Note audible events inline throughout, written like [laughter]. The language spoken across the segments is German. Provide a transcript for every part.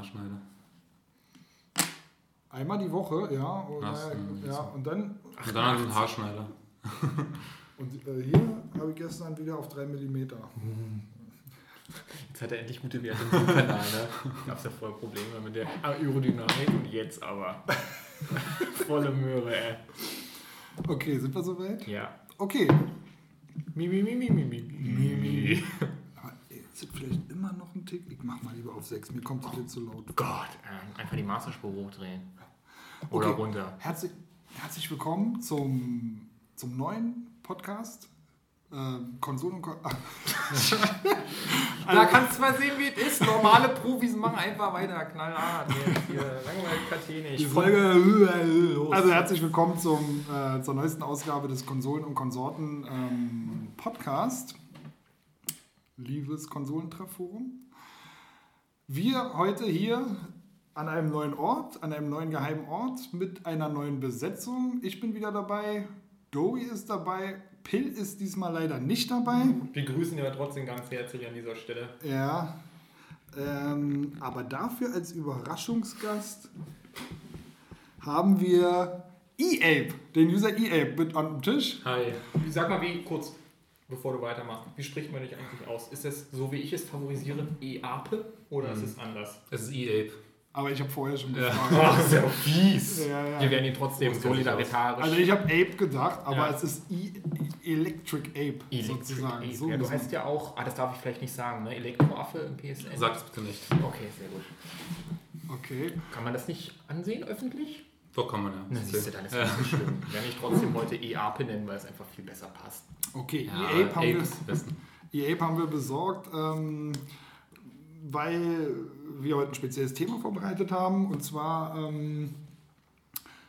Haarschneider. Einmal die Woche, ja. Und, Ach so, äh, ja, so. und dann, Und dann halt ein Haarschneider. und äh, hier habe ich gestern wieder auf 3 mm. [laughs] Jetzt hat er endlich gute Werte im Kanal, ne? [laughs] Gab es ja vorher Probleme mit der Aerodynamik und jetzt aber. [laughs] Volle Möhre, ey. Okay, sind wir soweit? Ja. Okay. Mi, mi, mi, mi, mi, mi, mi, mi. Ist das vielleicht immer noch ein Tick? Ich mach mal lieber auf 6, mir kommt das jetzt zu laut. Gott, äh, einfach die Masterspur hochdrehen. Oder Okay. runter. Herzlich, herzlich willkommen zum, zum neuen Podcast. Ähm, Konsolen und Kon [laughs] Da kannst du mal sehen, wie es ist. Normale Profis machen einfach weiter, knallhart. Langweilig. Die Folge. [laughs] Also herzlich willkommen zum, äh, zur neuesten Ausgabe des Konsolen und Konsorten ähm, Podcast. Liebes Konsolentreffforum. Wir heute hier an einem neuen Ort, an einem neuen geheimen Ort mit einer neuen Besetzung. Ich bin wieder dabei, Dowie ist dabei, Pill ist diesmal leider nicht dabei. Wir grüßen ja trotzdem ganz herzlich an dieser Stelle. Ja. Ähm, aber dafür als Überraschungsgast haben wir E-Ape, den User E-Ape mit an dem Tisch. Hi. Sag mal, wie, kurz, bevor du weitermachst, wie spricht man dich eigentlich aus? Ist es, so wie ich es favorisiere, E-Ape oder ist es anders? Es ist E-Ape. Aber ich habe vorher schon Ja. gefragt. [laughs] Ach, ist ja fies. Ja, ja. Wir werden ihn trotzdem solidaritarisch. Also ich habe Ape gedacht, aber Ja. es ist e Electric Ape Electric sozusagen. Ape. So ja, du heißt ja auch, ah, das darf ich vielleicht nicht sagen, ne? Elektroaffe im PSN. Sag es bitte nicht. Okay, sehr gut. Okay. Kann man das nicht ansehen öffentlich? Doch kann man ja. Na, siehst du, dann ist das nicht schlimm. [laughs] Werde ich trotzdem heute E-Ape nennen, weil es einfach viel besser passt. Okay, Ja, E-Ape haben, Ape wir- besten. E-Ape haben wir besorgt, ähm, weil wir heute ein spezielles Thema vorbereitet haben. Und zwar, ähm,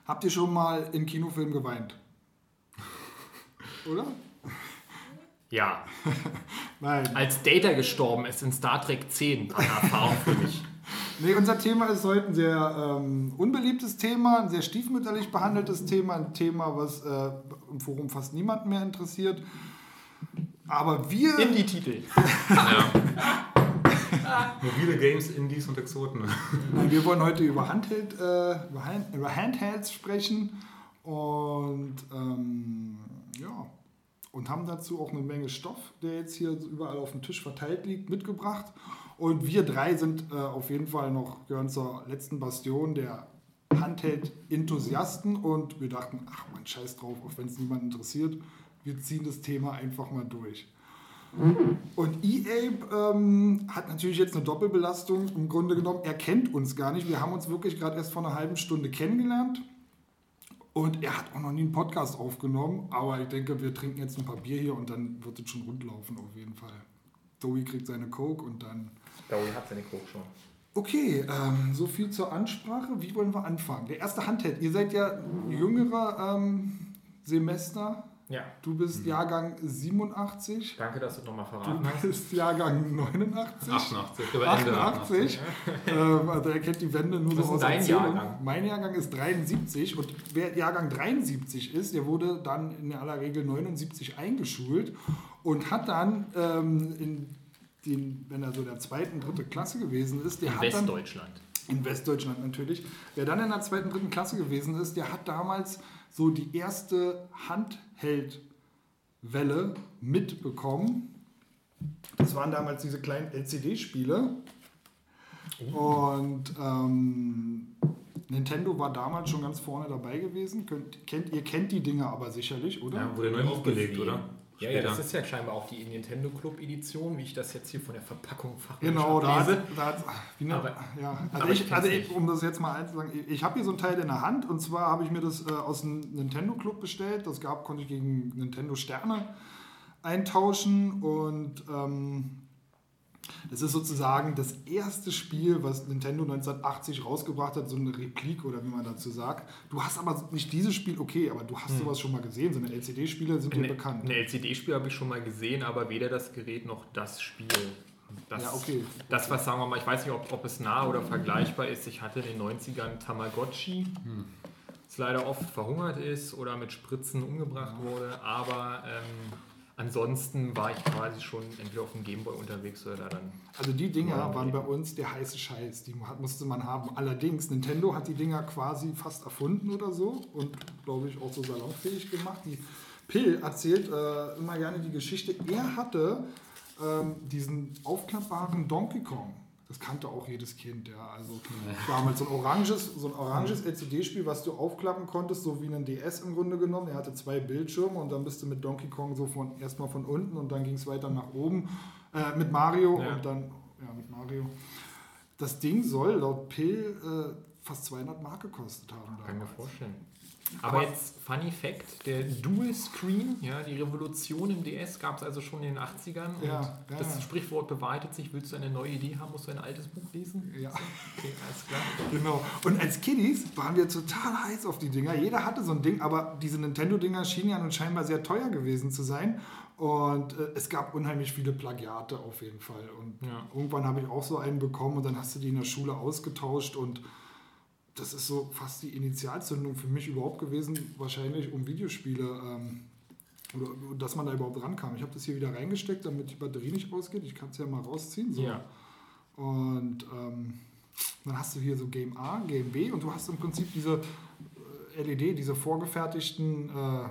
habt ihr schon mal in Kinofilmen geweint? [laughs] Oder? Ja, [laughs] Nein. als Data gestorben ist in Star Trek 10, eine Erfahrung für mich. Nee, unser Thema ist heute ein sehr ähm, unbeliebtes Thema, ein sehr stiefmütterlich behandeltes Thema, ein Thema, was äh, im Forum fast niemand mehr interessiert. Aber wir, Indie-Titel. Ja. Mobile Games, Indies und Exoten. Nein, wir wollen heute über, Handheld, äh, über, Hand, über Handhelds sprechen und ähm, ja, und haben dazu auch eine Menge Stoff, der jetzt hier überall auf dem Tisch verteilt liegt, mitgebracht. Und wir drei sind äh, auf jeden Fall noch, gehören zur letzten Bastion der Handheld-Enthusiasten und wir dachten, ach man, scheiß drauf, auch wenn es niemand interessiert, wir ziehen das Thema einfach mal durch. Und E-Ape ähm, hat natürlich jetzt eine Doppelbelastung. Im Grunde genommen, er kennt uns gar nicht. Wir haben uns wirklich gerade erst vor einer halben Stunde kennengelernt. Und er hat auch noch nie einen Podcast aufgenommen. Aber ich denke, wir trinken jetzt ein paar Bier hier und dann wird es schon rundlaufen auf jeden Fall. Dowie kriegt seine Coke und dann. Dowie hat seine Coke schon. Okay, ähm, so viel zur Ansprache. Wie wollen wir anfangen? Der erste Handheld. Ihr seid ja jüngere ähm, Semester. Ja, Du bist Jahrgang 87. danke, dass du nochmal Du verraten hast. bist Jahrgang 89. 88. Über Ende 88. ähm, also er kennt die Wände nur Was so aus dein Erzählung. Jahrgang? Mein Jahrgang ist 73 und wer Jahrgang 73 ist, der wurde dann in aller Regel 79 eingeschult und hat dann ähm, in den, wenn er so der zweiten, dritte Klasse gewesen ist, der In hat dann Westdeutschland. in Westdeutschland natürlich. Wer dann in der zweiten, dritten Klasse gewesen ist, der hat damals so die erste Handheld-Welle mitbekommen. Das waren damals diese kleinen LCD-Spiele. Und ähm, Nintendo war damals schon ganz vorne dabei gewesen. Könnt, kennt, ihr kennt die Dinge aber sicherlich, oder? Ja, wurde neu aufgelegt, oder? Ja, ja, das ist ja scheinbar auch die Nintendo Club Edition, wie ich das jetzt hier von der Verpackung fachlich Genau, da hat, lese. da hat wie ne, Aber- ja, also aber ich ich, also ich, um das jetzt mal einzusagen, ich, ich habe hier so ein Teil in der Hand und zwar habe ich mir das äh, aus dem Nintendo Club bestellt. Das gab, konnte ich gegen Nintendo Sterne eintauschen und ähm, das ist sozusagen das erste Spiel, was Nintendo 1980 rausgebracht hat, so eine Replik oder wie man dazu sagt. Du hast aber nicht dieses Spiel, okay, aber du hast sowas schon mal gesehen. So eine LCD-Spiele sind dir bekannt. ein LCD-Spiel habe ich schon mal gesehen, aber weder das Gerät noch das Spiel. Das, Ja, okay. Das, was sagen wir mal, ich weiß nicht, ob, ob es nah oder vergleichbar ist. Ich hatte in den 90ern Tamagotchi, das leider oft verhungert ist oder mit Spritzen umgebracht wurde, aber ähm, ansonsten war ich quasi schon entweder auf dem Gameboy unterwegs oder dann. Also die Dinger Ja, waren bei uns der heiße Scheiß. Die musste man haben. Allerdings, Nintendo hat die Dinger quasi fast erfunden oder so und glaube ich auch so salonfähig gemacht. Die Pill erzählt äh, immer gerne die Geschichte. Er hatte ähm, diesen aufklappbaren Donkey Kong. Das kannte auch jedes Kind, ja. Also damals so ein oranges, so ein oranges LCD-Spiel, was du aufklappen konntest, so wie ein DS im Grunde genommen. Er hatte zwei Bildschirme und dann bist du mit Donkey Kong so von erstmal von unten und dann ging es weiter nach oben äh, mit Mario Ja. und dann ja mit Mario. Das Ding soll laut Pill äh, fast 200 Mark gekostet haben. Kann ich mir vorstellen. Aber jetzt, Funny Fact, der Dual Screen, ja, die Revolution im DS gab es also schon in den 80ern. Und Ja, ja, das ja. Sprichwort bewahrheitet sich, willst du eine neue Idee haben, musst du ein altes Buch lesen? Ja. Okay, alles klar. Genau. Und als Kiddies waren wir total heiß auf die Dinger. Jeder hatte so ein Ding, aber diese Nintendo-Dinger schienen ja nun scheinbar sehr teuer gewesen zu sein. Und äh, es gab unheimlich viele Plagiate auf jeden Fall. Und irgendwann habe ich auch so einen bekommen und dann hast du die in der Schule ausgetauscht und das ist so fast die Initialzündung für mich überhaupt gewesen, wahrscheinlich um Videospiele, ähm, oder dass man da überhaupt rankam. Ich habe das hier wieder reingesteckt, damit die Batterie nicht ausgeht. Ich kann es ja mal rausziehen. So. Ja. Und ähm, dann hast du hier so Game A, Game B und du hast im Prinzip diese äh, LED, diese vorgefertigten, äh,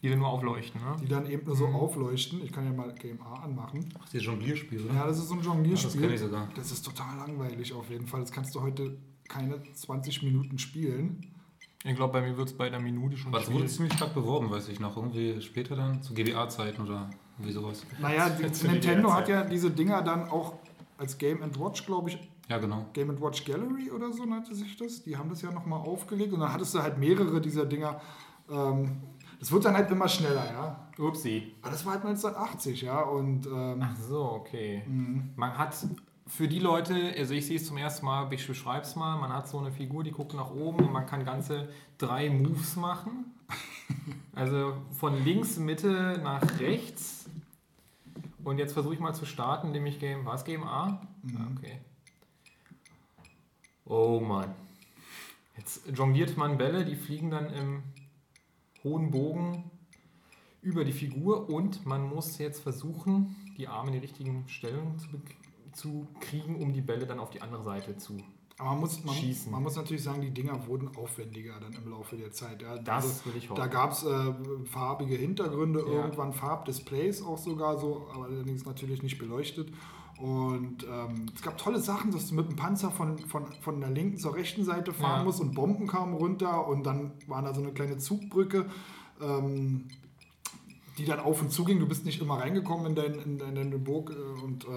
Die dann nur aufleuchten, ne? die dann eben nur so aufleuchten. Ich kann ja mal Game A anmachen. Ach, dieses Jonglierspiel, oder? Ja, das ist so ein das Jonglierspiel. kenne ich sogar. Das ist total langweilig auf jeden Fall. Das kannst du heute keine 20 Minuten spielen. Ich glaube, bei mir wird es bei einer Minute schon es wurde ziemlich stark beworben, weiß ich noch. Irgendwie später dann, zu GBA-Zeiten oder irgendwie sowas. Naja, [laughs] die, Nintendo hat ja diese Dinger dann auch als Game Watch, glaube ich, Ja, genau. Game Watch Gallery oder so nannte sich das. Die haben das ja nochmal aufgelegt und dann hattest du halt mehrere dieser Dinger. Ähm, das wird dann halt immer schneller, ja. Upsi. Aber das war halt 1980, ja. Und ähm, Ach so, okay. Mhm. Man hat für die Leute, also ich sehe es zum ersten Mal, ich beschreibe es mal, man hat so eine Figur, die guckt nach oben und man kann ganze drei Moves machen. [laughs] Also von links, Mitte nach rechts. Und jetzt versuche ich mal zu starten, indem ich Game, war es Game A? Ah, Okay. Oh Mann. Jetzt jongliert man Bälle, die fliegen dann im hohen Bogen über die Figur und man muss jetzt versuchen, die Arme in die richtigen Stellungen zu, bek- zu kriegen, um die Bälle dann auf die andere Seite zu. aber man muss, man, Schießen. man muss natürlich sagen, die Dinger wurden aufwendiger dann im Laufe der Zeit. Ja. Das Also, will ich hoffen. da gab es äh, farbige Hintergründe, Ja. irgendwann Farbdisplays auch sogar so, aber allerdings natürlich nicht beleuchtet. Und ähm, es gab tolle Sachen, dass du mit dem Panzer von, von, von der linken zur rechten Seite fahren Ja. musst und Bomben kamen runter und dann war da so eine kleine Zugbrücke, ähm, die dann auf und zu ging. Du bist nicht immer reingekommen in, dein, in, dein- in deine Burg äh, und äh,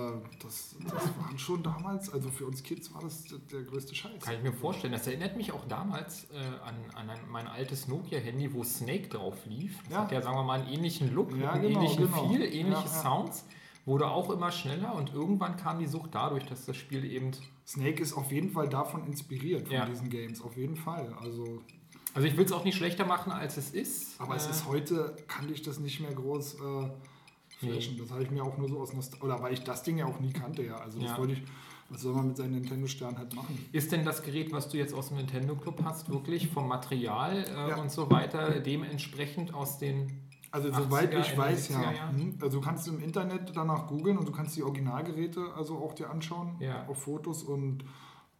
das, das waren schon damals, also für uns Kids war das der, größte Scheiß. Kann ich mir vorstellen. Das erinnert mich auch damals äh, an, an ein, mein altes Nokia-Handy, wo Snake drauf lief. Das Ja. hat ja, sagen wir mal, einen ähnlichen Look, Ja, einen genau, ähnlichen genau. Feel, ähnliche Ja. Sounds. Wurde auch immer schneller und irgendwann kam die Sucht dadurch, dass das Spiel eben. Snake ist auf jeden Fall davon inspiriert, von Ja. diesen Games, auf jeden Fall. Also, Also ich will es auch nicht schlechter machen, als es ist. aber es Äh, ist heute, kann ich das nicht mehr groß äh, flashen. Das habe ich mir auch nur so aus Nost oder weil ich das Ding ja auch nie kannte, ja. Also das Ja. wollte ich, was soll man mit seinem Nintendo-Stern halt machen? Ist denn das Gerät, was du jetzt aus dem Nintendo Club hast, wirklich vom Material äh, Ja. und so weiter dementsprechend aus den. Also 80er, soweit ich weiß, 70er ja. Mhm. Also du kannst im Internet danach googeln und du kannst die Originalgeräte also auch dir anschauen Ja. auf Fotos und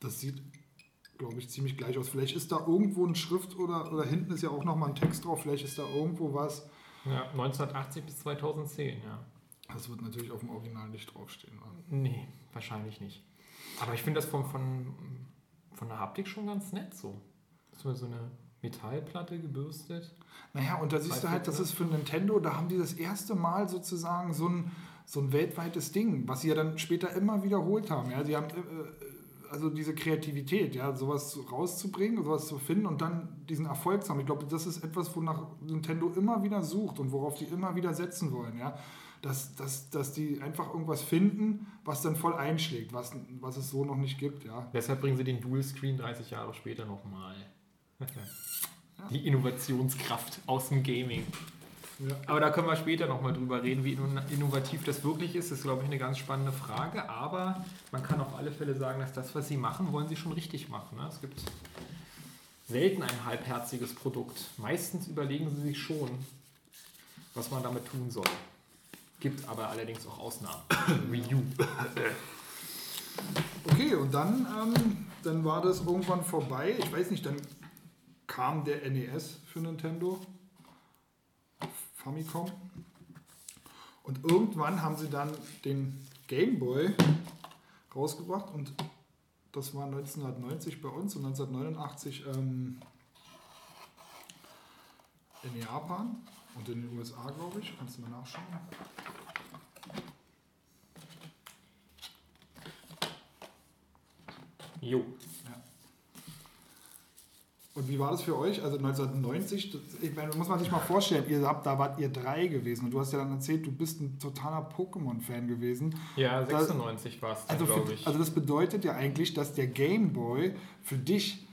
das sieht, glaube ich, ziemlich gleich aus. Vielleicht ist da irgendwo ein Schrift oder, oder hinten ist ja auch nochmal ein Text drauf, vielleicht ist da irgendwo was. Ja, 1980 bis 2010, ja. Das wird natürlich auf dem Original nicht draufstehen. wa? Nee, wahrscheinlich nicht. Aber ich finde das von, von, von der Haptik schon ganz nett so. Das war so eine Metallplatte gebürstet. Naja, und da siehst du halt, das ist für Nintendo, da haben die das erste Mal sozusagen so ein, so ein weltweites Ding, was sie ja dann später immer wiederholt haben. Ja, sie haben äh, also diese Kreativität, ja, sowas rauszubringen, sowas zu finden und dann diesen Erfolg zu haben. Ich glaube, das ist etwas, wonach Nintendo immer wieder sucht und worauf die immer wieder setzen wollen, ja. Dass, dass, dass die einfach irgendwas finden, was dann voll einschlägt, was, was es so noch nicht gibt, ja. Deshalb bringen sie den Dual Screen 30 Jahre später nochmal. [laughs] Die Innovationskraft aus dem Gaming. Ja. Aber da können wir später nochmal drüber reden, wie inno- innovativ das wirklich ist. Das ist, glaube ich, eine ganz spannende Frage. Aber man kann auf alle Fälle sagen, dass das, was sie machen, wollen sie schon richtig machen. Ne? Es gibt selten ein halbherziges Produkt. Meistens überlegen sie sich schon, was man damit tun soll. Gibt aber allerdings auch Ausnahmen. [coughs] Wii U. Okay, und dann, ähm, dann war das irgendwann vorbei. Ich weiß nicht, dann kam der NES für Nintendo. Famicom. Und irgendwann haben sie dann den Game Boy rausgebracht und das war 1990 bei uns und 1989 ähm, in Japan und in den USA, glaube ich. Kannst du mal nachschauen. Jo. Und wie war das für euch? Also 1990, das, ich meine, muss man sich mal vorstellen, ihr habt, da wart ihr drei gewesen und du hast ja dann erzählt, du bist ein totaler Pokémon-Fan gewesen. Ja, Da- 96 war es Also, glaube ich. also das bedeutet ja eigentlich, dass der Game Boy für dich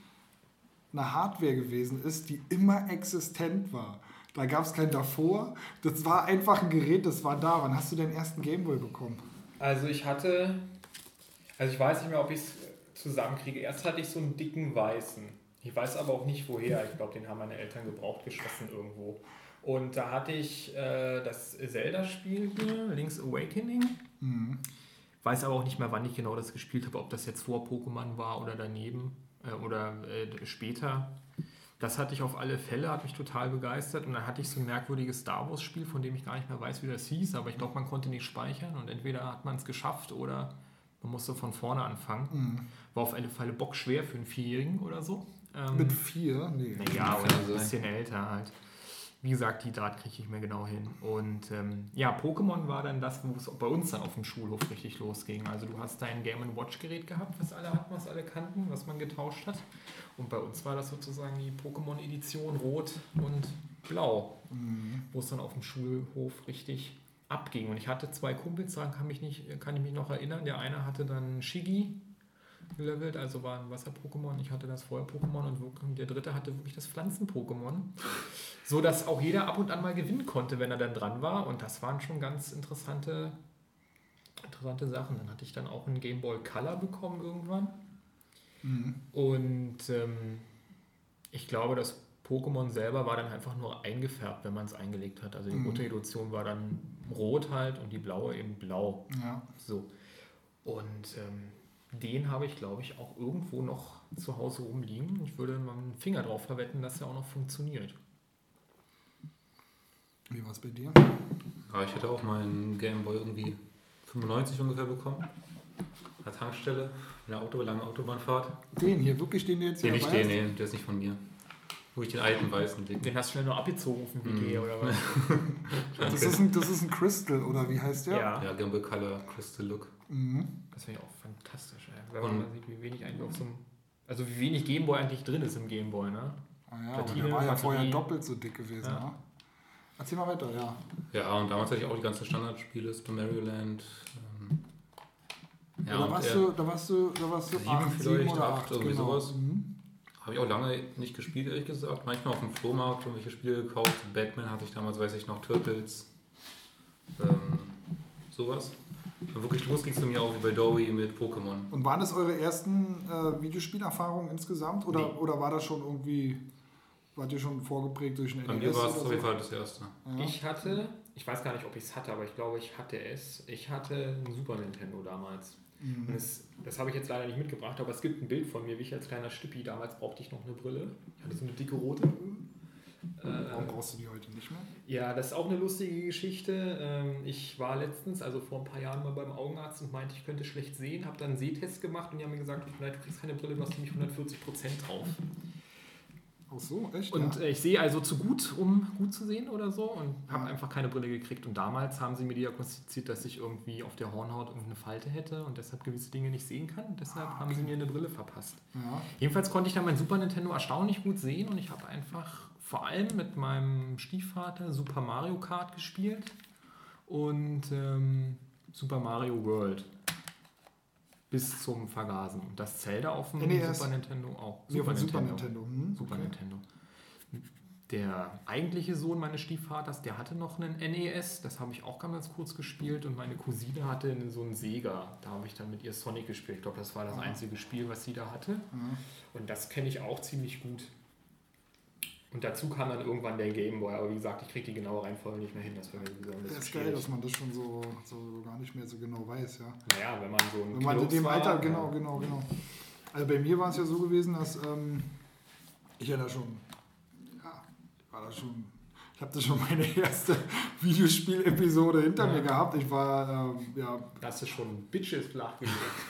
eine Hardware gewesen ist, die immer existent war. Da gab es kein davor. Das war einfach ein Gerät, das war da. Wann hast du deinen ersten Game Boy bekommen? Also ich hatte, also ich weiß nicht mehr, ob ich es zusammenkriege. Erst hatte ich so einen dicken weißen. Ich weiß aber auch nicht woher. Ich glaube, den haben meine Eltern gebraucht geschossen irgendwo. Und da hatte ich äh, das Zelda-Spiel hier, Link's Awakening. Weiß aber auch nicht mehr, wann ich genau das gespielt habe, ob das jetzt vor Pokémon war oder daneben äh, oder äh, später. Das hatte ich auf alle Fälle, hat mich total begeistert. Und dann hatte ich so ein merkwürdiges Star Wars-Spiel, von dem ich gar nicht mehr weiß, wie das hieß, aber ich glaube, man konnte nicht speichern und entweder hat man es geschafft oder man musste von vorne anfangen. War auf alle Fälle bockschwer für einen Vierjährigen oder so. Ähm, Mit vier? Nee. ja, Kann oder ein sein. bisschen älter halt. Wie gesagt, die Draht kriege ich nicht mehr genau hin. Und ähm, ja, Pokémon war dann das, wo es bei uns dann auf dem Schulhof richtig losging. Also du hast dein Game Watch Gerät gehabt, was alle hatten, was alle kannten, was man getauscht hat. Und bei uns war das sozusagen die Pokémon-Edition Rot und Blau, wo es dann auf dem Schulhof richtig abging. Und ich hatte zwei Kumpels, daran kann, mich nicht, kann ich mich noch erinnern. Der eine hatte dann Shiggy gelevelt, also war ein Wasser-Pokémon. Ich hatte das Feuer-Pokémon und der dritte hatte wirklich das Pflanzen-Pokémon. So dass auch jeder ab und an mal gewinnen konnte, wenn er dann dran war. Und das waren schon ganz interessante, interessante Sachen. Dann hatte ich dann auch einen Game Boy Color bekommen irgendwann. Und ähm, ich glaube, das Pokémon selber war dann einfach nur eingefärbt, wenn man es eingelegt hat. Also die rote Edition war dann rot halt und die blaue eben blau. Ja. So. Und ähm, den habe ich, glaube ich, auch irgendwo noch zu Hause rumliegen. Ich würde mal einen Finger drauf verwetten, dass er auch noch funktioniert. Wie war es bei dir? Aber ich hätte auch meinen Game Boy irgendwie 95 ungefähr bekommen. An der Tankstelle, in der Auto, lange Autobahnfahrt. Den hier, wirklich den, der jetzt Den hier nicht den, nee, der ist nicht von mir. Wo ich den alten weißen Ding. Den hast du schnell nur abgezogen auf dem Mhm. oder was? [laughs] Das ist, ein, das ist ein Crystal, oder wie heißt der? Ja, Game Boy Color Crystal Look. Mhm. Das finde ich auch fantastisch, ey. wenn man mal sieht, wie wenig eigentlich auf so einem. Also wie wenig Gameboy eigentlich drin ist im Gameboy, ne? Ah, ja, aber Platine, der war ja vorher doppelt so dick gewesen. Ja. Ja. Erzähl mal weiter, ja. Ja, und damals hatte ich auch die ganzen Standardspiele, Super Mario Land. Ähm, ja, da, warst du, da warst du, da warst du Sieben acht, vielleicht, sieben oder acht, acht, irgendwie genau. sowas. Mhm. Habe ich auch lange nicht gespielt, ehrlich gesagt. Manchmal auf dem Flohmarkt irgendwelche Spiele gekauft. Batman hatte ich damals, weiß ich noch, Turtles. Ähm, sowas. Wirklich los ging es mir auch wie bei Dowie mit Pokémon. Und waren das eure ersten äh, Videospielerfahrungen insgesamt? Oder, Nee. oder war das schon irgendwie, wart ihr schon vorgeprägt durch einen Bei NES mir war es auf jeden? Fall das erste. Ja. Ich hatte, ich weiß gar nicht, ob ich es hatte, aber ich glaube, ich hatte es. Ich hatte ein Super Nintendo damals. Mhm. Das, das habe ich jetzt leider nicht mitgebracht, aber es gibt ein Bild von mir, wie ich als kleiner Stippi, damals brauchte ich noch eine Brille. Ich hatte so eine dicke rote. Warum Äh, brauchst du die heute nicht mehr? Ja, das ist auch eine lustige Geschichte. Ähm, Ich war letztens, also vor ein paar Jahren mal beim Augenarzt und meinte, ich könnte schlecht sehen, habe dann einen Sehtest gemacht und die haben mir gesagt, du kriegst keine Brille, du hast nämlich 140 Prozent drauf. Ach so, echt? Und ja? äh, ich sehe also zu gut, um gut zu sehen oder so und habe Ja. einfach keine Brille gekriegt. Und damals haben sie mir diagnostiziert, dass ich irgendwie auf der Hornhaut irgendeine Falte hätte und deshalb gewisse Dinge nicht sehen kann. Deshalb Ah, haben sie mir eine Brille verpasst. ja. Jedenfalls konnte ich dann mein Super Nintendo erstaunlich gut sehen und ich habe einfach vor allem mit meinem Stiefvater Super Mario Kart gespielt und ähm, Super Mario World. Bis zum Vergasen. Und das Zelda auf dem NES. Super Nintendo auch. Nee, Super Nintendo. Hm, Super okay. Nintendo. Der eigentliche Sohn meines Stiefvaters, der hatte noch einen NES, das habe ich auch ganz kurz gespielt und meine Cousine hatte so einen Sega, da habe ich dann mit ihr Sonic gespielt. Ich glaube, das war das einzige Spiel, was sie da hatte. Und das kenne ich auch ziemlich gut. Und dazu kam dann irgendwann der Gameboy, aber wie gesagt, ich kriege die genaue Reihenfolge nicht mehr hin. Das wäre ein Das ist geil, dass man das schon so, so gar nicht mehr so genau weiß, ja. Naja, wenn man so ein Wenn man in dem Alter, ja. genau, genau, genau. Also bei mir war es ja so gewesen, dass ähm, ich ja da schon, ja, ich war da schon, ich habe da schon [laughs] meine erste Videospiel-Episode hinter Ja. mir gehabt. Ich war, ähm, ja, Da hast du schon Bitches flach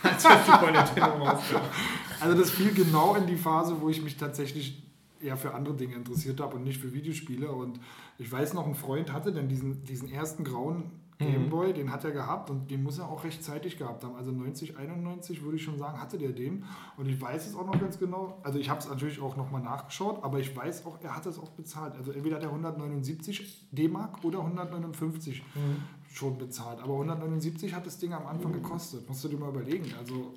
das [laughs] [laughs] also das fiel genau in die Phase, wo ich mich tatsächlich eher für andere Dinge interessiert habe und nicht für Videospiele. Und ich weiß noch, ein Freund hatte dann diesen, diesen ersten grauen Gameboy, den hat er gehabt und den muss er auch rechtzeitig gehabt haben. Also 90, 91 würde ich schon sagen, hatte der den. Und ich weiß es auch noch ganz genau. Also ich habe es natürlich auch nochmal nachgeschaut, aber ich weiß auch, er hat es auch bezahlt. Also entweder hat er 179 D-Mark oder 159 schon bezahlt. Aber 179 hat das Ding am Anfang gekostet. Musst du dir mal überlegen. Also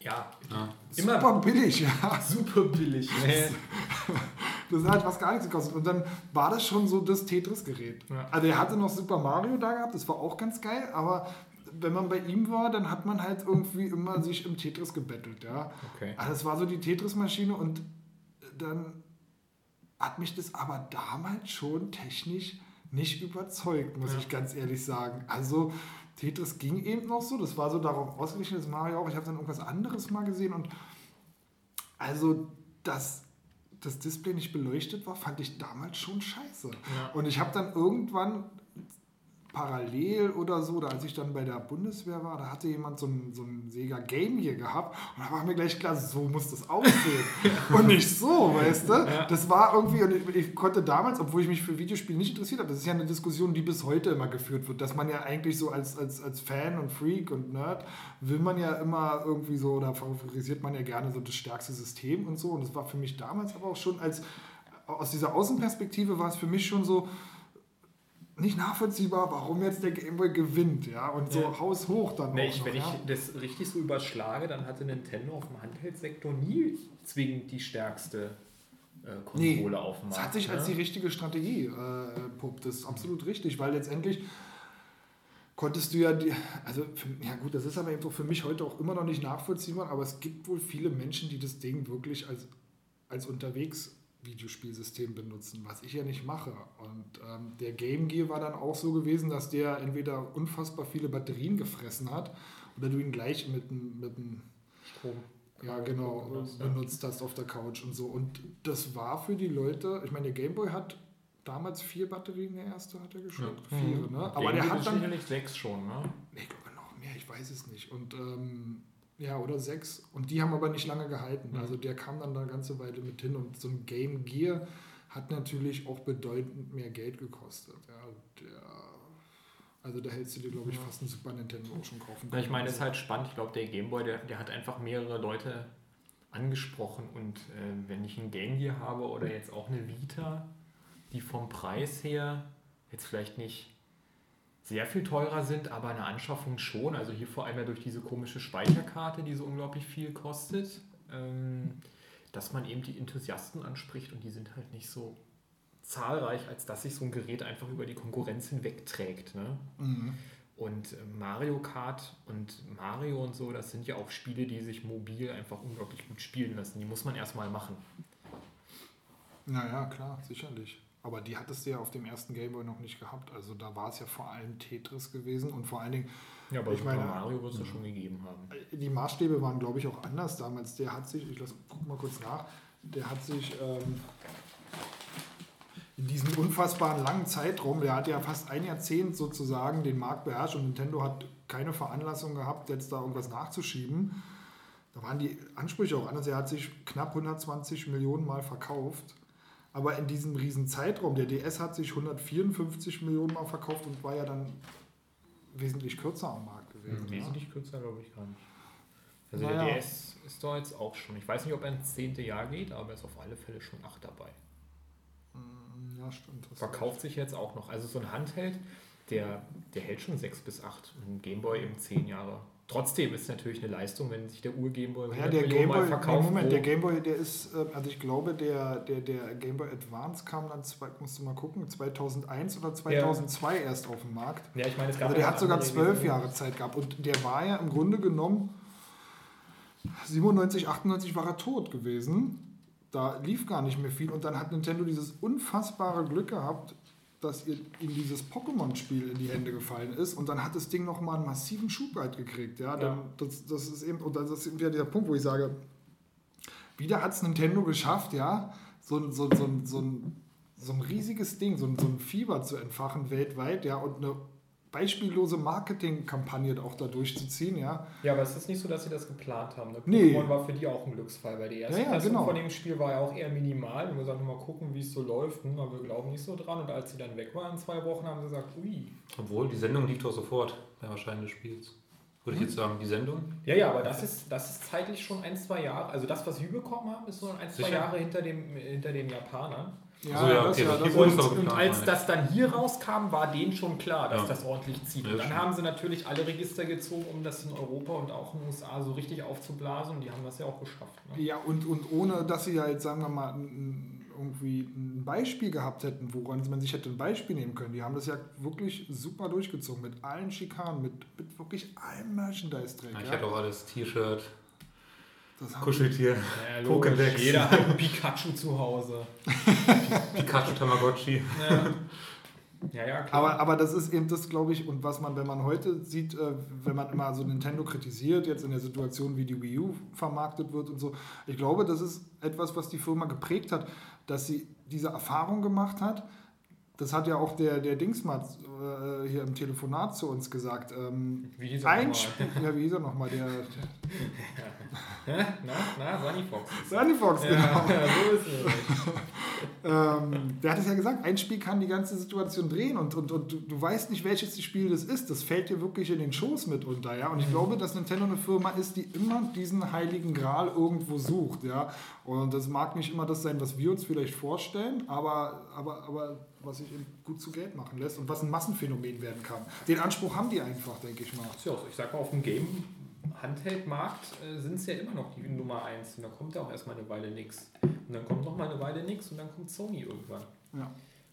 Ja, Ja. Immer- super billig, ja. super billig. [laughs] Ne? Das hat was gar nichts gekostet. Und dann war das schon so das Tetris-Gerät. Ja. Also er hatte noch Super Mario da gehabt, das war auch ganz geil, aber wenn man bei ihm war, dann hat man halt irgendwie immer sich im Tetris gebettelt, ja. Okay. Also das war so die Tetris-Maschine und dann hat mich das aber damals schon technisch nicht überzeugt, muss Ja. ich ganz ehrlich sagen. Also Tetris ging eben noch so, das war so darauf ausgerichtet, das Mario auch. Ich habe dann irgendwas anderes mal gesehen und also, dass das Display nicht beleuchtet war, fand ich damals schon scheiße. Ja. Und ich habe dann irgendwann parallel oder so, oder als ich dann bei der Bundeswehr war, da hatte jemand so ein, so ein Sega Game hier gehabt und da war mir gleich klar, so muss das aussehen. [laughs] und nicht so, weißt du? Das war irgendwie, und ich, ich konnte damals, obwohl ich mich für Videospiele nicht interessiert habe, das ist ja eine Diskussion, die bis heute immer geführt wird, dass man ja eigentlich so als, als, als Fan und Freak und Nerd will man ja immer irgendwie so, oder favorisiert man ja gerne so das stärkste System und so. Und das war für mich damals aber auch schon als, aus dieser Außenperspektive war es für mich schon so, nicht nachvollziehbar, warum jetzt der Gameboy gewinnt, ja, und so Ja. haushoch dann Nee, auch ich, noch, wenn ja. ich das richtig so überschlage, dann hatte Nintendo auf dem Handheld-Sektor nie zwingend die stärkste äh, Konsole Nee, auf dem Das Markt. hat sich als ne? die richtige Strategie äh, puppt. Das ist absolut richtig, weil letztendlich konntest du ja die, also für, ja gut, das ist aber eben so für mich heute auch immer noch nicht nachvollziehbar, aber es gibt wohl viele Menschen, die das Ding wirklich als, als unterwegs Videospielsystem benutzen, was ich ja nicht mache. Und ähm, der Game Gear war dann auch so gewesen, dass der entweder unfassbar viele Batterien gefressen hat oder du ihn gleich mit einem Strom. ja, genau, Benutzt, benutzt hast auf der Couch und so. Und das war für die Leute, ich meine, der Gameboy hat damals vier Batterien, der erste hat er geschluckt. Ja. Vier, Mhm. ne? Aber Gameboy der hat dann, sicherlich sechs schon, ne? ich glaube noch mehr, ich weiß es nicht. Und ähm, ja, oder sechs. Und die haben aber nicht lange gehalten. Mhm. Also der kam dann da eine ganze Weile mit hin. Und so ein Game Gear hat natürlich auch bedeutend mehr Geld gekostet. Ja, der, also da hältst du dir, glaube ich, fast ein Super Nintendo auch schon kaufen Ja, ich meine, es ist Also, halt spannend. Ich glaube, der Gameboy, der, der hat einfach mehrere Leute angesprochen. Und äh, wenn ich ein Game Gear habe oder jetzt auch eine Vita, die vom Preis her jetzt vielleicht nicht sehr viel teurer sind, aber eine Anschaffung schon. Also hier vor allem ja durch diese komische Speicherkarte, die so unglaublich viel kostet, ähm, dass man eben die Enthusiasten anspricht und die sind halt nicht so zahlreich, als dass sich so ein Gerät einfach über die Konkurrenz hinwegträgt. Ne? Mhm. Und äh, Mario Kart und Mario und so, das sind ja auch Spiele, die sich mobil einfach unglaublich gut spielen lassen. Die muss man erstmal machen. Naja, klar, sicherlich. Aber die hattest du ja auf dem ersten Gameboy noch nicht gehabt. Also da war es ja vor allem Tetris gewesen und vor allen Dingen, Ja, aber Ich Super meine- Mario wird es ja schon gegeben haben. äh, die Maßstäbe waren, glaube ich, auch anders damals. Der hat sich, ich lass, guck mal kurz nach, der hat sich ähm, in diesem unfassbaren langen Zeitraum, der hat ja fast ein Jahrzehnt sozusagen den Markt beherrscht und Nintendo hat keine Veranlassung gehabt, jetzt da irgendwas nachzuschieben. Da waren die Ansprüche auch anders. Er hat sich knapp 120 Millionen Mal verkauft. Aber in diesem riesen Zeitraum, der DS hat sich 154 Millionen Mal verkauft und war ja dann wesentlich kürzer am Markt gewesen. ja. Wesentlich kürzer, glaube ich, gar nicht. Also Naja. der DS ist da jetzt auch schon. Ich weiß nicht, ob er ins zehnte Jahr geht, aber er ist auf alle Fälle schon acht dabei. Mm, Ja, stimmt. das- Verkauft sich jetzt auch noch. Also so ein Handheld, der, der hält schon sechs bis acht. Ein Gameboy eben zehn Jahre. Trotzdem ist es natürlich eine Leistung, wenn sich der Ur-Gameboy Ja, 100 der Millionen Gameboy, Mal nee, verkauft. Moment, wo- der Gameboy, der ist, äh, also ich glaube, der, der, der Gameboy Advance kam dann, musst du mal gucken, 2001 oder 2002 erst auf den Markt. ja, ich meine, es gab Also der ja hat sogar zwölf Versionen. Jahre Zeit gehabt und der war ja im Grunde genommen 97, 98 war er tot gewesen. da lief gar nicht mehr viel und dann hat Nintendo dieses unfassbare Glück gehabt, dass ihr in dieses Pokémon-Spiel in die Hände gefallen ist und dann hat das Ding nochmal einen massiven Schub halt gekriegt. Ja? Dann, Das, das ist eben, und das ist eben wieder der Punkt, wo ich sage, wieder hat es Nintendo geschafft, ja, so, ein- so, so, so, ein, so ein riesiges Ding, so ein, so ein Fieber zu entfachen weltweit, ja, und eine beispiellose Marketingkampagne auch da durchzuziehen, ja. Ja, aber es ist nicht so, dass sie das geplant haben. Ne? Nee. Pokémon war für die auch ein Glücksfall, weil die erste Ja, ja, genau. von dem Spiel war ja auch eher minimal. Und wir sagten, mal gucken, wie es so läuft. Hm, aber wir glauben nicht so dran. Und als sie dann weg waren in zwei Wochen, haben sie gesagt, ui. Obwohl, die Sendung lief doch sofort beim Erscheinen des Spiels. Würde ich jetzt sagen, die Sendung? Ja, ja, aber das ist, das ist zeitlich schon ein, zwei Jahre. Also das, was wir bekommen haben, ist so ein, zwei Sicher? Jahre hinter, dem, hinter den Japanern. Ach so, ja, okay, das das ist aber Und als das dann hier rauskam, war denen schon klar, dass Ja. das ordentlich zieht. Ja, Und dann haben sie natürlich alle Register gezogen, um das in Europa und auch in den USA so richtig aufzublasen. Und die haben das ja auch geschafft. Ne? Ja, und, und ohne, dass sie ja jetzt, sagen wir mal, irgendwie ein Beispiel gehabt hätten, woran man sich hätte ein Beispiel nehmen können. Die haben das ja wirklich super durchgezogen, mit allen Schikanen, mit, mit wirklich allem Merchandise-Dreck. Ja, ich Ja, hatte auch alles T-Shirt, das Kuscheltier, Ja, Pokédex. Jeder hat ein Pikachu zu Hause. [laughs] Pikachu Tamagotchi. Ja, ja, ja klar. Aber, aber das ist eben das, glaube ich, und was man, wenn man heute sieht, äh, wenn man immer so Nintendo kritisiert, jetzt in der Situation, wie die Wii U vermarktet wird und so, ich glaube, das ist etwas, was die Firma geprägt hat, dass sie diese Erfahrung gemacht hat. Das hat ja auch der, der Dingsmat äh, hier im Telefonat zu uns gesagt. Ähm, Wie hieß er nochmal? Ja, wie hieß er nochmal? Der, [laughs] Hä? Na, na, Sunny Fox. Sunny Fox, genau. Ja, [laughs] so ist es. Ähm, der hat es ja gesagt, ein Spiel kann die ganze Situation drehen und, und, und du, du weißt nicht, welches Spiel das ist. Das fällt dir wirklich in den Schoß mitunter. Ja? Und ich glaube, dass Nintendo eine Firma ist, die immer diesen heiligen Gral irgendwo sucht. Ja? Und das mag nicht immer das sein, was wir uns vielleicht vorstellen, aber, aber, aber was sich eben gut zu Geld machen lässt und was ein Massenphänomen werden kann. Den Anspruch haben die einfach, denke ich mal. Ist ja auch so. Ich sag mal, auf dem Game-Handheld-Markt äh, sind es ja immer noch die Nummer 1. Und da kommt ja auch erstmal eine Weile nichts. Und dann kommt noch mal eine Weile nichts und dann kommt Sony irgendwann. Ja.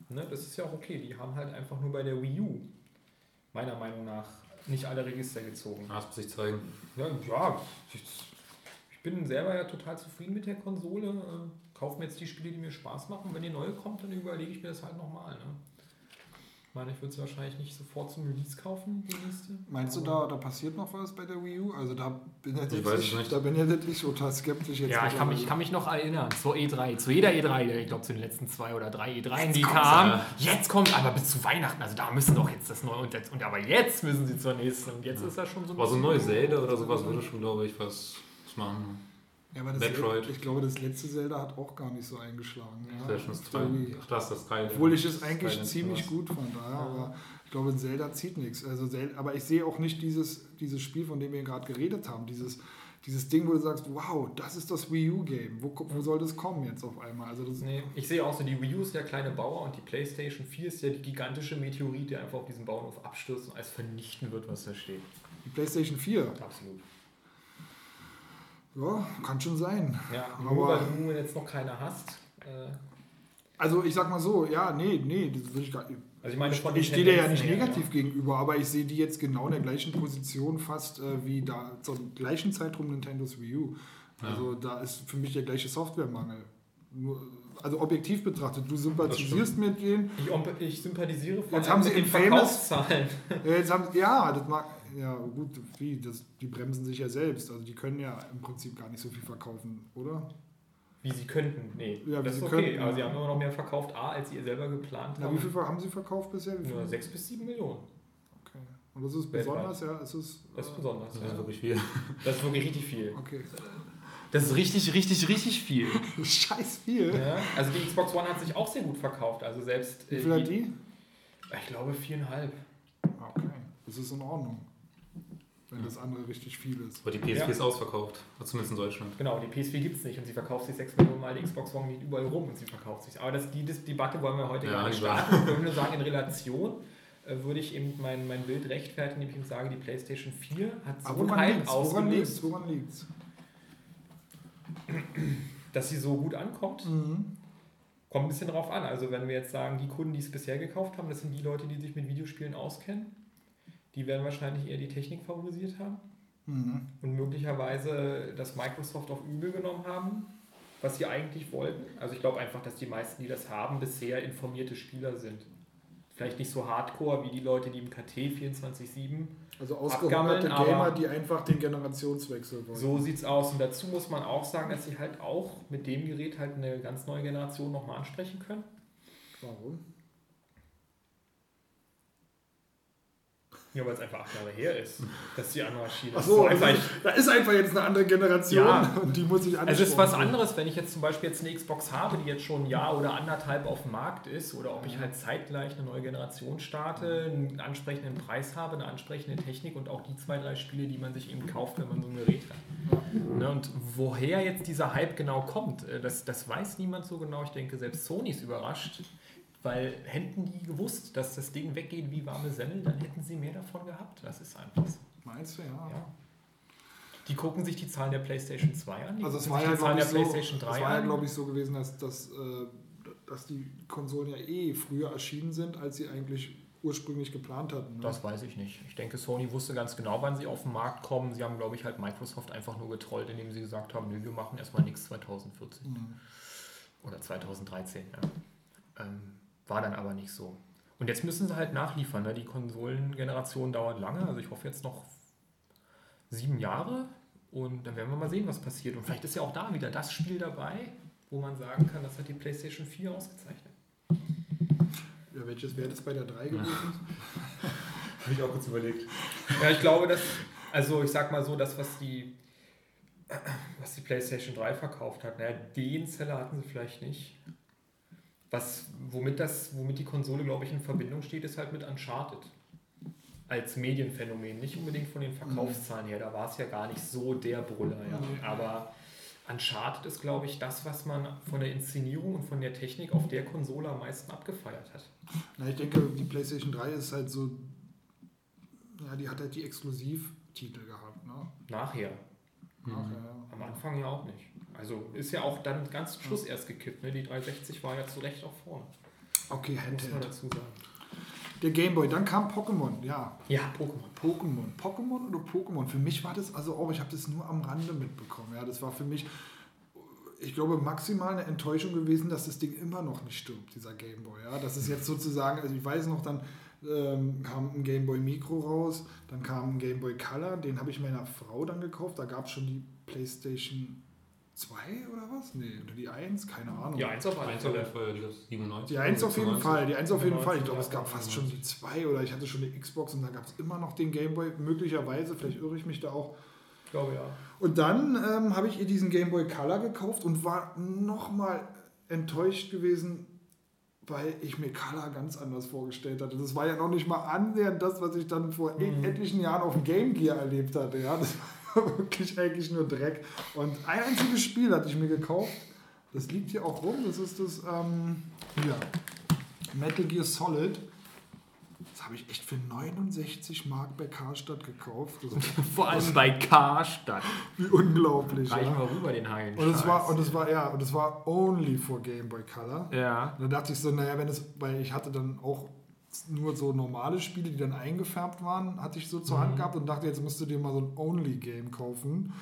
Ne, das ist ja auch okay. Die haben halt einfach nur bei der Wii U, meiner Meinung nach, nicht alle Register gezogen. Ah, Das muss ich zeigen. Ja, ja ich, ich bin selber ja total zufrieden mit der Konsole. Kaufe mir jetzt die Spiele, die mir Spaß machen. Wenn die neue kommt, dann überlege ich mir das halt nochmal. Ne? Ich meine, ich würde es wahrscheinlich nicht sofort zum Release kaufen, die nächste. Meinst du, da, da passiert noch was bei der Wii U? Also da bin Ich ich, weiß jetzt es nicht. da bin ich wirklich total skeptisch jetzt. Ja, ich kann, mich, ich kann mich noch erinnern, zur E3, zu jeder E3, ich glaube zu den letzten zwei oder drei E3, die kommt's, kamen. ja. Jetzt kommt, aber bis zu Weihnachten, also da müssen doch jetzt das neue und, jetzt, und aber jetzt müssen sie zur nächsten und jetzt ist das schon so ein Aber so ein neues Zelda oder sowas würde schon, glaube ich, was, was machen. Ja, aber Metroid. Ich glaube, das letzte Zelda hat auch gar nicht so eingeschlagen. Ja. Wii. Teil. Ach, das ist Teil. Obwohl ich es eigentlich Silent ziemlich Hill. gut fand, ja, aber ich glaube, Zelda zieht nichts. Also Zelda, aber ich sehe auch nicht dieses, dieses Spiel, von dem wir gerade geredet haben. Dieses, dieses Ding, wo du sagst, wow, das ist das Wii U-Game. Wo, wo soll das kommen jetzt auf einmal? Also das, Nee, ich sehe auch so, die Wii U ist der kleine Bauer und die PlayStation 4 ist ja die gigantische Meteorit, der einfach auf diesen Bauernhof abstürzt und alles vernichten wird, was da steht. die PlayStation 4, Absolut. Ja, kann schon sein. Ja, Aber- nur weil du jetzt noch keine hast. Äh, Also ich sag mal so, ja, nee, nee, das würde ich gar nicht. also ich meine, Ich den stehe dir ja nicht negativ gegenüber, aber ich sehe die jetzt genau in der gleichen Position fast äh, wie da zum gleichen Zeitraum Nintendos Wii U. Also da ist für mich der gleiche Softwaremangel. Nur, also objektiv betrachtet, du sympathisierst mit denen. Ich, ich sympathisiere vor Jetzt allem haben sie mit den Infamous- Verkaufszahlen. Ja, jetzt haben, ja, das mag, ja gut, wie, das, die bremsen sich ja selbst. Also die können ja im Prinzip gar nicht so viel verkaufen, oder? Wie sie könnten. Nee, Ja, wie das ist sie okay. könnten, aber sie haben immer noch mehr verkauft, A, als ihr selber geplant Na, habt. wie viel haben sie verkauft bisher? Wie viel? Nur 6 bis 7 Millionen. Okay. Und das ist Weltweit. besonders, ja? Es ist, Das ist äh, besonders. Das ist Ja. wirklich viel. Das ist wirklich richtig viel. Okay. Das ist richtig, richtig, richtig viel. [laughs] Scheiß viel. Ja, also die Xbox One hat sich auch sehr gut verkauft. Also selbst. Wie äh, viel hat die? Ich glaube viereinhalb. Okay, das ist in Ordnung. Wenn das andere richtig viel ist. Aber die PS4 Ja. ist ausverkauft. Zumindest in Deutschland. Genau, die PS4 gibt es nicht und sie verkauft sich 6 Millionen Mal, die Xbox One geht überall rum und sie verkauft sich. Aber das, die Debatte wollen wir heute Ja, gar nicht klar. starten. Ich würde nur sagen, in Relation äh, würde ich eben mein, mein Bild rechtfertigen, indem ich sage, die PlayStation 4 hat so einen Hype ausgelöst, Woran liegt's? dass sie so gut ankommt. Mhm. Kommt ein bisschen drauf an. Also wenn wir jetzt sagen, die Kunden, die es bisher gekauft haben, das sind die Leute, die sich mit Videospielen auskennen. Die werden wahrscheinlich eher die Technik favorisiert haben Mhm. und möglicherweise das Microsoft auf übel genommen haben, was sie eigentlich wollten. Also ich glaube einfach, dass die meisten, die das haben, bisher informierte Spieler sind. Vielleicht nicht so hardcore wie die Leute, die im KT 24-7 Also ausgehungerte Gamer, die einfach den Generationswechsel wollen. So sieht's aus. Und dazu muss man auch sagen, dass sie halt auch mit dem Gerät halt eine ganz neue Generation nochmal ansprechen können. Warum? Ja, weil es einfach acht Jahre her ist, dass die andere Maschine Achso, ist. also, einfach, da ist einfach jetzt eine andere Generation Ja. [laughs] und die muss ich. Also es ist was anderes, wenn ich jetzt zum Beispiel jetzt eine Xbox habe, die jetzt schon ein Jahr oder anderthalb auf dem Markt ist, oder ob ich halt zeitgleich eine neue Generation starte, einen ansprechenden Preis habe, eine ansprechende Technik und auch die zwei, drei Spiele, die man sich eben kauft, wenn man so ein Gerät hat. Ne, und woher jetzt dieser Hype genau kommt, äh, das, das weiß niemand so genau. Ich denke, selbst Sony ist überrascht, weil hätten die gewusst, dass das Ding weggeht wie warme Semmel, dann hätten sie mehr davon gehabt. Das ist einfach so. Meinst du, ja. Ja. Die gucken sich die Zahlen der PlayStation 2 an, Also es war ja, glaube ich, so, PlayStation 3 es war ja, an. glaube ich, so gewesen, dass, dass, äh, dass die Konsolen ja eh früher erschienen sind, als sie eigentlich ursprünglich geplant hatten. Ne? Das weiß ich nicht. Ich denke, Sony wusste ganz genau, wann sie auf den Markt kommen. Sie haben, glaube ich, halt Microsoft einfach nur getrollt, indem sie gesagt haben, nö, wir machen erstmal nichts 2014 Mhm. oder 2013. Ja. Ähm, war dann aber nicht so. Und jetzt müssen sie halt nachliefern. Ne? Die Konsolengeneration dauert lange. Also ich hoffe jetzt noch sieben Jahre. Und dann werden wir mal sehen, was passiert. Und vielleicht ist ja auch da wieder das Spiel dabei, wo man sagen kann, das hat die PlayStation 4 ausgezeichnet. Ja, welches wäre das bei der 3 gewesen? [laughs] Habe ich auch kurz überlegt. Ja, ich glaube, dass, also ich sag mal so, das, was die, was die PlayStation 3 verkauft hat, naja, den Seller hatten sie vielleicht nicht. Was, womit, das, womit die Konsole, glaube ich, in Verbindung steht, ist halt mit Uncharted. Als Medienphänomen, nicht unbedingt von den Verkaufszahlen her, da war es ja gar nicht so der Brüller, ja. Aber Uncharted ist, glaube ich, das, was man von der Inszenierung und von der Technik auf der Konsole am meisten abgefeiert hat. Na, ich denke, die PlayStation 3 ist halt so, ja, die hat halt die Exklusivtitel gehabt, ne? Nachher. Nachher, Am Anfang ja auch nicht. Also ist ja auch dann ganz zum Schluss erst gekippt. Ne? Die 360 war ja zu Recht auch vorne. Okay, Muss man Handheld. dazu sagen. Der Gameboy, dann kam Pokémon, ja. Ja, Pokémon. Pokémon. Pokémon oder Pokémon? Für mich war das also auch, ich habe das nur am Rande mitbekommen. Ja, das war für mich, ich glaube, maximal eine Enttäuschung gewesen, dass das Ding immer noch nicht stirbt, dieser Gameboy. Ja, das ist jetzt sozusagen, also ich weiß noch, dann ähm, kam ein Gameboy Micro raus, dann kam ein Gameboy Color, den habe ich meiner Frau dann gekauft. Da gab es schon die PlayStation 2 oder was? Nee, oder die 1, keine Ahnung. Die 1 auf alle Eins auf jeden Fälle. Fall, die ist 97. Die 1 auf jeden 96. Fall, die 1 auf jeden Fall. Ich 95, glaube, es gab fast schon die 2 oder ich hatte schon die Xbox und da gab es immer noch den Gameboy, möglicherweise, vielleicht irre ich mich da auch. Ich glaube ja. Und dann ähm, habe ich ihr diesen Game Boy Color gekauft und war nochmal enttäuscht gewesen, weil ich mir Color ganz anders vorgestellt hatte. Das war ja noch nicht mal annähernd das, was ich dann vor et- etlichen Jahren auf dem Game Gear erlebt hatte. Ja, das war wirklich eigentlich nur Dreck. Und ein einziges Spiel hatte ich mir gekauft. Das liegt hier auch rum. Das ist das ähm, hier. Metal Gear Solid. Das habe ich echt für 69 Mark bei Karstadt gekauft. [laughs] Vor allem bei Karstadt. wie unglaublich. Reichen Ja. wir rüber den Haien. Und es war, und es war, ja, und es war only for Game Boy Color. ja. Und da dachte ich so, naja, wenn es, weil ich hatte dann auch nur so normale Spiele, die dann eingefärbt waren, hatte ich so zur Mhm. Hand gehabt und dachte, jetzt musst du dir mal so ein Only-Game kaufen.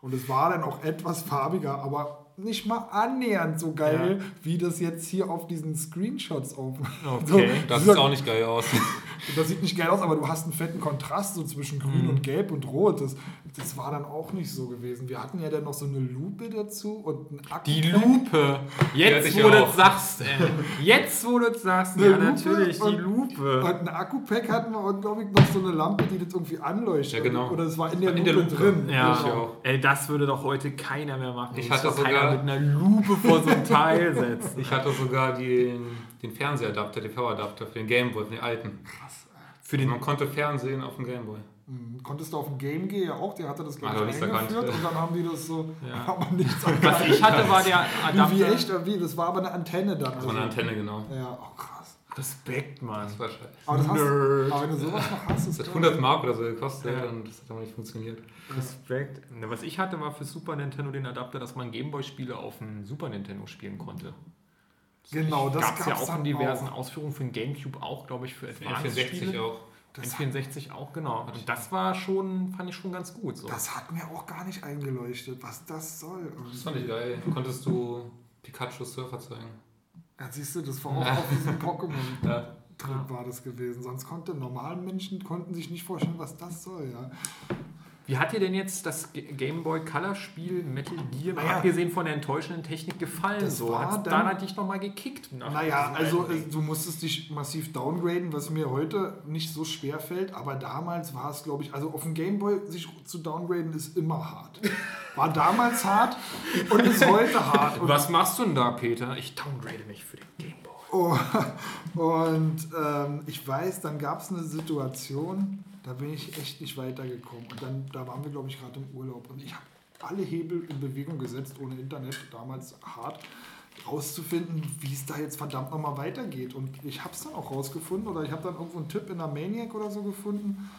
Und es war dann auch etwas farbiger, aber nicht mal annähernd so geil, Ja. wie das jetzt hier auf diesen Screenshots auf. Okay. [laughs] Das so, sieht auch nicht geil aus. [laughs] das sieht nicht geil aus, aber du hast einen fetten Kontrast so zwischen Grün Mhm. und Gelb und Rot. Das, das war dann auch nicht so gewesen. Wir hatten ja dann noch so eine Lupe dazu und ein Akku. Die Lupe. Jetzt, wo du es sagst. Ey. Jetzt, wo du es sagst. Eine Ja, Lupe natürlich. Die Lupe. Und ein Akku-Pack hatten wir und glaube ich noch so eine Lampe, die das irgendwie anleuchtet. Ja, genau. Oder es war in der, In Lupe, der Lupe. drin. Ja, Ich auch. ey, das würde doch heute keiner mehr machen. Ich hatte doch sogar- mit einer Lupe vor so ein Teil setzen. Ich hatte sogar den, den Fernsehadapter, den TV-Adapter für den Gameboy, für den alten. Für den Man konnte Fernsehen auf dem Gameboy. Mhm. Konntest du auf dem Game Gear ja auch, der hatte das glaube ich aber nichts eingeführt und dann haben die das so, [laughs] Ja. man nichts Was ich hatte, war der Wie, wie Adapter. echt, wie, das war aber eine Antenne dann. Das war eine Antenne, genau. Ja, oh krass. Respekt, Mann. Das war scheiße. Aber, das hast, aber wenn du sowas noch hast, ist Das hat geil. 100 Mark oder so gekostet Ja. und das hat aber nicht funktioniert. Respekt. Na, Was ich hatte, war für Super Nintendo den Adapter, dass man Gameboy-Spiele auf dem Super Nintendo spielen konnte. Genau, das Gab es ja auch in diversen auch. Ausführungen für den Gamecube auch, glaube ich, für Für den Advanced 64 Spiele. auch. Das, N64 auch, genau. Und das war schon, fand ich schon ganz gut. So. das hat mir auch gar nicht eingeleuchtet, was das soll. Das fand ich geil. Konntest du Pikachu Surfer zeigen? Ja, siehst du, das war auch auf diesem Pokémon. [laughs] Trip war das gewesen. Sonst konnte normale Menschen konnten sich nicht vorstellen, was das soll. Ja. Wie hat dir denn jetzt das Game Boy Color Spiel Metal Gear, Naja. abgesehen von der enttäuschenden Technik, gefallen? So? Hat dann- da dich nochmal gekickt? Naja, also äh, du musstest dich massiv downgraden, was mir heute nicht so schwer fällt, aber damals war es, glaube ich, also auf dem Gameboy sich zu downgraden ist immer hart. War damals hart und ist heute hart. Und, Was machst du denn da, Peter? Ich downgrade mich für den Game Boy. oh, [laughs] und ähm, ich weiß, dann gab es eine Situation, da bin ich echt nicht weitergekommen. Und dann, da waren wir, glaube ich, gerade im Urlaub und ich habe alle Hebel in Bewegung gesetzt, ohne Internet, damals hart rauszufinden, wie es da jetzt verdammt nochmal weitergeht. Und ich habe es dann auch rausgefunden oder ich habe dann irgendwo einen Tipp in der Maniac oder so gefunden,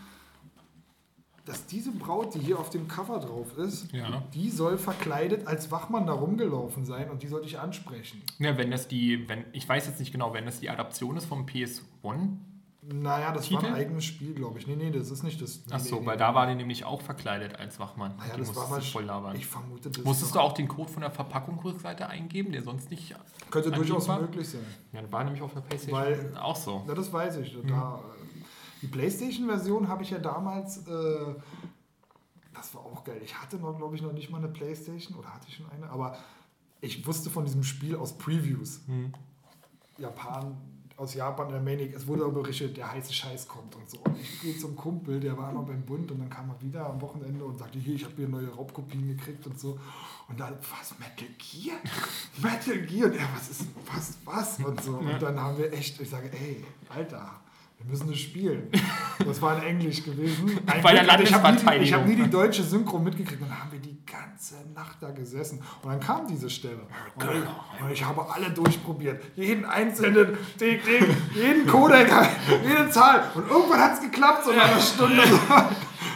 dass diese Braut, die hier auf dem Cover drauf ist, Ja. die soll verkleidet als Wachmann da rumgelaufen sein und die sollte ich ansprechen. Ja, wenn das die, wenn, ich weiß jetzt nicht genau, wenn das die Adaption ist vom PS1. Naja, das war Titel? ein eigenes Spiel, glaube ich. Nee, nee, das ist nicht das. Nee, Ach so, nee, weil nee. da war die nämlich auch verkleidet als Wachmann. Naja, die das war was. voll labern. Ich vermute, das Musstest du auch den Code von der Verpackungsrückseite eingeben, der sonst nicht. Könnte durchaus war? möglich sein. Ja, das war nämlich auf der PlayStation Weil- auch so. Ja, das weiß ich. Da, äh, die PlayStation-Version habe ich ja damals. Äh, das war auch geil. Ich hatte noch, glaube ich, noch nicht mal eine PlayStation oder hatte ich schon eine, aber ich wusste von diesem Spiel aus Previews. Japan, aus Japan, der Manic, es wurde aber berichtet, der heiße Scheiß kommt und so. Und ich gehe zum Kumpel, der war immer beim Bund und dann kam er wieder am Wochenende und sagte, hier, ich habe hier neue Raubkopien gekriegt und so. Und dann, was, Metal Gear? Metal Gear? Und er, was ist, was, was? Und so. Und dann haben wir echt, ich sage, ey, Alter, wir müssen das spielen. Das war in Englisch gewesen. [laughs] Ein Bei der Glück, ich habe nie, Landesverteidigung. hab nie die deutsche Synchro mitgekriegt. Und dann haben wir die ganze Nacht da gesessen. Und dann kam diese Stelle. Und ich, und ich habe alle durchprobiert. Jeden einzelnen Ding, Ding, jeden Codec, [laughs] jede Zahl. Und irgendwann hat es geklappt, so nach einer Stunde. [laughs]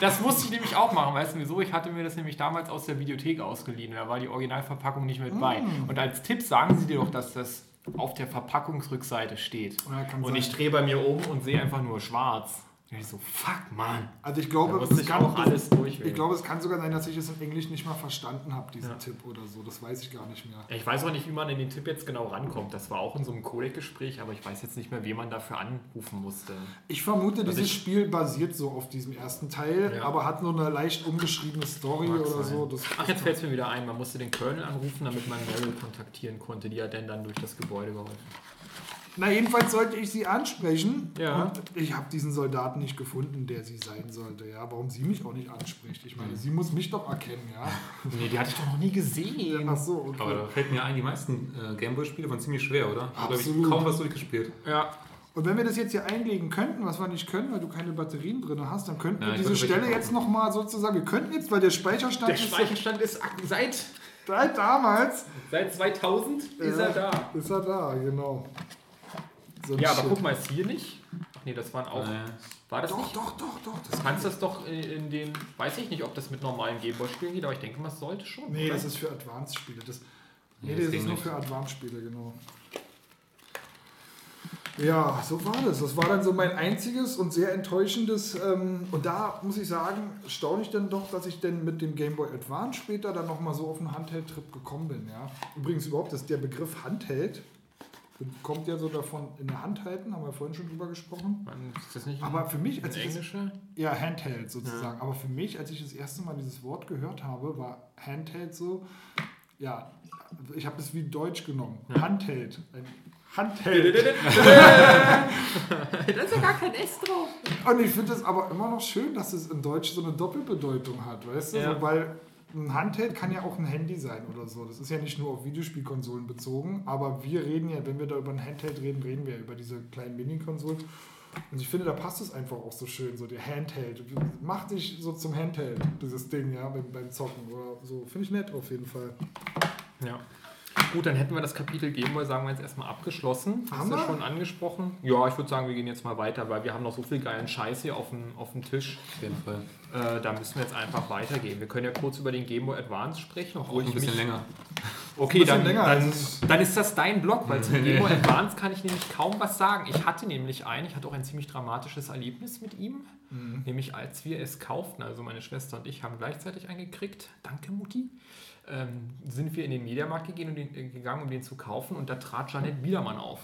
Das musste ich nämlich auch machen, weißt du wieso? Ich hatte mir das nämlich damals aus der Videothek ausgeliehen. Da war die Originalverpackung nicht mit bei. Mm. Und als Tipp sagen sie dir doch, dass das auf der Verpackungsrückseite steht. Ja, und ich drehe bei mir um und sehe einfach nur schwarz. Ich so, fuck, Mann. Also ich glaube, es ich kann, auch alles durchwählen. ich glaube, es kann sogar sein, dass ich es in Englisch nicht mal verstanden habe, diesen Tipp oder so. Das weiß ich gar nicht mehr. Ich weiß auch nicht, wie man in den Tipp jetzt genau rankommt. Das war auch in so einem Codec-Gespräch, aber ich weiß jetzt nicht mehr, wen man dafür anrufen musste. Ich vermute, Also dieses ich- Spiel basiert so auf diesem ersten Teil, Ja. aber hat nur eine leicht umgeschriebene Story Mag oder sein. so. Das Ach, jetzt fällt es mir wieder ein. Man musste den Colonel anrufen, damit man Meryl kontaktieren konnte. Die hat denn dann durch das Gebäude geholfen. Na, jedenfalls sollte ich sie ansprechen. Ja. Und ich habe diesen Soldaten nicht gefunden, der sie sein sollte. Ja, warum sie mich auch nicht anspricht. Ich meine, sie muss mich doch erkennen, ja. [laughs] Nee, die hatte ich doch noch nie gesehen. Ach so, okay. Aber da fällt mir ein, die meisten äh, Gameboy-Spiele waren ziemlich schwer, oder? Ich habe Absolut. ich kaum was durchgespielt. Ja. Und wenn wir das jetzt hier einlegen könnten, was wir nicht können, weil du keine Batterien drin hast, dann könnten Ja, wir diese Stelle jetzt nochmal sozusagen, wir könnten jetzt, weil der Speicherstand Der ist Speicherstand ist seit, seit damals, seit 2000 ist Ja, er da. Ist er da, genau. So Ja, aber Shit. guck mal, ist hier nicht. Ach nee, das waren auch. Äh, War das Doch, nicht? doch, doch, doch. Du kannst das doch in, in den. Weiß ich nicht, ob das mit normalen Gameboy-Spielen geht, aber ich denke mal, es sollte schon. Nee, oder? das ist für Advanced-Spiele. Das, nee, Nee, das, das ist nur nicht. für Advanced-Spiele, genau. Ja, so war das. Das war dann so mein einziges und sehr enttäuschendes. Ähm, und da muss ich sagen, staune ich dann doch, dass ich denn mit dem Game Boy Advance später dann nochmal so auf einen Handheld-Trip gekommen bin. Ja. Übrigens überhaupt, dass der Begriff Handheld kommt ja so davon in der Hand halten, haben wir vorhin schon drüber gesprochen. Man, ist das nicht Aber für mich, als ich das Englische? ja, Handheld sozusagen. Aber für mich, als ich das erste Mal dieses Wort gehört habe, war Handheld so, ja, ich habe es wie Deutsch genommen. Handheld. Ein [laughs] Handheld. da ist ja gar kein S drauf. Und ich finde es aber immer noch schön, dass es in Deutsch so eine Doppelbedeutung hat, weißt du? Ja. So, weil ein Handheld kann ja auch ein Handy sein oder so. Das ist ja nicht nur auf Videospielkonsolen bezogen, aber wir reden ja, wenn wir da über ein Handheld reden, reden wir ja über diese kleinen Mini-Konsolen. Und ich finde, da passt es einfach auch so schön, so der Handheld. Macht dich so zum Handheld, dieses Ding, ja, beim, Zocken oder so. Finde ich nett auf jeden Fall. Ja. Gut, dann hätten wir das Kapitel Gameboy, sagen wir jetzt erstmal abgeschlossen. Hast Haben du wir? schon angesprochen? Ja, ich würde sagen, wir gehen jetzt mal weiter, weil wir haben noch so viel geilen Scheiß hier auf dem, auf dem Tisch. auf jeden Fall. Äh, da müssen wir jetzt einfach weitergehen. Wir können ja kurz über den Game Boy Advance sprechen, Auch obwohl ein bisschen mich, länger. Okay, bisschen dann, länger, dann, dann ist das dein Blog, weil zum [laughs] Game Boy Advance kann ich nämlich kaum was sagen. Ich hatte nämlich einen, ich hatte auch ein ziemlich dramatisches Erlebnis mit ihm, Mhm. nämlich als wir es kauften, also meine Schwester und ich haben gleichzeitig einen gekriegt, danke Mutti, ähm, sind wir in den Mediamarkt gegangen, um den, äh, gegangen, um den zu kaufen und da trat Janet Biedermann auf.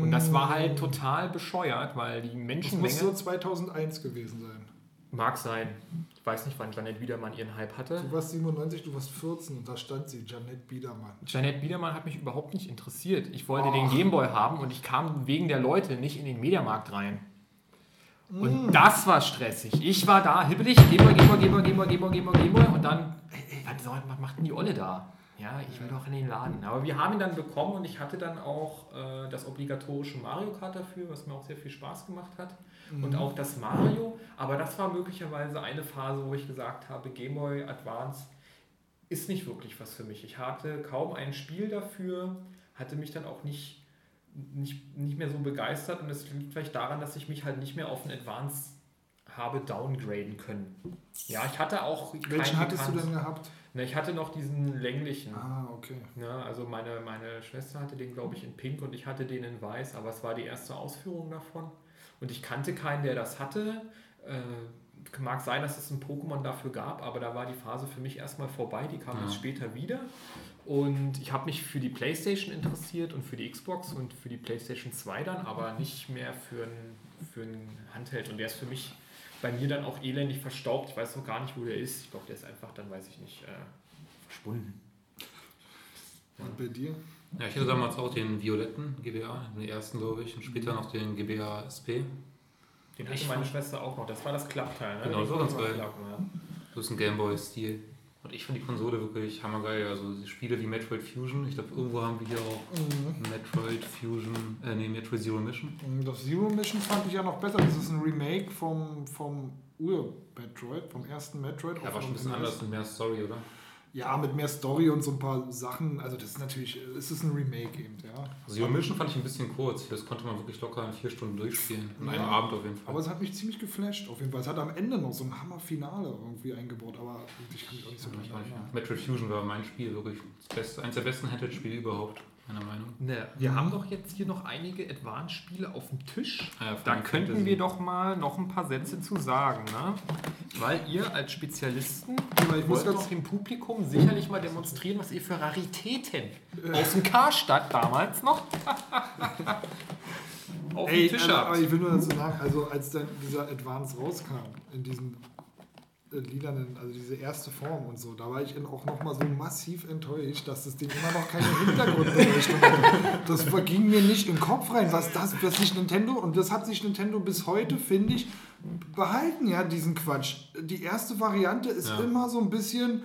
Und das war halt total bescheuert, weil die Das muss so 2001 gewesen sein. Mag sein. Ich weiß nicht, wann Janet Biedermann ihren Hype hatte. Du warst 97, du warst 14 und da stand sie, Janet Biedermann. Janet Biedermann hat mich überhaupt nicht interessiert. Ich wollte Oh. den Gameboy haben und ich kam wegen der Leute nicht in den Mediamarkt rein. Mm. Und das war stressig. Ich war da, hibbelig, Gameboy, Gameboy, Gameboy, Gameboy, Gameboy, Gameboy, Gameboy und dann, was, macht denn die Olle da? Ja, ich will doch in den Laden. Aber wir haben ihn dann bekommen und ich hatte dann auch äh, das obligatorische Mario Kart dafür, was mir auch sehr viel Spaß gemacht hat. Und auch das Mario. Aber das war möglicherweise eine Phase, wo ich gesagt habe, Game Boy Advance ist nicht wirklich was für mich. Ich hatte kaum ein Spiel dafür, hatte mich dann auch nicht, nicht, nicht mehr so begeistert und es liegt vielleicht daran, dass ich mich halt nicht mehr auf den Advance habe downgraden können. Ja, ich hatte auch Welchen hattest du gekannt. denn gehabt? Na, ich hatte noch diesen länglichen. Ah, okay. Ja, also meine, meine Schwester hatte den, glaube ich, in Pink und ich hatte den in Weiß, aber es war die erste Ausführung davon. Und ich kannte keinen, der das hatte. Äh, mag sein, dass es ein Pokémon dafür gab, aber da war die Phase für mich erstmal vorbei. Die kam Ja. jetzt später wieder. Und ich habe mich für die PlayStation interessiert und für die Xbox und für die PlayStation 2 dann, aber nicht mehr für ein, für ein Handheld. Und der ist für mich bei mir dann auch elendig verstaubt. Ich weiß noch gar nicht, wo der ist. Ich glaube, der ist einfach dann, weiß ich nicht, äh, verschwunden. Und bei dir? Ja, ich hatte damals auch den violetten GBA, den ersten glaube ich, und später noch den GBA SP. Den hatte Ich meine Schwester auch noch. Das war das Klappteil, ne? Genau, Den das war ganz geil. ja. Das ist ein Gameboy-Stil. Und ich finde die Konsole wirklich hammergeil. Also Spiele wie Metroid Fusion, ich glaube irgendwo haben wir hier auch Metroid Fusion, äh nee, Metroid Zero Mission. Das Zero Mission fand ich ja noch besser. Das ist ein Remake vom, vom Ur-Metroid, vom ersten Metroid. Ja, war schon ein bisschen anders und mehr Story, oder? Ja, mit mehr Story und so ein paar Sachen. Also das ist natürlich, es ist ein Remake eben, ja. Zero Mission fand ich ein bisschen kurz. Das konnte man wirklich locker in vier Stunden durchspielen. In einem Ja. Abend auf jeden Fall. Aber es hat mich ziemlich geflasht, auf jeden Fall. Es hat am Ende noch so ein Hammer-Finale irgendwie eingebaut, aber ich kann mich auch nicht so Ich dran erinnern. Metroid Fusion war mein Spiel, wirklich das beste, eines der besten Handheld-Spiele überhaupt, meiner Meinung. Ne, wir haben doch jetzt hier noch einige Advanced-Spiele auf dem Tisch. Ah ja, Da könnten Fantasy. wir doch mal noch ein paar Sätze zu sagen, ne? Weil ihr als Spezialisten ich muss ganz- doch im Publikum sicherlich mal demonstrieren, was ihr für Raritäten aus dem Karstadt damals noch [laughs] auf Ey, dem Tisch aber, habt. aber ich will nur dazu sagen, also als dann dieser Advance rauskam, in diesen äh, lilanen, also diese erste Form und so, da war ich auch nochmal so massiv enttäuscht, dass das Ding immer noch keine Hintergrundbeleuchtung hat. Das ging mir nicht den Kopf rein, was das, was sich Nintendo, und das hat sich Nintendo bis heute, finde ich, behalten, ja, diesen Quatsch. Die erste Variante ist Ja. immer so ein bisschen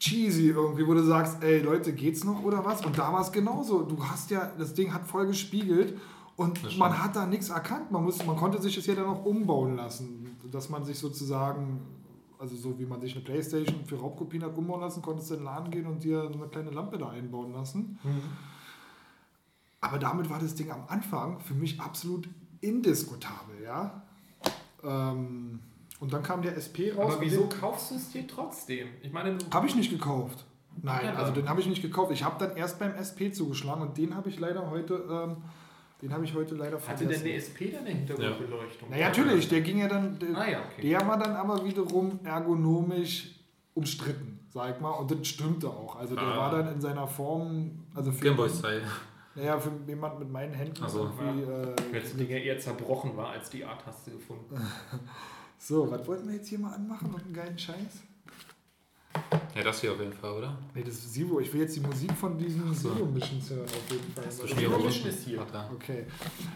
cheesy irgendwie, wo du sagst, ey Leute, geht's noch oder was? Und da war es genauso. Du hast ja, das Ding hat voll gespiegelt und man hat da nichts erkannt. Man, muss, man konnte sich das ja dann auch umbauen lassen, dass man sich sozusagen, also so wie man sich eine Playstation für Raubkopien hat umbauen lassen, konntest du in den Laden gehen und dir eine kleine Lampe da einbauen lassen. Aber damit war das Ding am Anfang für mich absolut indiskutabel, ja. Ähm, und dann kam der SP raus. Aber wieso kaufst du es dir trotzdem? Ich meine, Habe ich nicht gekauft. Nein, Ja, also den habe ich nicht gekauft. Ich habe dann erst beim SP zugeschlagen und den habe ich leider heute, ähm, den habe ich heute leider hatte denn vergessen. der SP dann eine Hintergrundbeleuchtung? Na ja, natürlich, der ging ja dann, der, Ah ja, okay. der war dann aber wiederum ergonomisch umstritten, sag ich mal, und das stimmte auch. Also der Ah. war dann in seiner Form, also für, Gameboy-Style. naja, für jemand mit meinen Händen Ach so. irgendwie, äh, Weil das Ding ja eher zerbrochen war, als die A-Taste gefunden. [laughs] so, was wollten wir jetzt hier mal anmachen und einen geilen Scheiß? Ja, das hier auf jeden Fall, oder? Nee, das ist Zero. Ich will jetzt die Musik von diesen so. Zero-Missions hören, auf jeden Fall. Das ist Mission ist hier. Okay.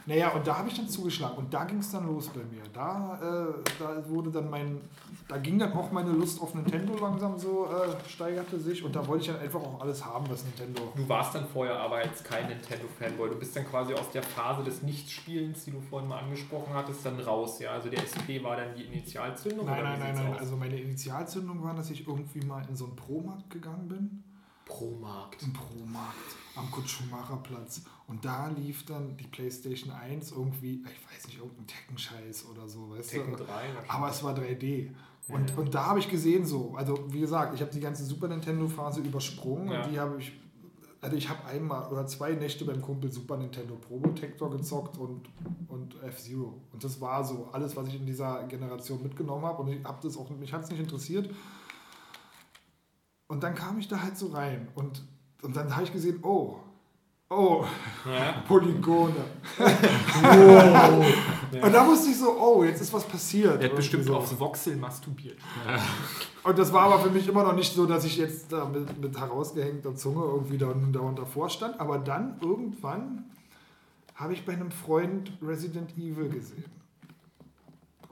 Naja, und da habe ich dann zugeschlagen und da ging es dann los bei mir. Da, äh, da wurde dann mein, da ging dann auch meine Lust auf Nintendo langsam so, äh, steigerte sich und da wollte ich dann einfach auch alles haben, was Nintendo. Du warst dann vorher aber jetzt kein Nintendo-Fanboy. Du bist dann quasi aus der Phase des Nichtspielens, die du vorhin mal angesprochen hattest, dann raus. Ja, also der SP war dann die Initialzündung. Nein, oder nein, nein, nein. aus? Also meine Initialzündung war, dass ich irgendwie mal in so einen Pro-Markt gegangen bin. Pro-Markt. Im Pro-Markt am Kutsch-Schumacher-Platz. Und da lief dann die PlayStation 1 irgendwie, ich weiß nicht, irgendein Tekken-Scheiß oder so, weißt Tekken du? 3 wahrscheinlich. Aber es war 3D. Und, Ja. und da habe ich gesehen, so, also wie gesagt, ich habe die ganze Super Nintendo-Phase übersprungen Ja. und die habe ich, also ich habe einmal oder zwei Nächte beim Kumpel Super Nintendo Probotector gezockt und, und F-Zero. Und das war so alles, was ich in dieser Generation mitgenommen habe und ich habe das auch, mich hat es nicht interessiert. Und dann kam ich da halt so rein und, und dann habe ich gesehen, oh, oh, Ja. [laughs] Polygone. Und da wusste ich so, oh, jetzt ist was passiert. Der hat bestimmt so. aufs Voxel masturbiert. Und das war aber für mich immer noch nicht so, dass ich jetzt da mit, mit herausgehängter Zunge irgendwie da, dauernd davor stand. Aber dann irgendwann habe ich bei einem Freund Resident Evil gesehen.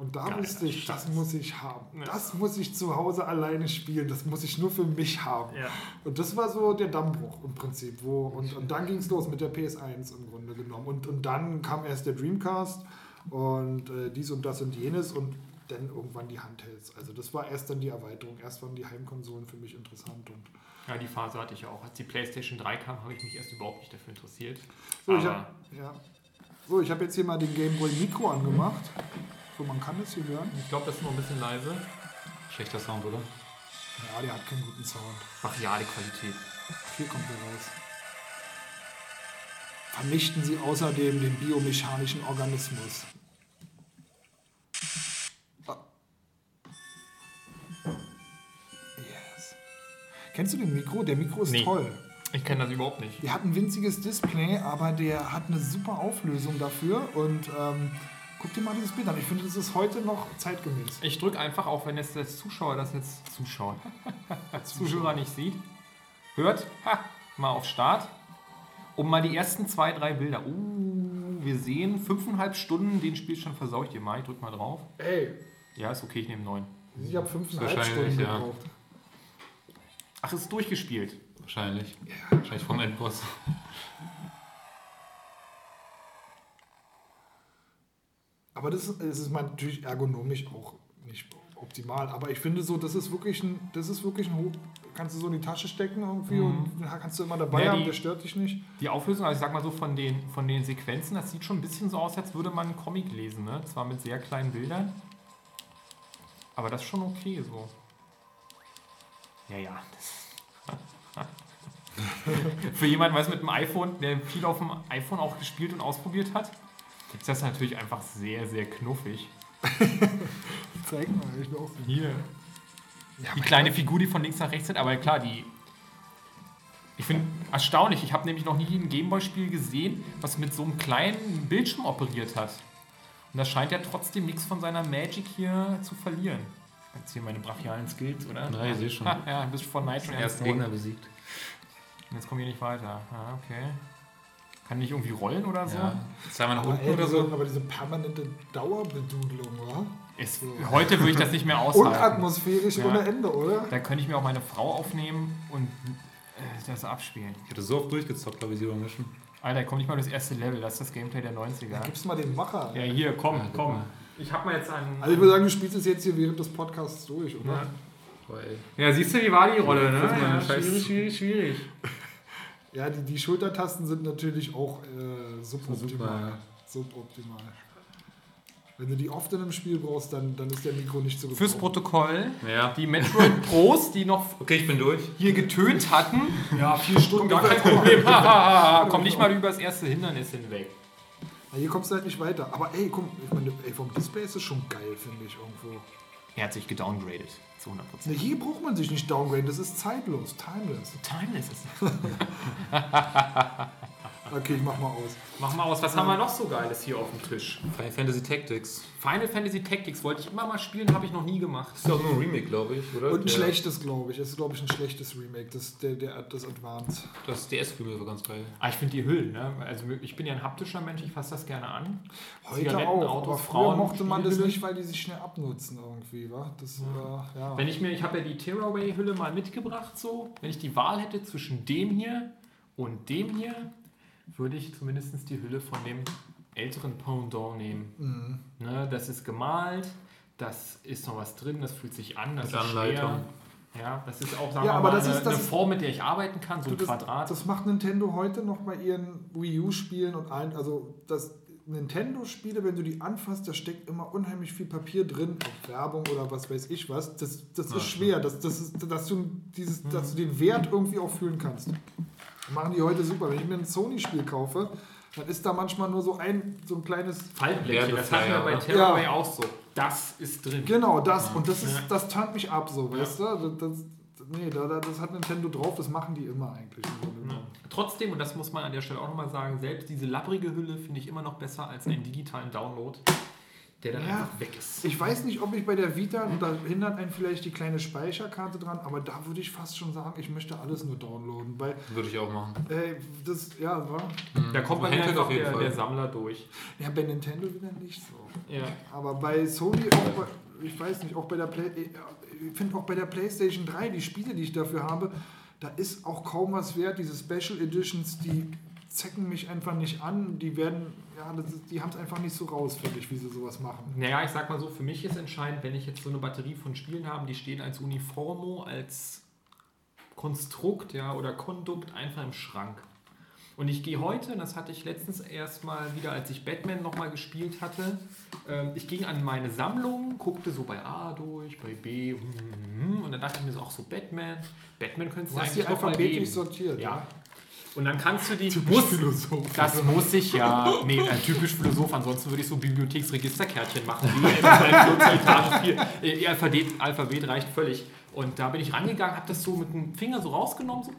Und da Geil, wusste ich, das muss ich haben. Ja. Das muss ich zu Hause alleine spielen. Das muss ich nur für mich haben. Ja. Und das war so der Dammbruch im Prinzip. Wo, und, und dann ging es los mit der PS1 im Grunde genommen. Und, und dann kam erst der Dreamcast und äh, dies und das und jenes und dann irgendwann die Handhelds. Also das war erst dann die Erweiterung. Erst waren die Heimkonsolen für mich interessant. Und ja, die Phase hatte ich auch. Als die PlayStation 3 kam, habe ich mich erst überhaupt nicht dafür interessiert. so, ich Aber habe ja. so, ich hab jetzt hier mal den Game Boy Micro angemacht. So, man kann das hier hören. ich glaube, das ist noch ein bisschen leise. Schlechter Sound, oder? Ja, der hat keinen guten Sound. Brachiale Qualität. Hier kommt er raus. Vernichten Sie außerdem den biomechanischen Organismus. Ah. Yes. Kennst du den Mikro? Der Mikro ist Nee. toll. Ich kenne das überhaupt nicht. Der hat ein winziges Display, aber der hat eine super Auflösung dafür. Und ähm, guck dir mal dieses Bild an. Ich finde, das ist heute noch zeitgemäß. Ich drücke einfach, auch wenn jetzt der Zuschauer das jetzt Zuschauer, [laughs] Zuschauer nicht sieht, hört, ha, mal auf Start. Um mal die ersten zwei, drei Bilder. Uh, wir sehen fünfeinhalb Stunden den Spielstand versau ich dir mal. Ich drück mal drauf. Ey, Ja, ist okay, ich nehme neun. ich habe fünfeinhalb Wahrscheinlich, Stunden ja. gebraucht. Ach, ist durchgespielt. Wahrscheinlich. Wahrscheinlich vom Endboss. Aber das ist, es ist natürlich ergonomisch auch nicht optimal. Aber ich finde so, das ist wirklich ein, das ist wirklich ein Hoch. Kannst du so in die Tasche stecken irgendwie und ja, kannst du immer dabei Mhm. Ja, haben, die- der stört dich nicht. Die Auflösung, also ich sag mal so von den, von den Sequenzen, das sieht schon ein bisschen so aus, als würde man einen Comic lesen, ne? Zwar mit sehr kleinen Bildern, aber das ist schon okay so. Ja, ja. Das [laughs] Für jemanden, weiß mit dem iPhone, der viel auf dem iPhone auch gespielt und ausprobiert hat, ist das natürlich einfach sehr, sehr knuffig. [laughs] Zeig mal, ich will auch sehen. Hier. Ja, Die kleine Gott. Figur, die von links nach rechts sind, aber klar, die. Ich finde erstaunlich, ich habe nämlich noch nie ein Gameboy-Spiel gesehen, was mit so einem kleinen Bildschirm operiert hat. Und das scheint ja trotzdem nichts von seiner Magic hier zu verlieren. Jetzt hier meine brachialen Skills, oder? Ja, ich sehe schon. Ha, [laughs] ja, du bist von Nitro Ersten Gegner besiegt. Und jetzt komme ich nicht weiter. Ah, okay. Kann ich irgendwie rollen oder so? Ja. Zweimal nach aber, unten ey, oder so. aber diese permanente Dauerbedudelung, wa? Ist, heute würde ich das nicht mehr [laughs] aushalten. Unatmosphärisch Ja. ohne Ende, oder? Da könnte ich mir auch meine Frau aufnehmen und äh, das abspielen. Ich hätte so oft durchgezockt, glaube ich, Zero Mission. Alter, komm nicht mal durchs erste Level, das ist das Gameplay der 90er. Gib's mal den Macher. Ja, hier, komm, Ja, komm. mal. Ich hab mal jetzt einen. Also ich würde sagen, du spielst es jetzt hier während des Podcasts durch, oder? Ja. Ja, siehst du, wie war die Rolle, ne? Ja, schwierig, schwierig, schwierig. Ja, die, die Schultertasten sind natürlich auch äh, suboptimal. Suboptimal. Wenn du die oft in einem Spiel brauchst, dann, dann ist der Mikro nicht zu Fürs gebrauchen. Protokoll, Ja. die Metroid Pros, die noch Okay, ich bin durch. hier getönt hatten, Ja, vier Stunden. gar kein Problem. Komm nicht mal über das erste Hindernis hinweg. Ja, hier kommst du halt nicht weiter. Aber ey, komm, ich meine, ey, vom Display ist es schon geil, finde ich irgendwo. Er hat sich gedowngradet, zu 100%. Ne, hier braucht man sich nicht downgraden, das ist zeitlos, timeless. Timeless ist es. [laughs] Okay, ich mach mal aus. Mach mal aus, was haben wir noch so Geiles hier auf dem Tisch? Final Fantasy Tactics. Final Fantasy Tactics wollte ich immer mal spielen, habe ich noch nie gemacht. Ist ja auch nur ein Remake, glaube ich, oder? Und ein Der- schlechtes, glaube ich. Es ist, glaube ich, ein schlechtes Remake, das, der, der, das Advance. Das DS-Remake war ganz geil. Ah, ich finde die Hüllen, ne? Also ich bin ja ein haptischer Mensch, ich fasse das gerne an. Heute auch, Autos, aber früher Frauen, mochte man das nicht, weil die sich schnell abnutzen irgendwie, wa? Das, äh, ja. Wenn ich mir, ich habe ja die Tearaway-Hülle mal mitgebracht, so. Wenn ich die Wahl hätte zwischen dem hier und dem hier, würde ich zumindest die Hülle von dem älteren Pendant nehmen. Mhm. Ne, das ist gemalt, das ist noch was drin, das fühlt sich an, das Mit ist Anleitung. schwer. Ja, das ist auch, sagen Ja, wir aber mal, das eine, ist- das eine Form, mit der ich arbeiten kann, so ein das, Quadrat. das macht Nintendo heute noch bei ihren Wii U-Spielen und allen. Also, das, Nintendo-Spiele, wenn du die anfasst, da steckt immer unheimlich viel Papier drin, auf Werbung oder was weiß ich was. Das, das Ja, ist schwer, das, das ist, dass, du dieses, dass du den Wert irgendwie auch fühlen kannst. Machen die heute super. Wenn ich mir ein Sony-Spiel kaufe, dann ist da manchmal nur so ein, so ein kleines Faltblättchen, das hatten wir bei Terraway Ja. auch so. Das ist drin. Genau, das. Und das, ist, das turnt mich ab, so, weißt du? Das, das, nee, da, da, das hat Nintendo drauf, das machen die immer eigentlich. Trotzdem, und das muss man an der Stelle auch nochmal sagen, selbst diese labbrige Hülle finde ich immer noch besser als einen digitalen Download, der dann Ja. einfach weg ist. Ich weiß nicht, ob ich bei der Vita, und da hindert einen vielleicht die kleine Speicherkarte dran, aber da würde ich fast schon sagen, ich möchte alles nur downloaden, weil, Würde ich auch machen. ey, das, ja, war, Da kommt bei mir Handheld einfach auf jeden der, Fall. der Sammler durch. ja, bei Nintendo wieder nicht so. Ja. Aber bei Sony auch, bei, ich weiß nicht, auch bei der Play, ich finde auch bei der PlayStation 3, die Spiele, die ich dafür habe, da ist auch kaum was wert. Diese Special Editions, die zecken mich einfach nicht an. Die werden, ja, ist, die haben es einfach nicht so raus, finde ich, wie sie sowas machen. Naja, ich sag mal so, für mich ist entscheidend, wenn ich jetzt so eine Batterie von Spielen habe, die stehen als Uniformo, als Konstrukt ja, oder Kondukt einfach im Schrank. Und ich gehe heute, und das hatte ich letztens erst mal wieder, als ich Batman nochmal gespielt hatte, ähm, ich ging an meine Sammlung, guckte so bei A durch, bei B, hm, und dann dachte ich mir so, ach so Batman, Batman könntest Du du hast die eigentlich noch mal alphabetisch geben. sortiert. Ja. Und dann kannst du die, Typisch muss, Philosoph. das muss ich ja. [laughs] Nee, äh, typisch Philosoph. Ansonsten würde ich so Bibliotheksregisterkärtchen machen. Wie in 14 Etagen viel. Äh, Alphabet, Alphabet reicht völlig. Und da bin ich rangegangen, habe das so mit dem Finger so rausgenommen, so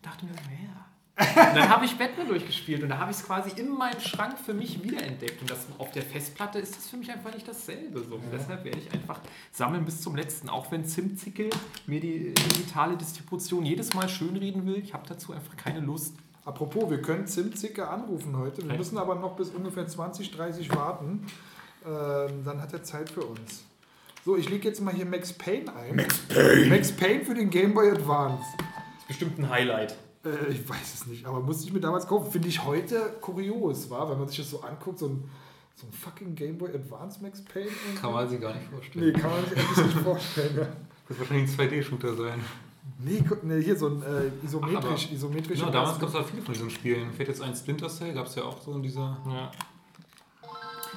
dachte mir, naja. Und dann habe ich Batman durchgespielt und da habe ich es quasi in meinem Schrank für mich wiederentdeckt. Und das, auf der Festplatte ist das für mich einfach nicht dasselbe. So. Und deshalb werde ich einfach sammeln bis zum letzten. Auch wenn Zimtzickel mir die digitale Distribution jedes Mal schönreden will, ich habe dazu einfach keine Lust. Apropos, wir können Zimtzicke anrufen heute. Wir Okay. müssen aber noch bis ungefähr 20, 30 warten. Ähm, dann hat er Zeit für uns. So, ich lege jetzt mal hier Max Payne ein. Max Payne? Max Payne für den Game Boy Advance. ist bestimmt ein Highlight. Äh, ich weiß es nicht, aber musste ich mir damals kaufen. Finde ich heute kurios, war, wenn man sich das so anguckt, so ein, so ein fucking Game Boy Advance Max Payne. Kann man sich gar nicht Nee, vorstellen. kann man sich eigentlich nicht vorstellen. Ja. Das wird wahrscheinlich ein 2D-Shooter sein. Nee, nee, hier so ein äh, isometrisch, Ach, isometrisch. Ja, damals gab es auch viele von diesen Spielen. Fällt jetzt ein Splinter Cell, gab es ja auch so in dieser. Ja.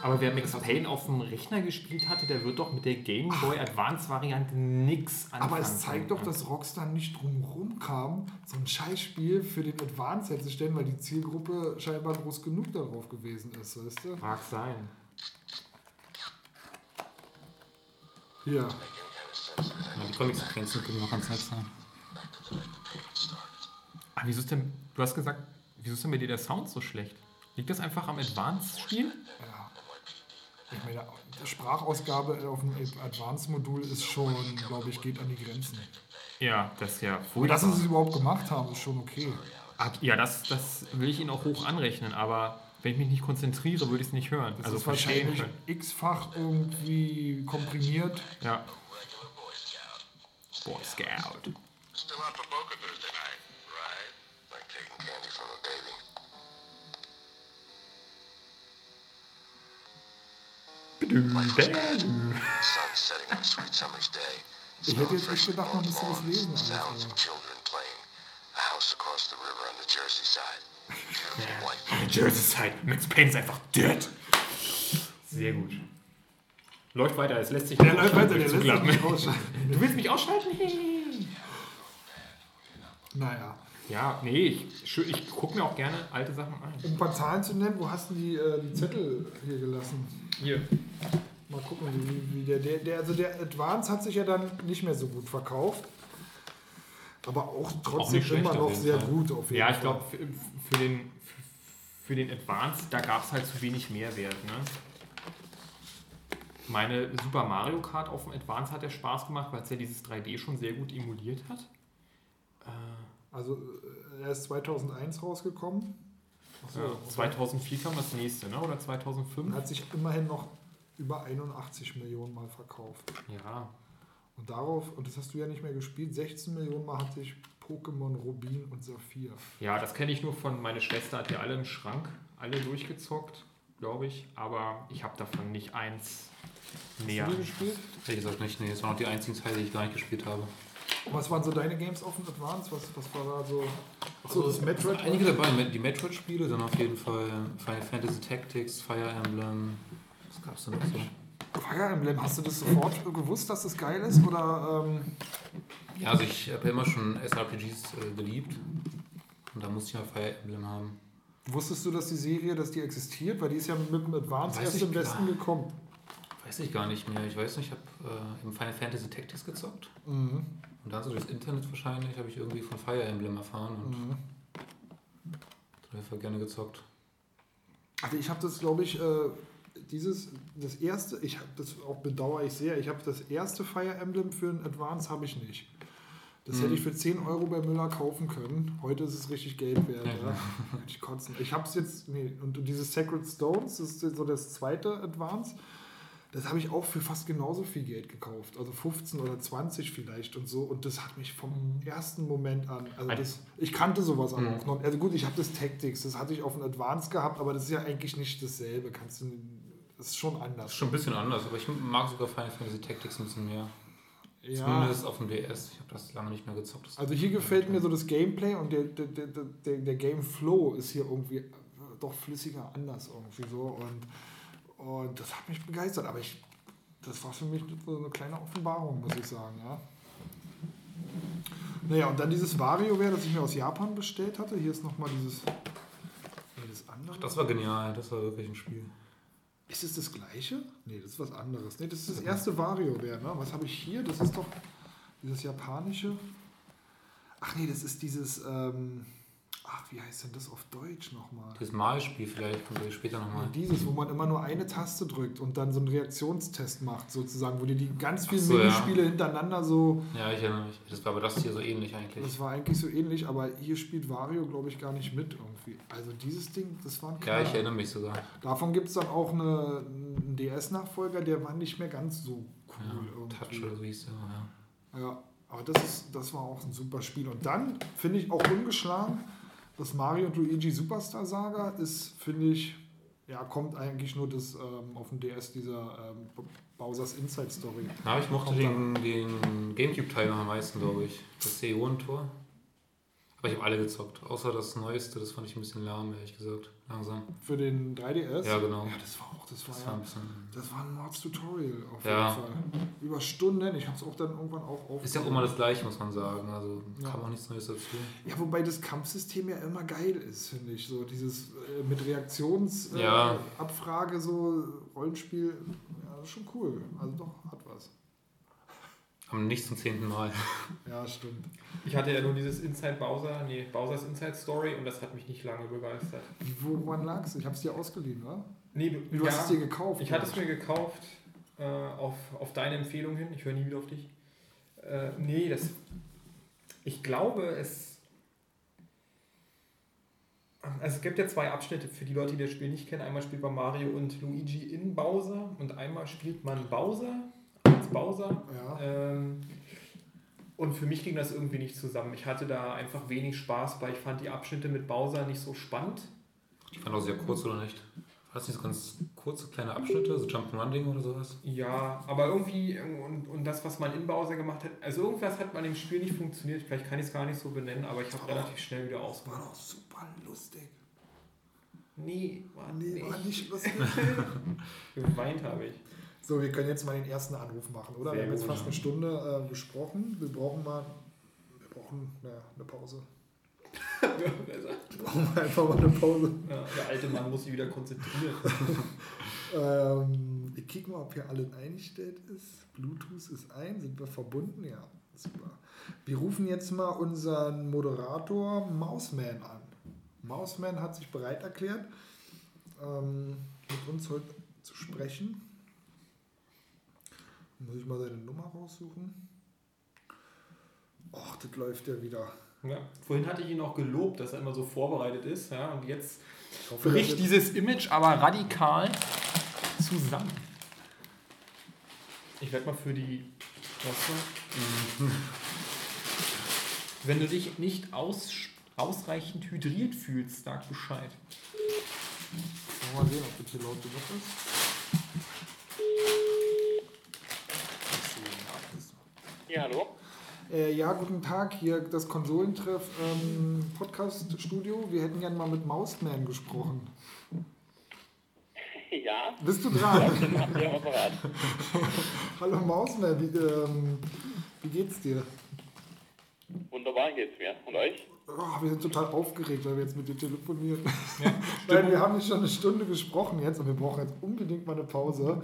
Aber wer Max Payne auf dem Rechner gespielt hatte, der wird doch mit der Game Boy Advance Variante nix anfangen. Aber es zeigt doch, dass Rockstar nicht drumherum kam, so ein Scheißspiel für den Advance herzustellen, weil die Zielgruppe scheinbar groß genug darauf gewesen ist, weißt du? Mag sein. Hier. Ja, die Comic-Sequenzen können noch ganz nett sein. Ah, wieso ist denn, du hast gesagt, wieso ist denn bei dir der Sound so schlecht? Liegt das einfach am Advance-Spiel? Ja. Ich meine, die Sprachausgabe auf dem Advance-Modul ist schon, glaube ich, geht an die Grenzen. Ja, das ist ja Aber dass sie furchtbar. es überhaupt gemacht haben, ist schon okay. Ja, das, das will ich Ihnen auch hoch anrechnen, aber wenn ich mich nicht konzentriere, würde ich es nicht hören. Das also ist wahrscheinlich x-fach irgendwie komprimiert. Ja. Boy Scout. Still out for poker Thursday Ich hätte jetzt echt gedacht, man müsste was lesen. Sounds Alles, of children playing. A house across the the Jersey side. Max Payne ist einfach dead. Sehr gut. Läuft weiter, es lässt sich der läuft weiter, der lässt sich nicht ausschalten. Du willst mich ausschalten? Naja. Ja, nee, ich, ich gucke mir auch gerne alte Sachen an. Um ein paar Zahlen zu nennen, wo hast du die, äh, die Zettel hier gelassen? Hier. Mal gucken, wie, wie der, der, der, also der Advance hat sich ja dann nicht mehr so gut verkauft. Aber auch trotzdem schlecht immer noch sehr Fall. gut auf jeden Ja, ich glaube, für, für, den, für den Advance, da gab es halt zu wenig Mehrwert. Ne? Meine Super Mario Kart auf dem Advance hat ja Spaß gemacht, weil es ja dieses 3D schon sehr gut emuliert hat. Also äh, er ist 2001 rausgekommen. Achso, Ja, okay. 2004 kam das nächste, ne? oder 2005? Und hat sich immerhin noch über 81 Millionen Mal verkauft. Ja, Und darauf, und das hast du ja nicht mehr gespielt, 16 Millionen Mal hat sich Pokémon Rubin und Saphir. ja, das kenne ich nur von, meine Schwester hat ja alle im Schrank, alle durchgezockt, glaube ich, aber ich habe davon nicht eins näher. Hast du die gespielt? Ehrlich gesagt nicht, nee, das waren auch die einzigen Teile, die ich gar nicht gespielt habe. Was waren so deine Games auf dem Advance? Was, was war da so? Achso, Also, das Metroid. Einige dabei, die Metroid-Spiele, dann auf jeden Fall Final Fantasy Tactics, Fire Emblem. Was gab's denn noch so? Fire Emblem, hast du das sofort gewusst, dass das geil ist? Oder ähm, Ja, also ich habe immer schon SRPGs äh, geliebt. Und da musste ich mal Fire Emblem haben. wusstest du, dass die Serie, dass die existiert? Weil die ist ja mit dem Advance erst im. Westen gekommen. Weiß ich gar nicht mehr. Ich weiß nicht, ich habe äh, im Final Fantasy Tactics gezockt. Mhm. Und so durchs Internet wahrscheinlich habe ich irgendwie von Fire Emblem erfahren und Mhm. dafür gerne gezockt. Also ich habe das, glaube ich, äh, dieses, das erste, ich habe das auch bedauere ich sehr, ich habe das erste Fire Emblem für ein Advance habe ich nicht. Das Mhm. hätte ich für 10 Euro bei Müller kaufen können. Heute ist es richtig Geld wert. Ja, Ja. Könnte ich kotzen. Ich habe es jetzt, nee, und dieses Sacred Stones, das ist so das zweite Advance, das habe ich auch für fast genauso viel Geld gekauft. Also 15 oder 20 vielleicht und so. Und das hat mich vom ersten Moment an, also das, ich kannte sowas Mhm. auch noch. Also gut, ich habe das Tactics, das hatte ich auf dem Advance gehabt, aber das ist ja eigentlich nicht dasselbe. Kannst du, das ist schon anders. ist schon ein bisschen anders, aber ich mag sogar Final Fantasy Tactics ein bisschen mehr. Ja. Zumindest auf dem DS. Ich habe das lange nicht mehr gezockt. Also hier gefällt mir so das Gameplay und der, der, der, der, der Game Flow ist hier irgendwie doch flüssiger anders irgendwie so und, und das hat mich begeistert, aber ich, das war für mich so eine kleine Offenbarung, muss ich sagen, ja. Naja, und dann dieses WarioWare, das ich mir aus Japan bestellt hatte. Hier ist nochmal dieses. Das andere. Das war genial, das war wirklich ein Spiel. Ist es das gleiche? Nee, das ist was anderes. Nee, das ist das erste WarioWare, ne? Was habe ich hier? Das ist doch dieses japanische. Ach nee, das ist dieses. Ähm, ach, wie heißt denn das auf Deutsch nochmal? Dieses Malspiel vielleicht, kommt wir später nochmal. Dieses, wo man immer nur eine Taste drückt und dann so einen Reaktionstest macht, sozusagen, wo dir die ganz vielen so, ja. Minispiele hintereinander so. Ja, ich erinnere mich. Das war aber das hier so ähnlich eigentlich. Das war eigentlich so ähnlich, aber hier spielt Wario, glaube ich, gar nicht mit irgendwie. Also dieses Ding, das war ein Ja, Knaller. ich erinnere mich sogar. Davon gibt es dann auch eine, einen DS-Nachfolger, der war nicht mehr ganz so cool. Ja, irgendwie. Touch oder so hieß der, ja. Ja, aber das, ist, das war auch ein super Spiel. Und dann finde ich auch ungeschlagen, das Mario und Luigi Superstar Saga ist, finde ich, ja, kommt eigentlich nur das ähm, auf dem DS dieser ähm, Bowser's Inside Story. Ja, ich mochte den, den Gamecube-Teil noch am meisten, glaube ich. Das CEO-Tor. Aber ich habe alle gezockt. Außer das Neueste, das fand ich ein bisschen lahm, ehrlich gesagt. Langsam. Für den 3DS. Ja, genau. Ja, das war auch, das war, Das war ein ja, bisschen. das war ein Mords-Tutorial auf Ja. jeden Fall. Über Stunden. Ich habe es auch dann irgendwann auch auf. Ist ja auch immer das Gleiche, muss man sagen. Also Ja. kam auch nichts Neues dazu. Ja, wobei das Kampfsystem ja immer geil ist, finde ich. So dieses äh, mit Reaktionsabfrage, äh, Ja. So Rollenspiel, ja, schon cool. Also doch, hat. Am nicht zum zehnten Mal. [laughs] Ja, stimmt. Ich hatte ja nur dieses Inside Bowser, nee, Bowser's Inside Story und das hat mich nicht lange begeistert. Woran lag's? Ich habe es dir ausgeliehen, wa? Nee, du, Du hast es dir gekauft. Ich hatte es mir gekauft äh, auf, auf deine Empfehlung hin. Ich höre nie wieder auf dich. Äh, nee, das. Ich glaube, es. Also es gibt ja zwei Abschnitte für die Leute, die das Spiel nicht kennen. Einmal spielt man Mario und Luigi in Bowser und einmal spielt man Bowser Bowser. Ja. Ähm, und für mich ging das irgendwie nicht zusammen. Ich hatte da einfach wenig Spaß bei. Ich fand die Abschnitte mit Bowser nicht so spannend. Die waren auch sehr kurz, oder nicht? War das nicht so ganz kurze kleine Abschnitte, so Jump'n'Run-Ding oder sowas? Ja, aber irgendwie, und, und das, was man in Bowser gemacht hat, also irgendwas hat man im Spiel nicht funktioniert. Vielleicht kann ich es gar nicht so benennen, aber ich habe relativ schnell wieder War ausgemacht. doch super lustig. Nee, war Nee, nicht. war nicht [laughs] lustig. Geweint habe ich. So, wir können jetzt mal den ersten Anruf machen, oder? Sehr wir haben jetzt fast eine Stunde äh, gesprochen. Wir brauchen mal. Wir brauchen ja, eine Pause. [laughs] Wir brauchen einfach mal eine Pause. ja, der alte Mann muss sich wieder konzentrieren. [laughs] Ähm, ich kicke mal, ob hier alles eingestellt ist. Bluetooth ist ein, sind wir verbunden? Ja, super. Wir rufen jetzt mal unseren Moderator Mausman an. Mausman hat sich bereit erklärt, ähm, mit uns heute zu sprechen. Muss ich mal seine Nummer raussuchen. Och, das läuft ja wieder. Ja. Vorhin hatte ich ihn auch gelobt, dass er immer so vorbereitet ist. Ja, und jetzt hoffe, bricht dieses Image aber radikal zusammen. Ich werde mal für die. War? Wenn du dich nicht aus, ausreichend hydriert fühlst, sag Bescheid. mal sehen, ob das hier laut genug ist. Ja, hallo? Äh, ja, guten Tag, hier das Konsolentreff ähm, Podcast-Studio. Wir hätten gerne mal mit Mausman gesprochen. [laughs] Ja, Bist du dran? Apparat. [laughs] Hallo Mausman, wie, ähm, wie geht's dir? Wunderbar geht's mir. Und euch? Oh, wir sind total aufgeregt, weil wir jetzt mit dir telefonieren. weil [laughs] wir haben nicht schon eine Stunde gesprochen jetzt und wir brauchen jetzt unbedingt mal eine Pause.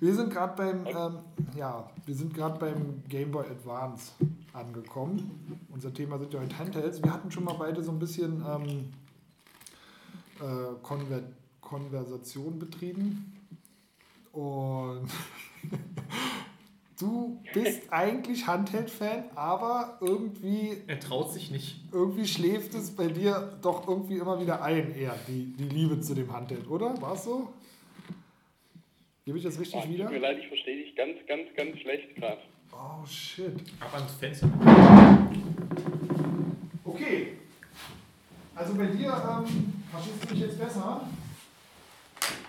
Wir sind gerade beim, ähm, ja, wir sind gerade beim Game Boy Advance angekommen. Unser Thema sind ja heute Handhelds. Wir hatten schon mal beide so ein bisschen ähm, äh, Konver Konversation betrieben. Und [laughs] du bist eigentlich Handheld-Fan, aber irgendwie Er traut sich nicht. irgendwie schläft es bei dir doch irgendwie immer wieder ein, eher, die, die Liebe zu dem Handheld, oder? War es so? Gebe ich das richtig Oh, wieder? tut mir leid, ich verstehe dich ganz, ganz, ganz schlecht gerade. Oh shit. Ab ans Fenster. Okay. Also bei dir, ähm, verstehst du mich jetzt besser?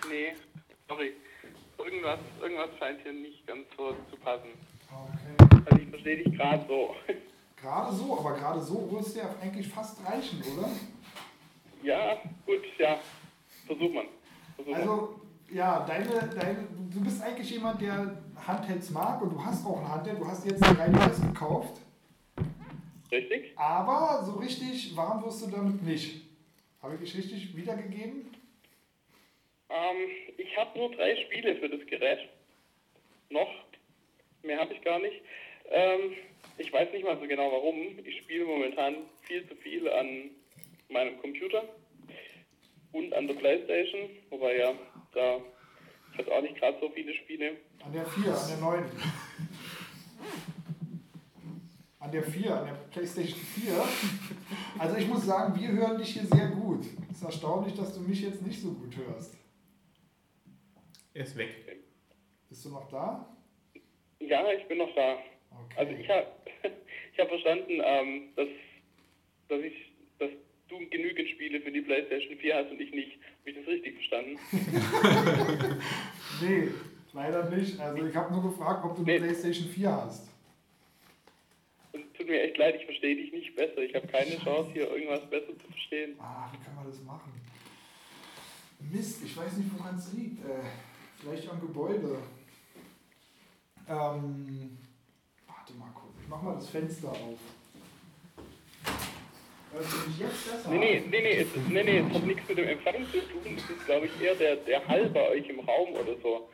Nee, sorry. Irgendwas, irgendwas scheint hier nicht ganz so zu passen. Okay. Also ich verstehe dich gerade so. Gerade so, aber gerade so würde es dir eigentlich fast reichen, oder? Ja, gut, ja. Versuch man. Versuch man. Also, ja, deine, deine, du bist eigentlich jemand, der Handhelds mag und du hast auch ein Handheld. Du hast jetzt ein 3DS gekauft, Richtig? aber so richtig warm wirst du damit nicht. Habe ich dich richtig wiedergegeben? Ähm, ich habe nur drei Spiele für das Gerät. Noch. Mehr habe ich gar nicht. Ähm, ich weiß nicht mal so genau warum. Ich spiele momentan viel zu viel an meinem Computer und an der Playstation. Wobei ja, da habe auch nicht gerade so viele Spiele. An der 4, an der 9. An der 4, an der PlayStation 4. Also ich muss sagen, wir hören dich hier sehr gut. Es ist erstaunlich, dass du mich jetzt nicht so gut hörst. Er ist weg. Bist du noch da? Ja, ich bin noch da. Okay. Also ich habe [laughs] ich hab verstanden, ähm, dass, dass, ich, du genügend Spiele für die PlayStation 4 hast und ich nicht. Habe ich das richtig verstanden? [laughs] Nee, leider nicht. Also ich habe nur gefragt, ob du eine Nee. PlayStation 4 hast. Und tut mir echt leid, ich verstehe dich nicht besser. Ich habe keine Chance, hier irgendwas besser zu verstehen. Ah, wie kann man das machen? Mist, ich weiß nicht, woran es liegt. Äh, vielleicht am Gebäude. Ähm, warte mal kurz. Ich mach mal das Fenster auf. Hörst du mich jetzt besser? Nee, nee, nee, nee, es, nee, nee, es hat nichts mit dem Empfang zu tun. Es ist, glaube ich, eher der, der Hall bei euch im Raum oder so,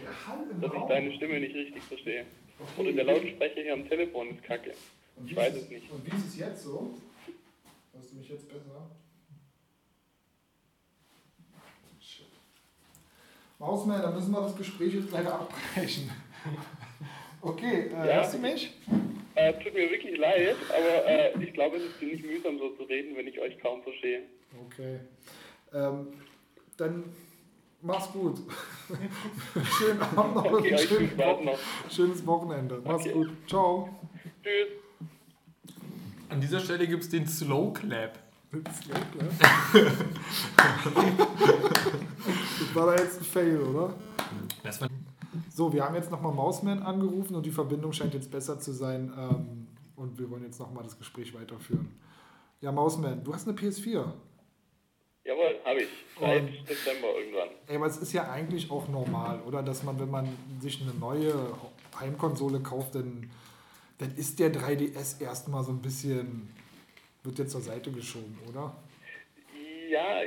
Der Hall im dass ich deine Stimme nicht richtig verstehe. Okay. Oder der Lautsprecher hier am Telefon ist kacke. Und ich weiß es nicht. Und wie ist es jetzt so? Hörst du mich jetzt besser? Shit. Mausman, dann müssen wir das Gespräch jetzt leider abbrechen. [laughs] Okay, äh, Ja. hörst du mich? Äh, tut mir wirklich leid, aber äh, ich glaube, es ist ziemlich mühsam, so zu reden, wenn ich euch kaum verstehe. Okay. Ähm, dann mach's gut. [laughs] Schönen Abend noch und Okay, schönes, Spaß Wo noch. schönes Wochenende. Mach's Okay. gut. Ciao. Tschüss. An dieser Stelle gibt es den Slow Clap. [laughs] Das war da jetzt ein Fail, oder? Das war So, wir haben jetzt nochmal Mausman angerufen und die Verbindung scheint jetzt besser zu sein. Ähm, und wir wollen jetzt nochmal das Gespräch weiterführen. Ja, Mausman, du hast eine PS4. Jawohl, habe ich. Seit Und- Dezember irgendwann. Ey, aber es ist ja eigentlich auch normal, oder? Dass man, wenn man sich eine neue Heimkonsole kauft, dann, dann ist der 3DS erstmal so ein bisschen, wird jetzt zur Seite geschoben, oder? Ja,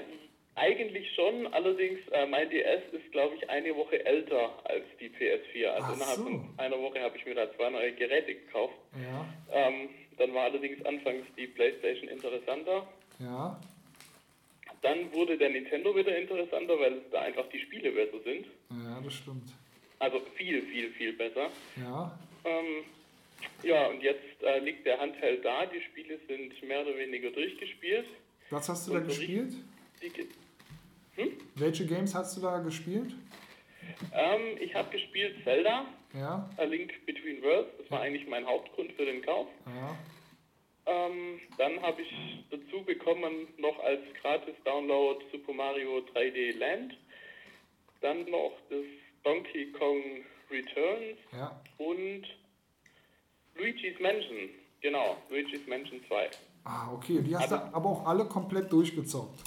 eigentlich schon. Allerdings, äh, mein DS ist, glaube ich, eine Woche älter als die PS4. Also Ach innerhalb so. von einer Woche habe ich mir da zwei neue Geräte gekauft. Ja, Ähm, dann war allerdings anfangs die PlayStation interessanter. ja. Dann wurde der Nintendo wieder interessanter, weil da einfach die Spiele besser sind. Ja, das stimmt. Also viel, viel, viel besser. Ja, Ähm, ja, und jetzt äh, liegt der Handheld da. Die Spiele sind mehr oder weniger durchgespielt. was hast du da Und so gespielt? Die, ge- Welche Games hast du da gespielt? ähm, ich habe gespielt Zelda, Ja, A Link Between Worlds. Das war eigentlich mein Hauptgrund für den Kauf. ja. Ähm, dann habe ich dazu bekommen noch als Gratis-Download Super Mario 3D Land. Dann noch das Donkey Kong Returns Ja, und Luigi's Mansion, genau, Luigi's Mansion 2. Ah, okay. Die hast Also- du aber auch alle komplett durchgezockt.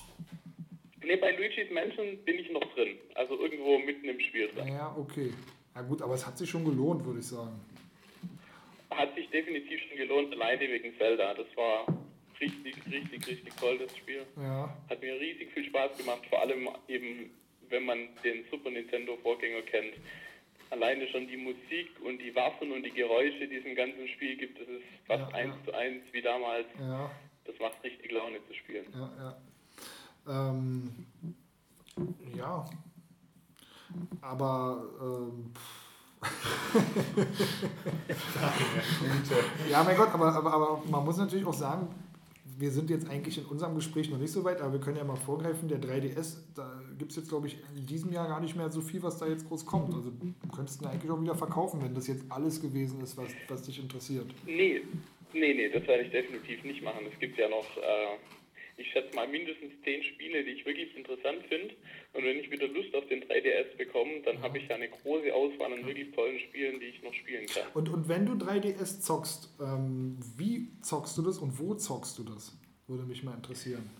Ne, bei Luigi's Mansion bin ich noch drin, also irgendwo mitten im Spiel drin. Ja, okay. Na gut, aber es hat sich schon gelohnt, würde ich sagen. Hat sich definitiv schon gelohnt, alleine wegen Zelda. Das war richtig, richtig, richtig toll, das Spiel. Ja, Hat mir riesig viel Spaß gemacht, vor allem eben, wenn man den Super Nintendo Vorgänger kennt. Alleine schon die Musik und die Waffen und die Geräusche, die es im ganzen Spiel gibt, das ist fast Ja, eins ja. zu eins wie damals. ja, Das macht richtig Laune zu spielen. ja, ja. Ähm, ja. Aber ähm, [laughs] ja, mein Gott, aber, aber, aber man muss natürlich auch sagen, wir sind jetzt eigentlich in unserem Gespräch noch nicht so weit, aber wir können ja mal vorgreifen, der 3DS, da gibt es jetzt, glaube ich, in diesem Jahr gar nicht mehr so viel, was da jetzt groß kommt. Also du könntest ihn eigentlich auch wieder verkaufen, wenn das jetzt alles gewesen ist, was, was dich interessiert. Nee, nee, nee, das werde ich definitiv nicht machen. Es gibt ja noch, äh, ich schätze mal, mindestens zehn Spiele, die ich wirklich interessant finde. Und wenn ich wieder Lust auf den 3DS bekomme, dann habe ich ja eine große Auswahl an wirklich tollen Spielen, die ich noch spielen kann. Und, und wenn du 3DS zockst, ähm, wie zockst du das und wo zockst du das? Würde mich mal interessieren.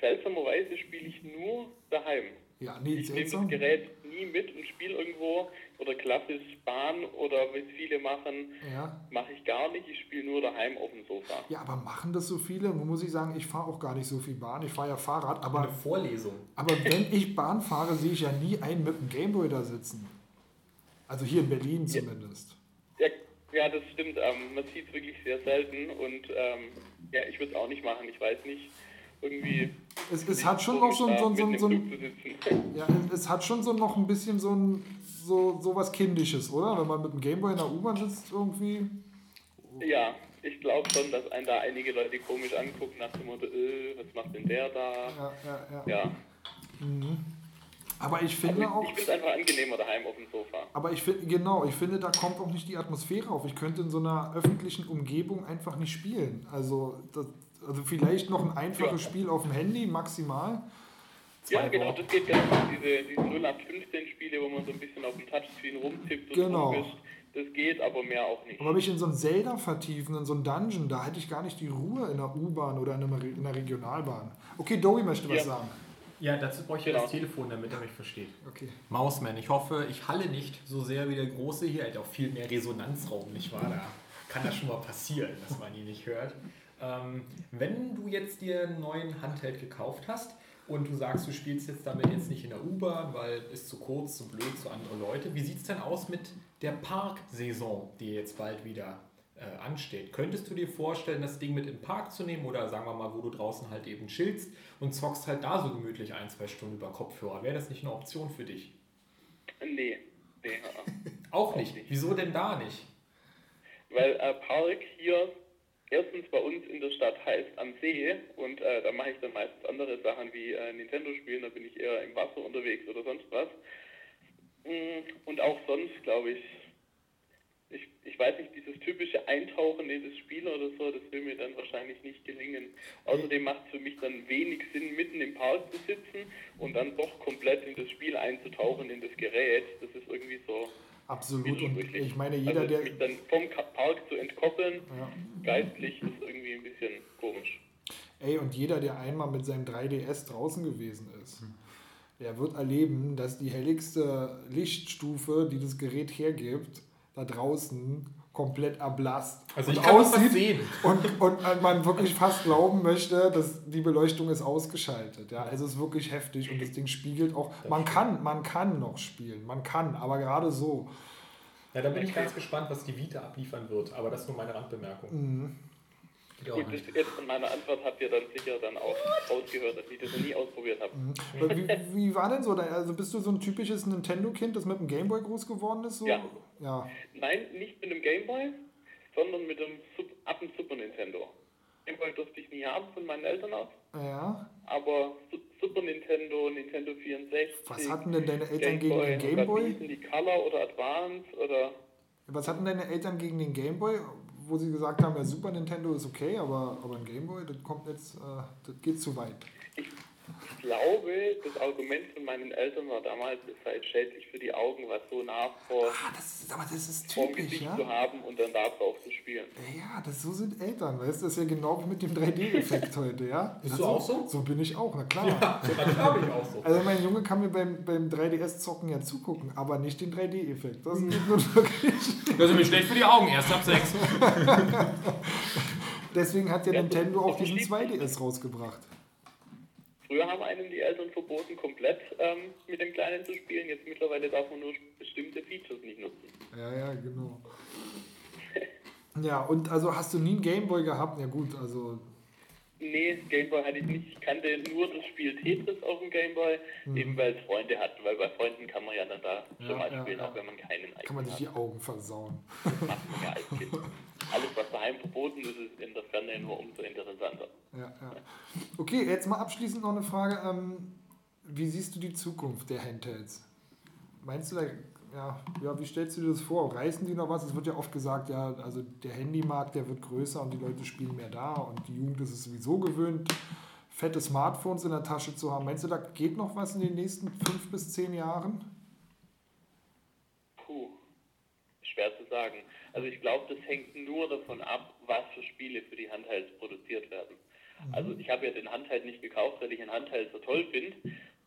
Seltsamerweise spiele ich nur daheim. Ja, nee, Ich nehme das. Gerät nie mit und spiele irgendwo oder klassisch Bahn oder was viele machen, Ja. mache ich gar nicht. Ich spiele nur daheim auf dem Sofa. ja, aber machen das so viele? Nun muss ich sagen, ich fahre auch gar nicht so viel Bahn. Ich fahre ja Fahrrad, Eine aber, Vorlesung. aber wenn ich Bahn fahre, sehe ich ja nie einen mit dem Gameboy da sitzen. Also hier in Berlin zumindest. Ja, ja das stimmt. Ähm, man sieht es wirklich sehr selten und ähm, ja, ich würde es auch nicht machen. Ich weiß nicht, irgendwie. Es, es hat schon noch so, ein- so, ein- so, ein- so, sitzen. ja, es- es hat schon so noch ein bisschen so ein so, so was Kindisches, oder? Wenn man mit dem Gameboy in der U-Bahn sitzt irgendwie. Ja, ich glaube schon, dass einen da einige Leute komisch angucken nach dem Motto, äh, was macht denn der da? Ja, ja, ja. Ja, Aber ich finde auch. ich, ich finde es einfach angenehmer daheim auf dem Sofa. Aber ich finde, genau, ich finde, da kommt auch nicht die Atmosphäre auf. Ich könnte in so einer öffentlichen Umgebung einfach nicht spielen. Also, das, also vielleicht noch ein einfaches Ja. Spiel auf dem Handy, maximal. Ja, genau, das geht genau. Diese, diese 0815 Spiele, wo man so ein bisschen auf dem Touchscreen rumtippt und Genau. das geht, aber mehr auch nicht. Aber mich in so ein Zelda vertiefen, in so ein Dungeon, da hätte ich gar nicht die Ruhe in der U-Bahn oder in einer, Re- in einer Regionalbahn. Okay, Dowie möchte was Ja. sagen. Ja, dazu brauche ich Genau. das Telefon, damit er mich versteht. Okay. Mausman, ich hoffe, ich halle nicht so sehr wie der Große hier. Er hat auch viel mehr Resonanzraum, nicht wahr? Da kann das schon mal passieren, dass man ihn nicht hört. Ähm, wenn du jetzt dir einen neuen Handheld gekauft hast und du sagst, du spielst jetzt damit jetzt nicht in der U-Bahn, weil ist zu kurz, zu blöd, zu andere Leute, wie sieht es denn aus mit der Parksaison, die jetzt bald wieder äh, ansteht? Könntest du dir vorstellen, das Ding mit in den Park zu nehmen oder sagen wir mal, wo du draußen halt eben chillst und zockst halt da so gemütlich ein, zwei Stunden über Kopfhörer? Wäre das nicht eine Option für dich? Nee, nee. uh-uh. Auch [laughs] Auch nicht. nicht. Wieso denn da nicht? Weil äh, Park hier erstens bei uns in der Stadt heißt am See und äh, da mache ich dann meistens andere Sachen wie äh, Nintendo spielen, da bin ich eher im Wasser unterwegs oder sonst was. Mm, Und auch sonst glaube ich, ich, ich weiß nicht, dieses typische Eintauchen in das Spiel oder so, das will mir dann wahrscheinlich nicht gelingen. Außerdem macht es für mich dann wenig Sinn, mitten im Park zu sitzen und dann doch komplett in das Spiel einzutauchen, in das Gerät. Das ist irgendwie so Absolut. Und ich meine, jeder, also, der. mich dann vom Park zu entkoppeln, Ja. geistlich, ist irgendwie ein bisschen komisch. Ey, und jeder, der einmal mit seinem 3DS draußen gewesen ist, der wird erleben, dass die helligste Lichtstufe, die das Gerät hergibt, da draußen komplett erblasst. Also und aussieht sehen. Und, und man wirklich fast glauben möchte, dass die Beleuchtung ist ausgeschaltet. Ja, also es ist wirklich heftig und das Ding spiegelt auch. Man kann, man kann noch spielen, man kann, aber gerade so. Ja, da bin ich ganz gespannt, was die Vita abliefern wird. Aber das ist nur meine Randbemerkung. Auch Gut, das jetzt von meiner Antwort habt ihr dann sicher dann auch rausgehört, dass ich das noch nie ausprobiert habe. Wie, wie war denn so dein, also bist du so ein typisches Nintendo-Kind, das mit dem Gameboy groß geworden ist? So? Ja. ja. Nein, nicht mit dem Gameboy, sondern mit dem Sup ab dem Super Nintendo. Gameboy durfte ich nie haben von meinen Eltern aus, Ja. aber Su Super Nintendo, Nintendo 64. Was hatten denn deine Eltern gegen den Gameboy? die Color oder Advance oder Was hatten deine Eltern gegen den Gameboy, wo sie gesagt haben, ja, Super Nintendo ist okay, aber, aber ein Gameboy, das kommt jetzt, äh, das geht zu weit. Ich glaube, das Argument von meinen Eltern war damals, es sei schädlich für die Augen, was so nah vor Ah, das ist, aber das ist typisch, Gesicht ja? zu haben und dann da drauf zu spielen. Ja, das, so sind Eltern, weißt du? Das ist ja genau wie mit dem 3D-Effekt [laughs] heute, ja? Bist Also, du auch so? So bin ich auch, na klar. Ja, so glaube ich auch so. [laughs] Also mein Junge kann mir beim, beim 3DS-Zocken ja zugucken, aber nicht den 3D-Effekt. Das geht nur [laughs] wirklich. Das ist mir schlecht für die Augen, erst ab 6. Deswegen hat ja Ja, Nintendo auch das diesen versteht 2DS rausgebracht. Früher haben einem die Eltern verboten, komplett ähm, mit dem Kleinen zu spielen. Jetzt mittlerweile darf man nur bestimmte Features nicht nutzen. Ja, ja, genau. Ja, und also hast du nie einen Gameboy gehabt? Ja gut, also Nee, Gameboy hatte ich nicht. Ich kannte nur das Spiel Tetris auf dem Gameboy, eben weil es Freunde hatten. Weil bei Freunden kann man ja dann da Ja, schon mal ja, spielen, ja. auch wenn man keinen eigenen kann man sich hat. die Augen versauen. macht man ja als Kind. Alles, was daheim verboten ist, ist in der Ferne nur umso interessanter. Ja, ja. Okay, jetzt mal abschließend noch eine Frage. Ähm, wie siehst du die Zukunft der Handhelds? Meinst du, da, ja, ja, wie stellst du dir das vor? Reißen die noch was? Es wird ja oft gesagt, ja, also der Handymarkt, der wird größer und die Leute spielen mehr da und die Jugend ist es sowieso gewöhnt, fette Smartphones in der Tasche zu haben. Meinst du, da geht noch was in den nächsten fünf bis zehn Jahren? Puh, schwer zu sagen. Also ich glaube, das hängt nur davon ab, was für Spiele für die Handhelds produziert werden. Also ich habe ja den Handheld nicht gekauft, weil ich einen Handheld so toll finde,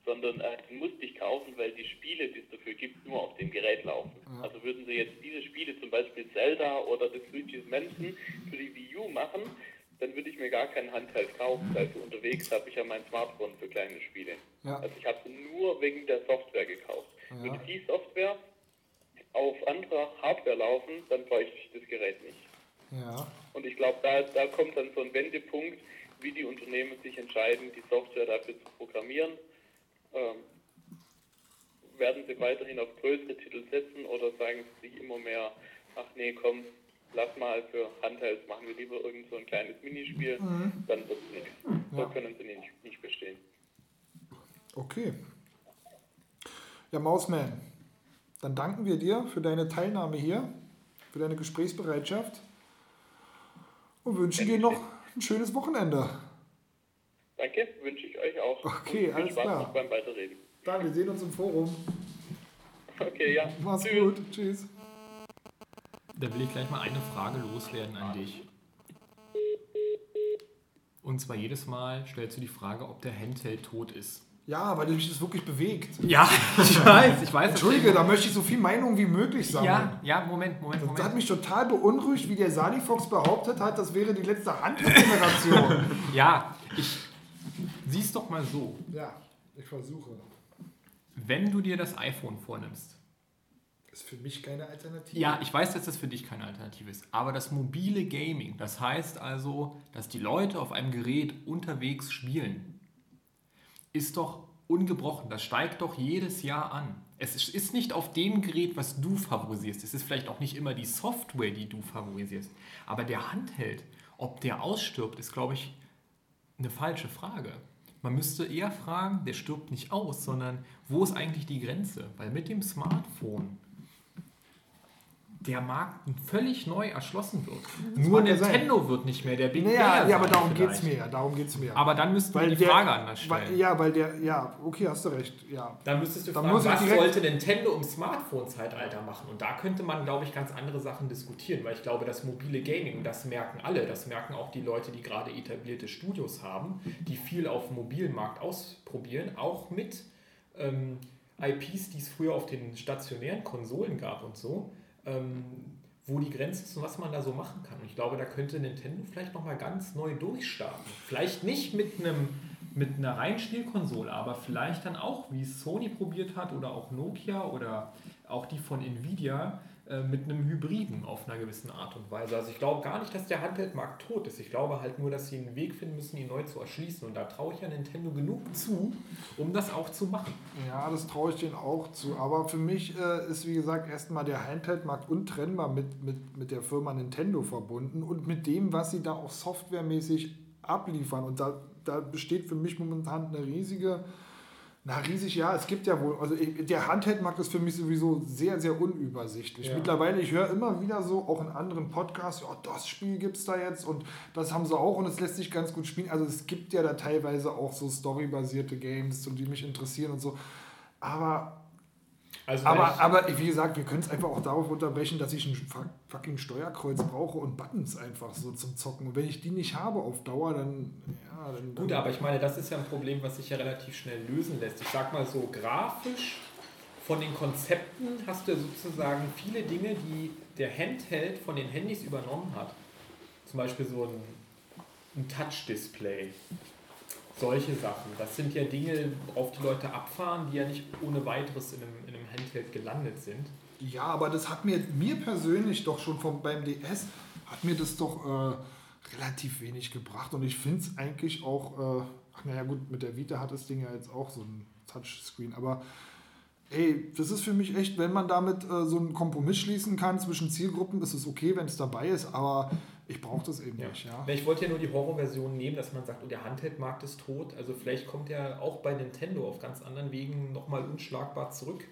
sondern äh, den musste ich kaufen, weil die Spiele, die es dafür gibt, nur auf dem Gerät laufen. Also würden sie jetzt diese Spiele, zum Beispiel Zelda oder Luigi's Mansion für die Wii U machen, dann würde ich mir gar keinen Handheld kaufen, weil für unterwegs habe ich ja mein Smartphone für kleine Spiele. Ja. Also ich habe sie nur wegen der Software gekauft. Ja. Würde die Software auf anderer Hardware laufen, dann bräuchte ich das Gerät nicht. Ja. Und ich glaube, da, da kommt dann so ein Wendepunkt, wie die Unternehmen sich entscheiden, die Software dafür zu programmieren. Ähm, werden sie weiterhin auf größere Titel setzen oder sagen sie sich immer mehr, ach nee, komm, lass mal für Handhelds, machen wir lieber irgend so ein kleines Minispiel, dann wird es nichts. So Ja. können sie nicht, nicht bestehen. Okay. Ja, Mausman, dann danken wir dir für deine Teilnahme hier, für deine Gesprächsbereitschaft und wünschen dir noch ein schönes Wochenende. Danke, wünsche ich euch auch. Okay, viel alles Spaß klar. beim Weiterreden. Dann, wir sehen uns im Forum. Okay, ja. Mach's Tschüss. gut. Tschüss. Da will ich gleich mal eine Frage loswerden an dich. Und zwar jedes Mal stellst du die Frage, ob der Handheld tot ist. Ja, weil mich das wirklich bewegt. Ja, [laughs] ich weiß, ich weiß. Entschuldige, da möchte ich so viel Meinung wie möglich sammeln. Ja, ja, Moment, Moment, Das hat Moment. mich total beunruhigt, wie der Sali Fox behauptet hat, das wäre die letzte Handgeneration. [laughs] Ja, ich sieh's doch mal so. ja, ich versuche. Wenn du dir das iPhone vornimmst, Ist für mich keine Alternative. Ja, ich weiß, dass das für dich keine Alternative ist. Aber das mobile Gaming, das heißt also, dass die Leute auf einem Gerät unterwegs spielen, ist doch ungebrochen. Das steigt doch jedes Jahr an. Es ist- ist nicht auf dem Gerät, was du favorisierst. Es ist vielleicht auch nicht immer die Software, die du favorisierst. Aber der Handheld, ob der ausstirbt, ist, glaube ich, eine falsche Frage. Man müsste eher fragen, der stirbt nicht aus, sondern wo ist eigentlich die Grenze? Weil mit dem Smartphone der Markt völlig neu erschlossen wird. Nur mag ja sein. Nintendo wird nicht mehr der Big Naja, ja, aber sein darum vielleicht. geht's mir ja. Darum geht's mir. Aber dann müssten wir die der- Frage anders stellen. Weil, ja, weil der, ja, okay, hast du recht. Ja. Dann müsstest du Dann fragen, was sollte Nintendo im Smartphone-Zeitalter machen? Und da könnte man, glaube ich, ganz andere Sachen diskutieren, weil ich glaube, das mobile Gaming, und das merken alle, das merken auch die Leute, die gerade etablierte Studios haben, die viel auf dem mobilen Markt ausprobieren, auch mit ähm, IPs, die es früher auf den stationären Konsolen gab und so, ähm, wo die Grenze ist und was man da so machen kann. Und ich glaube, da könnte Nintendo vielleicht nochmal ganz neu durchstarten. Vielleicht nicht mit einem mit einer reinen Spielkonsole, aber vielleicht dann auch, wie Sony probiert hat oder auch Nokia oder auch die von Nvidia, äh, mit einem Hybriden auf einer gewissen Art und Weise. Also ich glaube gar nicht, dass der Handheldmarkt tot ist. Ich glaube halt nur, dass sie einen Weg finden müssen, ihn neu zu erschließen. Und da traue ich ja Nintendo genug zu, um das auch zu machen. Ja, das traue ich denen auch zu. Aber für mich äh, ist, wie gesagt, erstmal der Handheldmarkt untrennbar mit, mit, mit der Firma Nintendo verbunden und mit dem, was sie da auch softwaremäßig abliefern. Und da, da besteht für mich momentan eine riesige Na, riesig ja, es gibt ja wohl, also ich, der Handheld-Markt ist für mich sowieso sehr, sehr unübersichtlich. Ja. Mittlerweile, ich höre immer wieder so, auch in anderen Podcasts, ja, das Spiel gibt es da jetzt und das haben sie auch und es lässt sich ganz gut spielen. Also es gibt ja da teilweise auch so storybasierte Games, die mich interessieren und so. Aber Also aber, aber wie gesagt, wir können es einfach auch darauf unterbrechen, dass ich ein fuck- fucking Steuerkreuz brauche und Buttons einfach so zum Zocken. Und wenn ich die nicht habe auf Dauer, dann. Ja, dann Gut, aber ich meine, das ist ja ein Problem, was sich ja relativ schnell lösen lässt. Ich sag mal so, grafisch von den Konzepten hast du ja sozusagen viele Dinge, die der Handheld von den Handys übernommen hat. Zum Beispiel so ein, ein Touch-Display. Solche Sachen. Das sind ja Dinge, worauf die Leute abfahren, die ja nicht ohne weiteres in einem Handheld gelandet sind. Ja, aber das hat mir, mir persönlich doch schon vom, beim DS, hat mir das doch äh, relativ wenig gebracht. Und ich finde es eigentlich auch, äh, ach naja gut, mit der Vita hat das Ding ja jetzt auch so ein Touchscreen, aber ey, das ist für mich echt, wenn man damit äh, so einen Kompromiss schließen kann zwischen Zielgruppen, ist es okay, wenn es dabei ist, aber ich brauche das eben nicht, ja. Ich wollte ja nur die Horrorversion nehmen, dass man sagt, oh, der Handheld-Markt ist tot. Also vielleicht kommt er auch bei Nintendo auf ganz anderen Wegen nochmal unschlagbar zurück.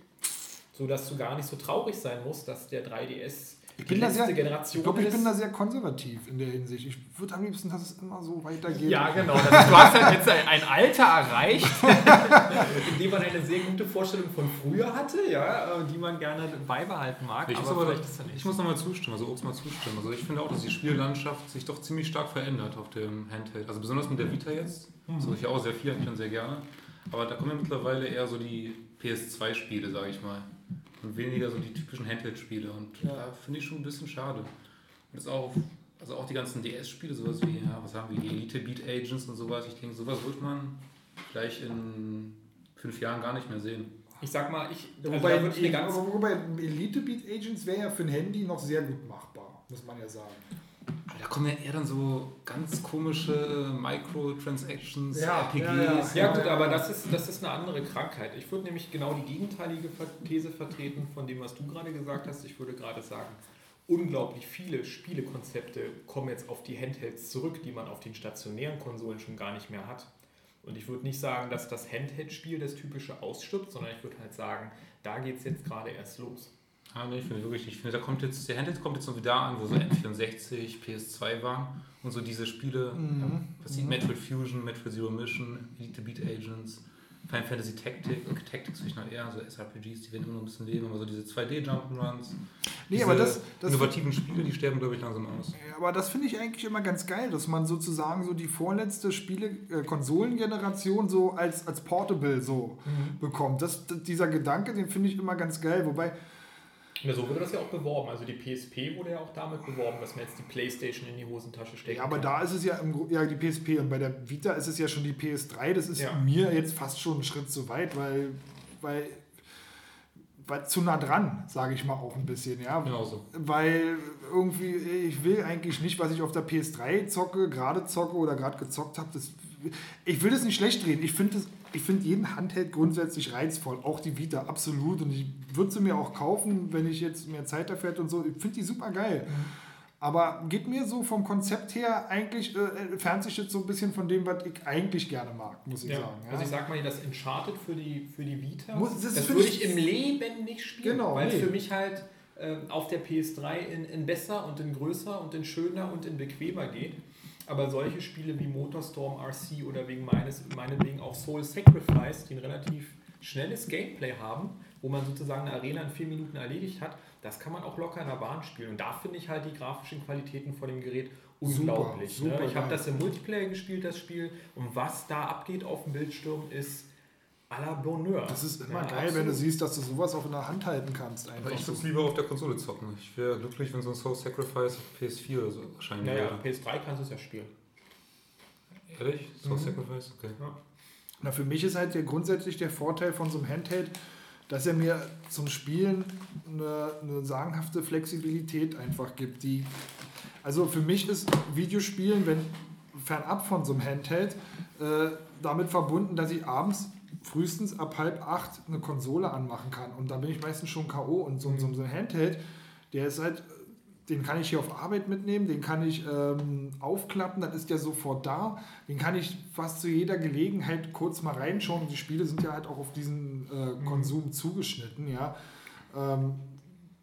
So dass du gar nicht so traurig sein musst, dass der 3DS Ich die bin, da letzte sehr, Generation ich glaube, ich bin da sehr konservativ in der Hinsicht. Ich würde am liebsten, dass es immer so weitergeht. ja, genau. Das du hast ja jetzt ein, Alter erreicht, [laughs] in dem man eine sehr gute Vorstellung von früher hatte, ja, äh, die man gerne beibehalten mag. Ich muss, aber aber, vielleicht ist er ich muss nochmal zustimmen, also Obst mal zustimmen. Also ich finde auch, dass die Spiellandschaft sich doch ziemlich stark verändert auf dem Handheld. Also besonders mit der Vita jetzt. Mhm. So ich auch sehr viel eigentlich und sehr gerne. Aber da kommen ja mittlerweile eher so die PS2-Spiele, sage ich mal. Und weniger so die typischen Handheld-Spiele. Und da finde ich schon ein bisschen schade. Und das auch, also auch die ganzen DS-Spiele, sowas wie, ja, was haben wir, die Elite Beat Agents und sowas. Ich denke, sowas wird man vielleicht in fünf Jahren gar nicht mehr sehen. Ich sag mal, ich, also Wobei, ich wobei Elite Beat Agents wäre ja für ein Handy noch sehr gut machbar, muss man ja sagen. Aber Da kommen ja eher dann so ganz komische Microtransactions, Ja, RPGs. ja, ja. Ja gut, aber das ist, das ist eine andere Krankheit. Ich würde nämlich genau die gegenteilige These vertreten von dem, was du gerade gesagt hast. Ich würde gerade sagen, unglaublich viele Spielekonzepte kommen jetzt auf die Handhelds zurück, die man auf den stationären Konsolen schon gar nicht mehr hat. Und ich würde nicht sagen, dass das Handheld-Spiel das typische ausstirbt, sondern ich würde halt sagen, da geht es jetzt gerade erst los. Ah, nee, ich finde wirklich nicht. Ich finde, da kommt jetzt, der Handheld kommt jetzt so wieder an, wo so N64, PS2 waren und so diese Spiele, ja, was sieht Metroid Fusion, Metroid Zero Mission, Elite Beat Agents, Final Fantasy Tactic, Tactics finde ich noch eher, so SRPGs, die werden immer noch ein bisschen leben, aber so diese 2D-Jump'n'Runs, Nee, aber das, das, innovativen Spiele, die sterben, glaube ich, langsam aus. Aber das finde ich eigentlich immer ganz geil, dass man sozusagen so die vorletzte Spiele-Konsolengeneration so als, als Portable so bekommt. Das, das, dieser Gedanke, den finde ich immer ganz geil. Wobei, Ja, so wurde das ja auch beworben. Also die PSP wurde ja auch damit beworben, dass man jetzt die Playstation in die Hosentasche steckt. ja, aber da ist es ja, im, ja die PSP und bei der Vita ist es ja schon die PS3. Das ist Ja. mir jetzt fast schon ein Schritt zu weit, weil, weil, weil zu nah dran, sage ich mal auch ein bisschen. Ja? Genauso. Weil irgendwie, ich will eigentlich nicht, was ich auf der PS3 zocke, gerade zocke oder gerade gezockt habe. Ich will das nicht schlecht reden. Ich finde das- ich finde jeden Handheld grundsätzlich reizvoll. Auch die Vita, absolut. Und ich würde sie mir auch kaufen, wenn ich jetzt mehr Zeit dafür hätte und so. Ich finde die super geil. Aber geht mir so vom Konzept her eigentlich, äh, entfernt sich jetzt so ein bisschen von dem, was ich eigentlich gerne mag, muss ich Ja. sagen. Ja. Also ich sag mal, das Uncharted für die, für die Vita, Muss- das das, würde ich- im Leben nicht spielen, Genau, weil es nee. für mich halt ähm, auf der PS3 in, in besser und in größer und in schöner und in bequemer geht. Aber solche Spiele wie Motorstorm RC oder wegen meines, meinetwegen auch Soul Sacrifice, die ein relativ schnelles Gameplay haben, wo man sozusagen eine Arena in vier Minuten erledigt hat, das kann man auch locker in der Bahn spielen. Und da finde ich halt die grafischen Qualitäten von dem Gerät unglaublich. super ne? Ich habe das im Multiplayer gespielt, das Spiel. Und was da abgeht auf dem Bildschirm ist à la Bonheur. Das ist immer Ja, geil, wenn du absolut. siehst, dass du sowas auch in der Hand halten kannst. Aber Einfach ich so. würde es lieber auf der Konsole zocken. Ich wäre glücklich, wenn so ein Soul Sacrifice auf PS4 oder so erscheinen Naja, würde. PS3 kannst du es ja spielen. Ehrlich? Soul Sacrifice? Okay. Na, für mich ist halt der, grundsätzlich der Vorteil von so einem Handheld, dass er mir zum Spielen eine, eine sagenhafte Flexibilität einfach gibt. Die, also für mich ist Videospielen, wenn fernab von so einem Handheld, äh, damit verbunden, dass ich abends frühestens ab halb acht eine Konsole anmachen kann. Und dann bin ich meistens schon K.O. Und so, so, so ein Handheld, der ist halt den kann ich hier auf Arbeit mitnehmen, den kann ich ähm, aufklappen, dann ist der sofort da. Den kann ich fast zu jeder Gelegenheit kurz mal reinschauen. Und die Spiele sind ja halt auch auf diesen äh, Konsum zugeschnitten, ja. Ähm,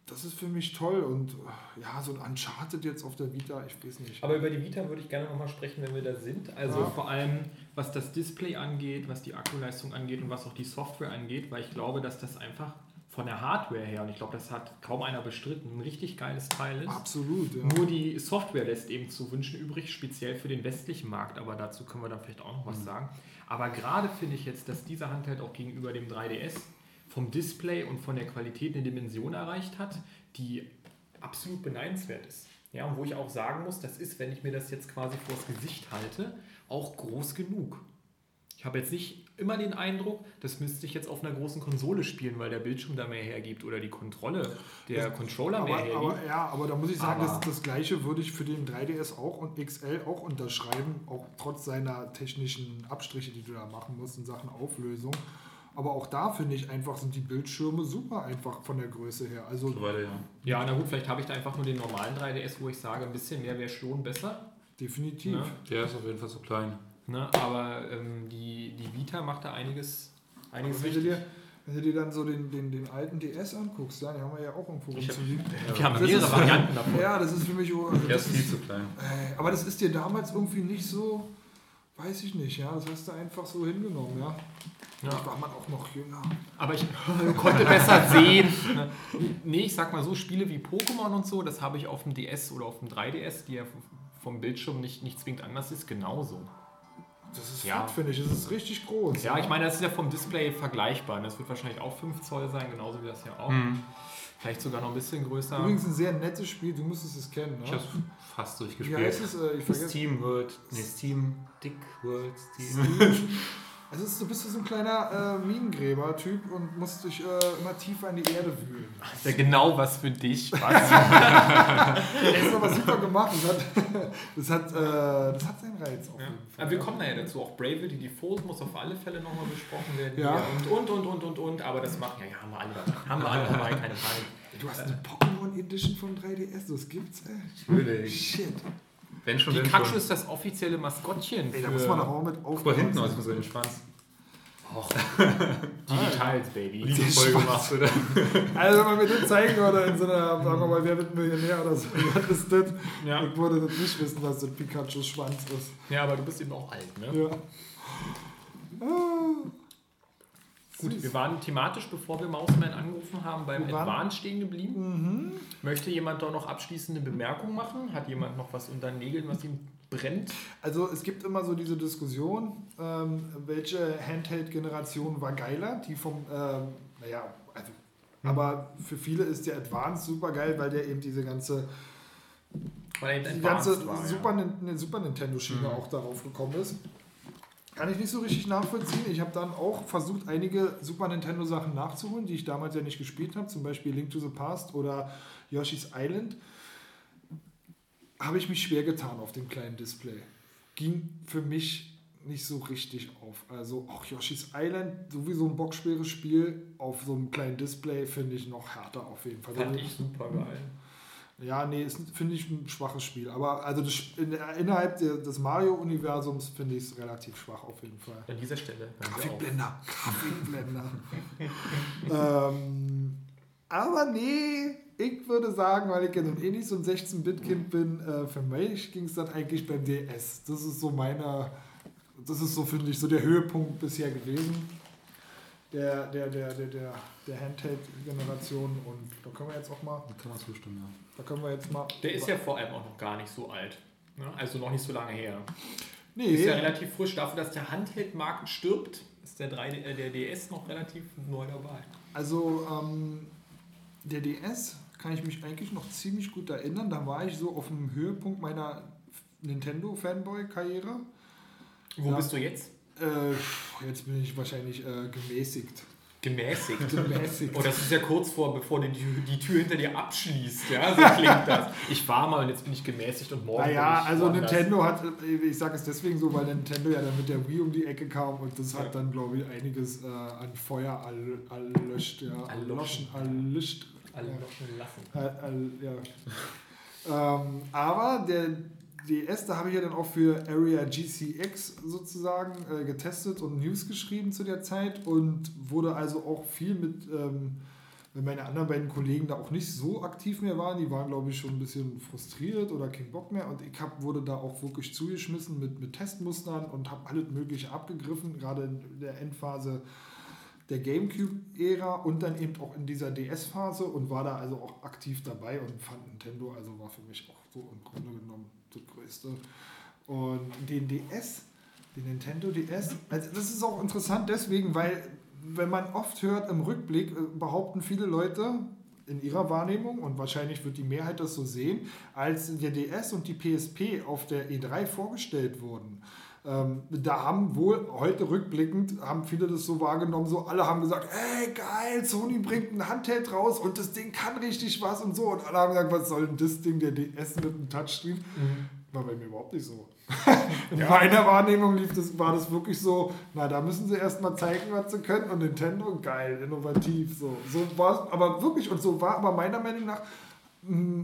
das ist für mich toll und ja, so ein Uncharted jetzt auf der Vita, ich weiß nicht. Aber über die Vita würde ich gerne nochmal sprechen, wenn wir da sind. Also Ja. vor allem, was das Display angeht, was die Akkuleistung angeht und was auch die Software angeht, weil ich glaube, dass das einfach von der Hardware her, und ich glaube, das hat kaum einer bestritten, ein richtig geiles Teil ist. Absolut, ja. Nur die Software lässt eben zu wünschen übrig, speziell für den westlichen Markt, aber dazu können wir dann vielleicht auch noch was sagen. Aber gerade finde ich jetzt, dass dieser Handheld auch gegenüber dem 3DS vom Display und von der Qualität eine Dimension erreicht hat, die absolut beneidenswert ist. Ja, und wo ich auch sagen muss, das ist, wenn ich mir das jetzt quasi vors Gesicht halte, auch groß genug. Ich habe jetzt nicht immer den Eindruck, das müsste ich jetzt auf einer großen Konsole spielen, weil der Bildschirm da mehr hergibt oder die Kontrolle, der Controller aber, mehr hergibt. aber, ja, aber da muss ich sagen, das, das gleiche würde ich für den 3DS auch und XL auch unterschreiben, auch trotz seiner technischen Abstriche, die du da machen musst in Sachen Auflösung. Aber auch da finde ich einfach, sind die Bildschirme super einfach von der Größe her. Also ja. Ja, na gut, vielleicht habe ich da einfach nur den normalen 3DS, wo ich sage, ein bisschen mehr wäre schon besser. Definitiv. Ne? Der ist auf jeden Fall zu klein. Ne? Aber ähm, die, die Vita macht da einiges, einiges Wenn du, richtig. dir, wenn du dir dann so den, den, den alten DS anguckst, ja, den haben wir ja auch irgendwo Ich hab-. Wir haben Das mehrere ist- Varianten davon. Ja, das ist für mich. Der ist viel zu klein. äh, aber das ist dir damals irgendwie nicht so, weiß ich nicht, ja. Das hast du einfach so hingenommen, ja. Ja. Da war man auch noch jünger. Aber ich [laughs] konnte besser sehen. Ne? Nee, ich sag mal so, Spiele wie Pokémon und so, das habe ich auf dem DS oder auf dem 3DS, die ja vom Bildschirm nicht, nicht zwingend anders ist, genauso. Das ist Ja. fett, finde ich. Das ist richtig groß. Ja, ich meine, das ist ja vom Display vergleichbar. Das wird wahrscheinlich auch 5 Zoll sein, genauso wie das ja auch. Vielleicht sogar noch ein bisschen größer. Übrigens ein sehr nettes Spiel. Du müsstest es kennen, Ich ne? hab's fast Wie durchgespielt. heißt es? Äh, Ich vergesse. Steam World, nee, Steam Dick World, Steam. Also [laughs] es ist, du bist so ein kleiner äh, Minengräber-Typ und musst dich äh, immer tiefer in die Erde wühlen. Das ist ja genau was für dich. Was? [laughs] Das ist aber super gemacht. Das hat, [laughs] das hat, äh, das hat seinen Reiz auf Ja. jeden Fall. Aber wir kommen nachher dazu. Auch Bravely Default muss auf alle Fälle nochmal besprochen werden. Ja. Und, und, und, und, und, und. Aber das machen ja, ja, haben wir alle. Haben wir alle dabei, keine Panik. Du hast eine Pokémon Edition vom 3DS, das gibt's, ey. Natürlich. Shit. Wenn schon, wenn Pikachu schon. ist das offizielle Maskottchen. Ey, da für muss man doch auch mit Guck mal hinten aus, aufpassen. mit so den Schwanz. [laughs] die Details, Baby. Liebe voll gemacht, oder? Also wenn man mir das zeigen würde in so einer, sagen wir mal, wer wird Millionär oder so, [laughs] was ist das? Ja. Ich würde das nicht wissen, dass das Pikachus Schwanz ist. ja, aber du bist eben auch alt, ne? Ja. Ah. Gut, wir waren thematisch, bevor wir Mausman angerufen haben, beim Advanced stehen geblieben. Möchte jemand da noch abschließende Bemerkungen machen? Hat jemand noch was unter den Nägeln, was ihm brennt? Also es gibt immer so diese Diskussion, ähm, welche Handheld-Generation war geiler, die vom, ähm, naja, also, aber für viele ist der Advanced super geil, weil der eben diese ganze, Weil die ganze war, Super, ja. Super Nintendo-Schiene auch darauf gekommen ist. Kann ich nicht so richtig nachvollziehen. Ich habe dann auch versucht, einige Super Nintendo-Sachen nachzuholen, die ich damals ja nicht gespielt habe, zum Beispiel Link to the Past oder Yoshi's Island. Habe ich mich schwer getan auf dem kleinen Display. Ging für mich nicht so richtig auf. Also auch Yoshi's Island, sowieso ein bockschweres Spiel, auf so einem kleinen Display finde ich noch härter auf jeden Fall. Fand ich super geil. Ja, nee, ist, finde ich ein schwaches Spiel. Aber also das, in, innerhalb des Mario-Universums finde ich es relativ schwach auf jeden Fall. An dieser Stelle. Grafikblender, Grafikblender. [laughs] ähm, aber nee, ich würde sagen, weil ich ja nun eh nicht so ein 16-Bit-Kind bin, äh, für mich ging es dann eigentlich beim DS. Das ist so meine, das ist so, finde ich, so der Höhepunkt bisher gewesen. Der, der, der, der, der, der Handheld-Generation. Und da können wir jetzt auch mal, Da kann man zustimmen, ja. Da können wir jetzt mal. Der ist ja vor allem auch noch gar nicht so alt. Ne? Also noch nicht so lange her. Nee, Ist ja relativ frisch. Dafür, dass der Handheld-Markt stirbt, ist der, 3, äh, der DS noch relativ neu dabei. Also ähm, der DS kann ich mich eigentlich noch ziemlich gut erinnern. Da war ich so auf dem Höhepunkt meiner Nintendo-Fanboy-Karriere. Wo Ja. bist du jetzt? Äh, jetzt bin ich wahrscheinlich äh, gemäßigt. Gemäßigt. Gemäßigt. Oh, das ist ja kurz vor, bevor die, die Tür hinter dir abschließt. Ja, so klingt das. Ich war mal und jetzt bin ich gemäßigt und morgen Naja, bin ich also woanders. Nintendo hat, ich sage es deswegen so, weil Nintendo ja dann mit der Wii um die Ecke kam und das hat dann, glaube ich, einiges äh, an Feuer all, erlöscht. Ja, Erloschen. erloschen, erlischt. Alle ja. loschen lassen. All, all, ja. [laughs] Ähm, aber der DS, da habe ich ja dann auch für Area GCX sozusagen äh, getestet und News geschrieben zu der Zeit und wurde also auch viel mit, ähm, wenn meine anderen beiden Kollegen da auch nicht so aktiv mehr waren, die waren glaube ich schon ein bisschen frustriert oder kein Bock mehr und ich hab, wurde da auch wirklich zugeschmissen mit, mit Testmustern und habe alles Mögliche abgegriffen, gerade in der Endphase der GameCube-Ära und dann eben auch in dieser DS-Phase und war da also auch aktiv dabei und fand Nintendo, also war für mich auch so im Grunde genommen das Größte. Und den DS, den Nintendo DS, also das ist auch interessant deswegen, weil wenn man oft hört im Rückblick, äh, behaupten viele Leute in ihrer Wahrnehmung und wahrscheinlich wird die Mehrheit das so sehen, als der DS und die PSP auf der E3 vorgestellt wurden. Ähm, da haben wohl heute rückblickend, haben viele das so wahrgenommen, so alle haben gesagt, ey geil, Sony bringt ein Handheld raus und das Ding kann richtig was und so. Und alle haben gesagt, was soll denn das Ding, der DS mit einem Touchscreen? War bei mir überhaupt nicht so. [laughs] In meiner Wahrnehmung lief das, war das wirklich so, na, da müssen sie erstmal zeigen, was sie können. Und Nintendo, geil, innovativ. So, so war es, aber wirklich, und so war aber meiner Meinung nach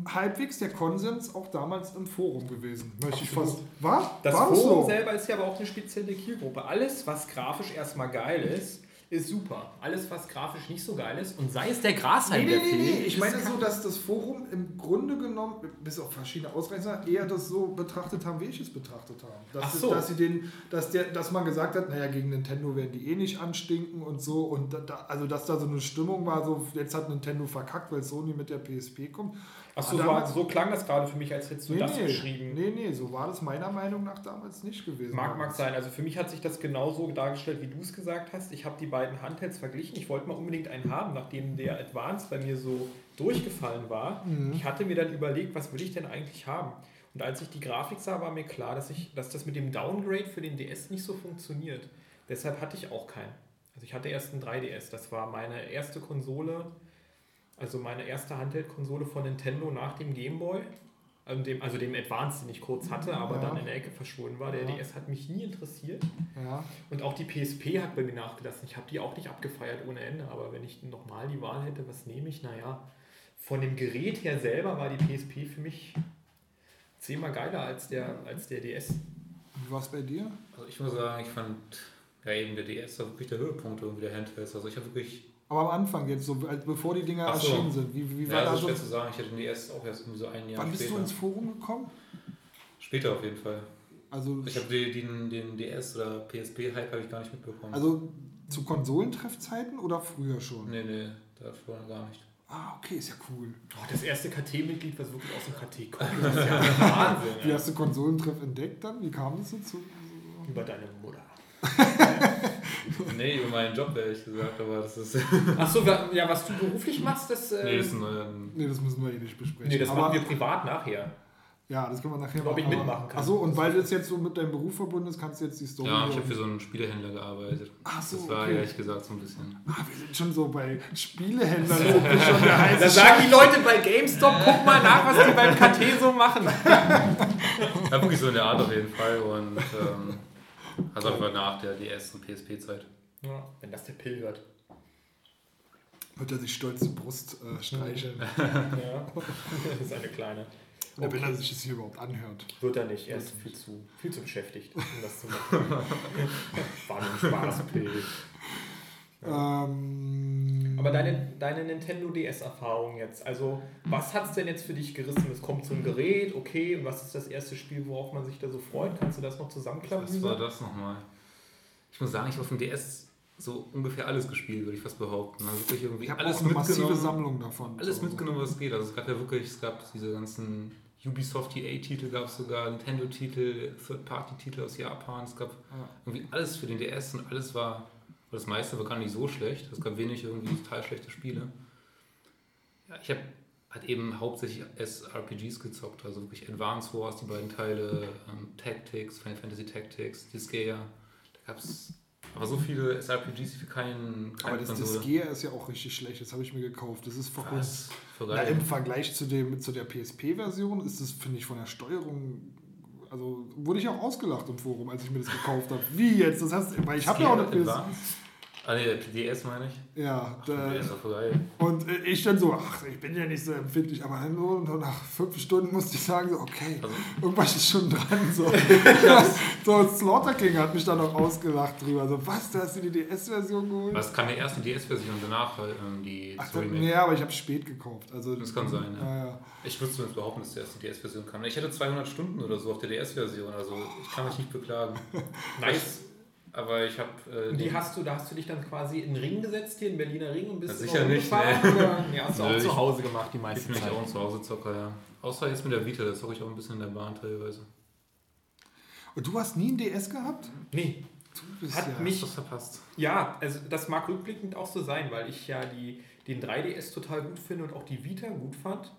halbwegs der Konsens auch damals im Forum gewesen. Möchte ich fast. War? Das war Forum so? selber ist ja aber auch eine spezielle Zielgruppe. Alles, was grafisch erstmal geil ist, ist super. Alles, was grafisch nicht so geil ist, und sei es der Grashalm, Nee, nee, der nee, nee. Ich meine so, dass das Forum im Grunde genommen, bis auf verschiedene Ausreißer, eher das so betrachtet haben, wie ich es betrachtet habe. Dass, Ach es- so. dass, sie den, dass, der, dass man gesagt hat, naja, gegen Nintendo werden die eh nicht anstinken und so. Und da, also, dass da so eine Stimmung war, so jetzt hat Nintendo verkackt, weil Sony mit der PSP kommt. Achso, so, so klang das gerade für mich, als hättest du das nee, geschrieben. Nee, nee, so war das meiner Meinung nach damals nicht gewesen. Mag, mag sein. Also für mich hat sich das genauso dargestellt, wie du es gesagt hast. Ich habe die beiden Handhelds verglichen. Ich wollte mal unbedingt einen haben, nachdem der Advance bei mir so durchgefallen war. Ich hatte mir dann überlegt, was will ich denn eigentlich haben? Und als ich die Grafik sah, war mir klar, dass, ich, dass das mit dem Downgrade für den DS nicht so funktioniert. Deshalb hatte ich auch keinen. Also ich hatte erst einen 3DS. Das war meine erste Konsole, also meine erste Handheld-Konsole von Nintendo nach dem Game Boy. Also dem, also dem Advance, den ich kurz hatte, aber Ja. dann in der Ecke verschwunden war. Der Ja. DS hat mich nie interessiert. Ja. Und auch die PSP hat bei mir nachgelassen. Ich habe die auch nicht abgefeiert ohne Ende, aber wenn ich nochmal die Wahl hätte, was nehme ich? Naja, von dem Gerät her selber war die PSP für mich zehnmal geiler als der, als der DS. Wie war es bei dir? Also ich muss sagen, ich fand ja eben der DS war wirklich der Höhepunkt irgendwie der Handhelds. Also ich habe wirklich, Aber am Anfang jetzt, so bevor die Dinger so. erschienen sind. Wie, wie war ja, da das ist so? schwer zu sagen, ich hatte den DS auch erst irgendwie so ein Jahr Wann bist später. du ins Forum gekommen? Später auf jeden Fall. Also, Ich habe den, den, DS oder PSP-Hype habe ich gar nicht mitbekommen. also zu Konsolentreffzeiten oder früher schon? nee, nee, da vorher gar nicht. Ah, okay, ist ja cool. Oh, das erste KT-Mitglied, was wirklich aus dem KT kommt, [laughs] das ist ja Wahnsinn. Wie hast du Konsolentreff entdeckt dann? Wie kam das dazu? Über deine Mutter. [laughs] Nee, über meinen Job ehrlich gesagt, aber das ist. [laughs] Achso, ja, was du beruflich machst, das. Äh, nee, das ist ein, ähm, Nee, das müssen wir eh nicht besprechen. nee, das Aber, machen wir privat nachher. Ja, das können wir nachher Ob ich aber- mitmachen kann. Achso, und weil das jetzt so mit deinem Beruf verbunden ist, kannst du jetzt die Story. ja, ich habe für so einen Spielehändler gearbeitet. Ach so, das war okay. ehrlich gesagt so ein bisschen. ah, wir sind schon so bei Spielehändlern. Das [laughs] Da sagen die Leute bei GameStop, guck mal nach, was die beim KT so machen. Ja, wirklich so in der Art auf jeden Fall und ähm, also einfach nach der DS- und PSP-Zeit. Ja, wenn das der Pill hört. Wird er sich stolz die Brust äh, streicheln. [laughs] Ja, das ist eine kleine. Oder wenn er sich das hier überhaupt anhört. Wird er nicht, er ist viel zu, viel zu beschäftigt, um das zu machen. [laughs] War nur ein Ähm, Aber deine, deine Nintendo DS-Erfahrung jetzt, also was hat es denn jetzt für dich gerissen? Es kommt zum Gerät, okay, und was ist das erste Spiel, worauf man sich da so freut? Kannst du das noch zusammenklappen? Was war das nochmal? Ich muss sagen, ich habe auf dem DS so ungefähr alles gespielt, würde ich fast behaupten. Also wirklich irgendwie ich habe alles auch eine massive mitgenommen. Sammlung davon. Alles So. mitgenommen, was geht. Also es gab ja wirklich, es gab diese ganzen Ubisoft EA-Titel, gab es sogar Nintendo-Titel, Third-Party-Titel aus Japan. Es gab Ja. irgendwie alles für den DS und alles war, das meiste war gar nicht so schlecht. Es gab wenig irgendwie total schlechte Spiele. Ja, ich habe halt eben hauptsächlich SRPGs gezockt, also wirklich Advance Wars, die beiden Teile, ähm, Tactics, Final Fantasy Tactics, Disgaea. Da gab es aber so viele SRPGs für keinen Aber keine das Konsole. Disgaea ist ja auch richtig schlecht. Das habe ich mir gekauft. Das ist verrückt. Na. Im Vergleich zu, dem, zu der PSP-Version ist das, finde ich, von der Steuerung. Also wurde ich auch ausgelacht im Forum, als ich mir das gekauft habe. Wie jetzt? Das heißt, weil ich habe ja auch eine PS. Ah, nee, der DS meine ich. Ja, da, ist doch voll geil. und äh, ich dann so, ach, ich bin ja nicht so empfindlich, aber dann so, und nach fünf Stunden musste ich sagen, so, okay, Also- irgendwas ist schon dran. So, [laughs] so Slaughter King hat mich dann noch ausgelacht drüber. So, was, da hast du die DS-Version geholt? Das kam ja erst die DS-Version und danach halt, ähm, die Ach, Remake. nee, aber ich habe spät gekauft. Also, Das kann sein, ja. ja. ja. Ich würde zumindest behaupten, dass die DS-Version kam. Ich hatte 200 Stunden oder so auf der DS-Version, also ich kann mich nicht beklagen. [laughs] Nice. Aber ich habe. Äh, Und die hast du, da hast du dich dann quasi in den Ring gesetzt, hier in Berliner Ring und bist Ja, du sicher nicht, nee. Oder? Nee, hast du Nö, auch ich- zu Hause gemacht die ich meiste bin auch ein Zuhause-Zocker, ja. Außer jetzt mit der Vita, da zocke ich auch ein bisschen in der Bahn teilweise. Und du hast nie einen DS gehabt? Nee, Du bist Hat ja, mich- Was verpasst? Ja, also das mag rückblickend auch so sein, weil ich ja die, den 3DS total gut finde und auch die Vita gut fand.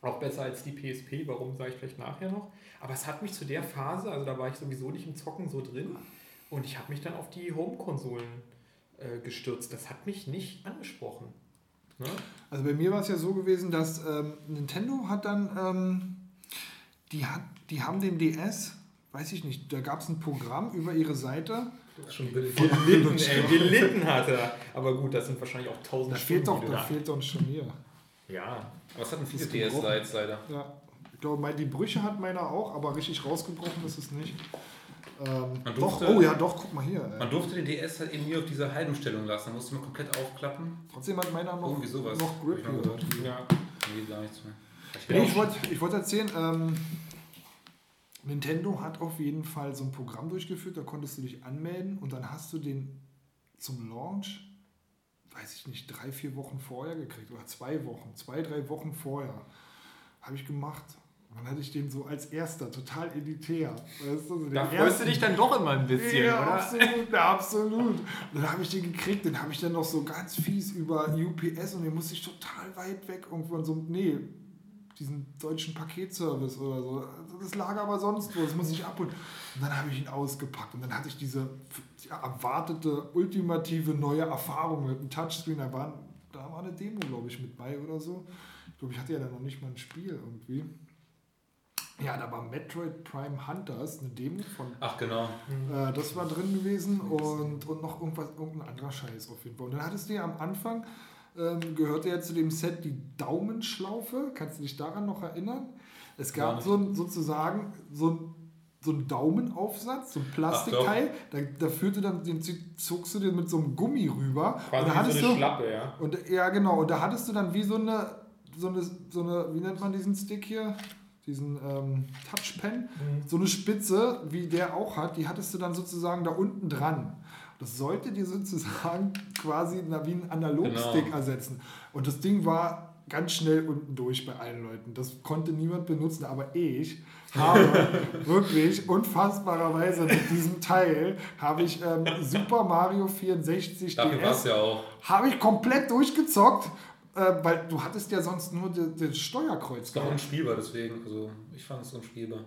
Auch besser als die PSP, warum sage ich vielleicht nachher noch. Aber es hat mich zu der Phase, also da war ich sowieso nicht im Zocken so drin und ich habe mich dann auf die Home-Konsolen äh, gestürzt. Das hat mich nicht angesprochen. Ne? Also bei mir war es ja so gewesen, dass ähm, Nintendo hat dann, ähm, die, hat, die haben den DS, weiß ich nicht, da gab es ein Programm über ihre Seite. Schon. Gelitten, ey, gelitten hat er. Aber gut, das sind wahrscheinlich auch tausend Da fehlt doch, da fehlt doch schon hier. Ja, Aber es hatten viele. DS-Lights leider. Ja. Ich glaube, die Brüche hat meiner auch, aber richtig rausgebrochen ist es nicht. Ähm, Man doch, durfte- oh ja, doch, guck mal hier. Ey. Man durfte den DS halt eben nie auf dieser halben Stellung lassen. Da musste man komplett aufklappen. Trotzdem hat meiner noch, Irgendwie sowas. noch Grip hier. gehört. ja. Nee, gar nichts mehr. Ich Nee, ich wollte ich wollt erzählen, ähm, Nintendo hat auf jeden Fall so ein Programm durchgeführt, da konntest du dich anmelden und dann hast du den zum Launch, weiß ich nicht, drei, vier Wochen vorher gekriegt oder zwei Wochen, zwei, drei Wochen vorher. Habe ich gemacht. Und dann hatte ich den so als erster, total elitär. Weißt du, so Da freust du dich dann doch immer ein bisschen, ja, oder? absolut, ja, absolut. Und dann habe ich den gekriegt, den habe ich dann noch so ganz fies über UPS und den musste ich total weit weg irgendwo in so nee, diesen deutschen Paketservice oder so. Also Das lag aber sonst wo, das muss ich abholen. Und dann habe ich ihn ausgepackt und dann hatte ich diese erwartete, ultimative neue Erfahrung mit dem Touchscreen. Da war, da war eine Demo, glaube ich, mit bei oder so. Ich glaube, ich hatte ja dann noch nicht mal ein Spiel irgendwie. Ja, da war Metroid Prime Hunters, eine Demo von Ach genau. äh, das war drin gewesen und, und noch irgendwas, irgendein anderer Scheiß auf jeden Fall. Und dann hattest du ja am Anfang, ähm, gehörte ja zu dem Set die Daumenschlaufe. Kannst du dich daran noch erinnern? Es gab so ein, sozusagen so ein, so ein Daumenaufsatz, so ein Plastikteil. Da, da führte dann, den zogst du den mit so einem Gummi rüber. Quasi und da hattest so eine du, Schlappe, ja. und, ja, genau. Und da hattest du dann wie so eine, so eine, so eine wie nennt man diesen Stick hier? Diesen ähm, Touchpen. So eine Spitze, wie der auch hat, die hattest du dann sozusagen da unten dran. Das sollte dir sozusagen [laughs] quasi wie ein Analogstick Genau. ersetzen. Und das Ding war ganz schnell unten durch bei allen Leuten. Das konnte niemand benutzen, aber ich habe [laughs] wirklich unfassbarerweise mit diesem Teil habe ich ähm, Super Mario 64 Dafür DS ja auch. habe ich komplett durchgezockt, äh, weil du hattest ja sonst nur das Steuerkreuz gehabt. unspielbar, deswegen. Also ich fand es unspielbar.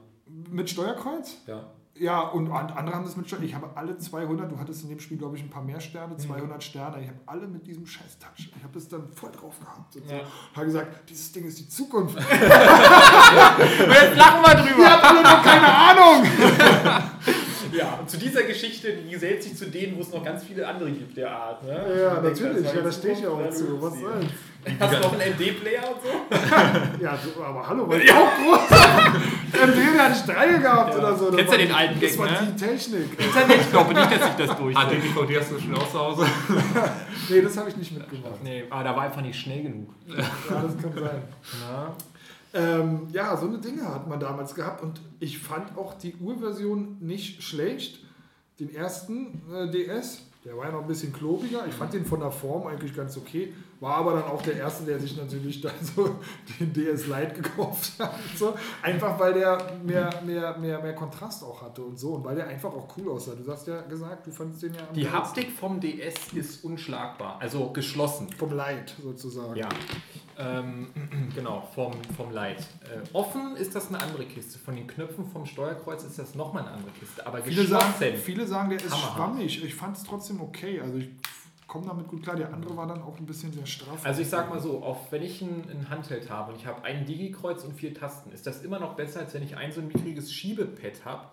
Mit Steuerkreuz? Ja. Ja, und an- andere haben das mit Steuerkreuz. Ich habe alle 200, du hattest in dem Spiel, glaube ich, ein paar mehr Mhm. Sterne, 200 Sterne. Ich habe alle mit diesem scheiß Touch. Ich habe das dann voll drauf gehabt. Und so. Ja. habe gesagt, dieses Ding ist die Zukunft. [laughs] Jetzt lachen wir drüber. Ihr habt alle noch keine Ahnung. [laughs] [laughs] Ja, und zu dieser Geschichte, die gesellt sich zu denen, wo es noch ganz viele andere gibt der Art. Ne? Ja, Ich denke, natürlich. das war Ja, da jetzt stehe ich ja auch zu. ja, Was du- soll's? Hast du noch einen MD-Player und so? [laughs] Ja, so, aber hallo, weil ich auch groß MD hatte ich drei gehabt oder so. Das Kennst war du den die- alten Das Gag, war ne? die Technik. [laughs] Internet, ich glaube nicht, dass sich das Ah, durchsetzt. den DVD hast du schon auch zu Hause. Nee, das habe ich nicht mitgemacht. Nee, aber da war einfach nicht schnell genug. Ja, das kann sein. Na? Ähm, ja, so eine Dinge hat man damals gehabt und ich fand auch die Urversion nicht schlecht. Den ersten äh, DS, der war ja noch ein bisschen klobiger. Ich fand den von der Form eigentlich ganz okay. War aber dann auch der erste, der sich natürlich dann [laughs] so den DS Lite gekauft hat. So. Einfach weil der mehr, mehr, mehr, mehr Kontrast auch hatte und so und weil der einfach auch cool aussah. Du hast ja gesagt, du fandest den ja am Die geilsten. Haptik vom DS ist unschlagbar, also geschlossen. vom Lite sozusagen. Ja, ähm, [clears throat] genau, vom, vom Light. Äh, offen ist das eine andere Kiste. Von den Knöpfen vom Steuerkreuz ist das nochmal eine andere Kiste. Aber Viele sagen, geschlossen. viele sagen, der ist Hammerhart. schwammig. Ich fand es trotzdem okay. Also ich komme damit gut klar. Der andere war dann auch ein bisschen sehr straff. Also ich sag mal so, auch wenn ich ein, ein Handheld habe und ich habe ein Digi-Kreuz und vier Tasten, ist das immer noch besser, als wenn ich ein so ein mickriges Schiebepad habe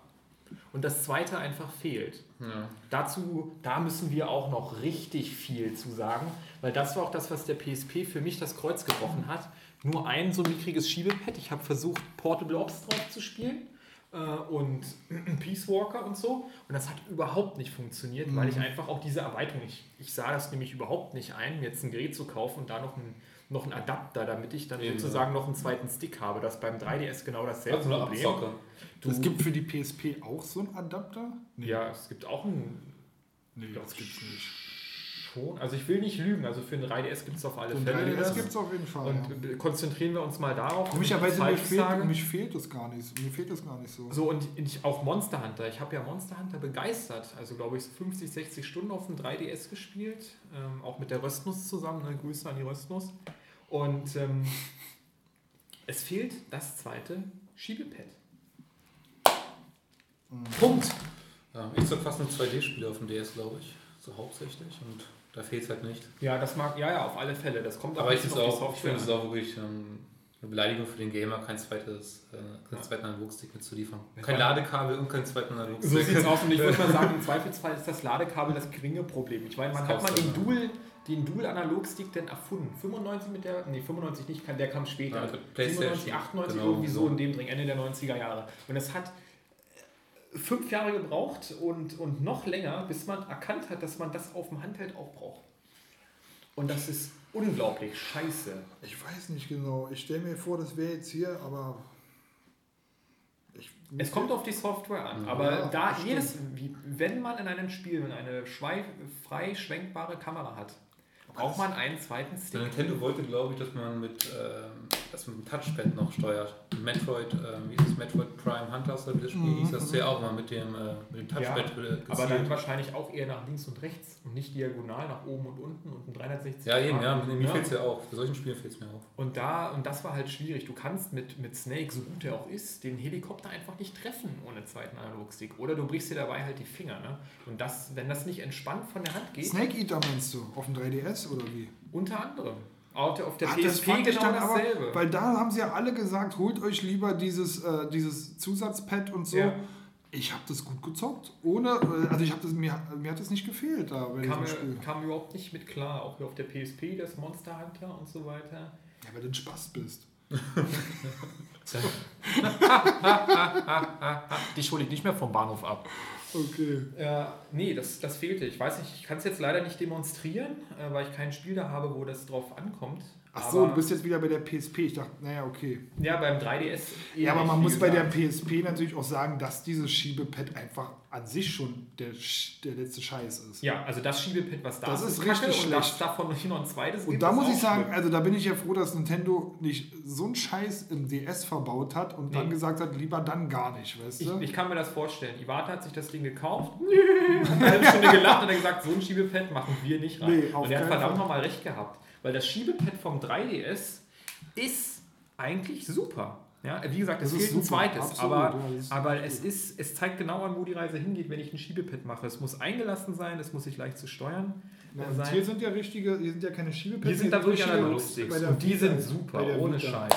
Und das zweite einfach fehlt. Ja. Dazu, da müssen wir auch noch richtig viel zu sagen, weil das war auch das, was der PSP für mich das Kreuz gebrochen hat. Nur ein so mickriges Schiebepad. Ich habe versucht, Portable Ops drauf zu spielen und [clears throat] Peace Walker und so. Und das hat überhaupt nicht funktioniert, weil ich einfach auch diese Erweiterung, ich, ich sah das nämlich überhaupt nicht ein, mir jetzt ein Gerät zu kaufen und da noch einen, noch einen Adapter, damit ich dann Eben, sozusagen noch einen zweiten Stick habe. Das beim 3DS genau dasselbe Also Problem. Es gibt für die PSP auch so einen Adapter? ja, es gibt auch einen Nee, das gibt's nicht. Schon. Also ich will nicht lügen, also für einen 3DS gibt es auf alle ein Fälle 3DS das. gibt es auf jeden Fall. Und ja. äh, konzentrieren wir uns mal darauf. Komischerweise, mir fehlt, mich fehlt das gar nicht. Mir fehlt das gar nicht so. So, und ich, auch Monster Hunter. Ich habe ja Monster Hunter begeistert. Also, glaube ich, so 50, 60 Stunden auf dem 3DS gespielt. Ähm, auch mit der Röstnuss zusammen. Ne? Grüße an die Röstnuss. Und ähm, [laughs] es fehlt das zweite Schiebepad. Punkt. Ja, ich zock fast nur 2D-Spiele auf dem DS, glaube ich. So hauptsächlich. Und da fehlt es halt nicht. Ja, das mag, ja, ja, auf alle Fälle. Das kommt Aber ich finde die auch, ich finde es auch wirklich ähm, eine Beleidigung für den Gamer, kein zweites, äh, keinen zweiten Analogstick mitzuliefern. Kein Ladekabel und kein zweiten So Analogstick. sieht es aus und ich würde mal sagen, im [laughs] Zweifelsfall ist das Ladekabel das geringe Problem. Ich meine, man Das hat mal den du, Dual, den Dual Analogstick denn erfunden. 95 mit der, nee 95 nicht, der kam später. Ja, mit PlayStation, 97, 98 genau, irgendwie so so. in dem Dreh, Ende der 90er Jahre. Und es hat fünf Jahre gebraucht und, und noch länger, bis man erkannt hat, dass man das auf dem Handheld auch braucht. Und das ist unglaublich scheiße. Ich weiß nicht genau. Ich stelle mir vor, das wäre jetzt hier, aber. Ich, Es kommt auf die Software an, Ja, aber da jedes, wie, wenn man in einem Spiel eine frei schwenkbare Kamera hat, braucht man einen zweiten Stick. Nintendo wollte, glaube ich, dass man mit, ähm, das mit dem Touchpad noch steuert. Metroid, ähm, wie hieß es, Metroid Prime Hunters oder wie das Spiel hieß, das ja auch mal mit dem, äh, mit dem Ja, Touchpad äh, Aber dann wahrscheinlich auch eher nach links und rechts und nicht diagonal nach oben und unten und ein 360 Ja, eben, ja, mir Ja. fehlt es ja auch. Bei solchen Spielen fehlt es mir auch. Und, da, und das war halt schwierig. Du kannst mit, mit Snake, so gut er auch ist, den Helikopter einfach nicht treffen ohne zweiten Analogstick. Oder du brichst dir dabei halt die Finger. Ne? Und das, wenn das nicht entspannt von der Hand geht, Snake Eater meinst du? Auf dem 3DS oder wie? unter anderem. Auf der, auf der Ach, das PSP fand ich genau dann aber, dasselbe. weil da haben sie ja alle gesagt, holt euch lieber dieses, äh, dieses Zusatzpad und so. Ja. Ich habe das gut gezockt. Ohne, äh, also ich habe das, mir, mir hat das nicht gefehlt da bei kam, Spiel. kam überhaupt nicht mit klar. Auch hier auf der PSP, das Monster Hunter und so weiter. Ja, weil du ein Spaß bist. [laughs] [laughs] Dich hole ich nicht mehr vom Bahnhof ab. Okay. Äh, nee, das, das fehlte. Ich weiß nicht, ich kann es jetzt leider nicht demonstrieren, äh, weil ich kein Spiel da habe, wo das drauf ankommt. Ach so, Aber- du bist jetzt wieder bei der PSP. Ich dachte, naja, okay. Ja, beim 3DS. Ja, aber man muss bei der gesagt. PSP natürlich auch sagen, dass dieses Schiebepad einfach an sich schon der, der letzte Scheiß ist. Ja, also das Schiebepad, was da Das ist Kacke richtig und das schlecht. davon nicht noch ein zweites Und da ist muss ich sagen, schlimm. also da bin ich ja froh, dass Nintendo nicht so einen Scheiß im DS verbaut hat und dann Nee. gesagt hat, lieber dann gar nicht, weißt Ich, du? ich kann mir das vorstellen. Iwata hat sich das Ding gekauft, hat [laughs] eine halbe Stunde gelacht und hat gesagt, so ein Schiebepad machen wir nicht rein. Nee, und er hat verdammt nochmal recht gehabt. Weil das Schiebepad vom 3DS ist eigentlich super. Ja, wie gesagt, es Das ist fehlt ein zweites, absolut, aber, ja, aber es, ist, es zeigt genau an, wo die Reise hingeht, wenn ich ein Schiebepad mache. Es muss eingelassen sein, es muss sich leicht zu steuern und sein. hier sind ja richtige, hier sind ja keine Schiebepads. Hier sind da wirklich Analogsticks und die Vita- sind super, ohne. Scheiß.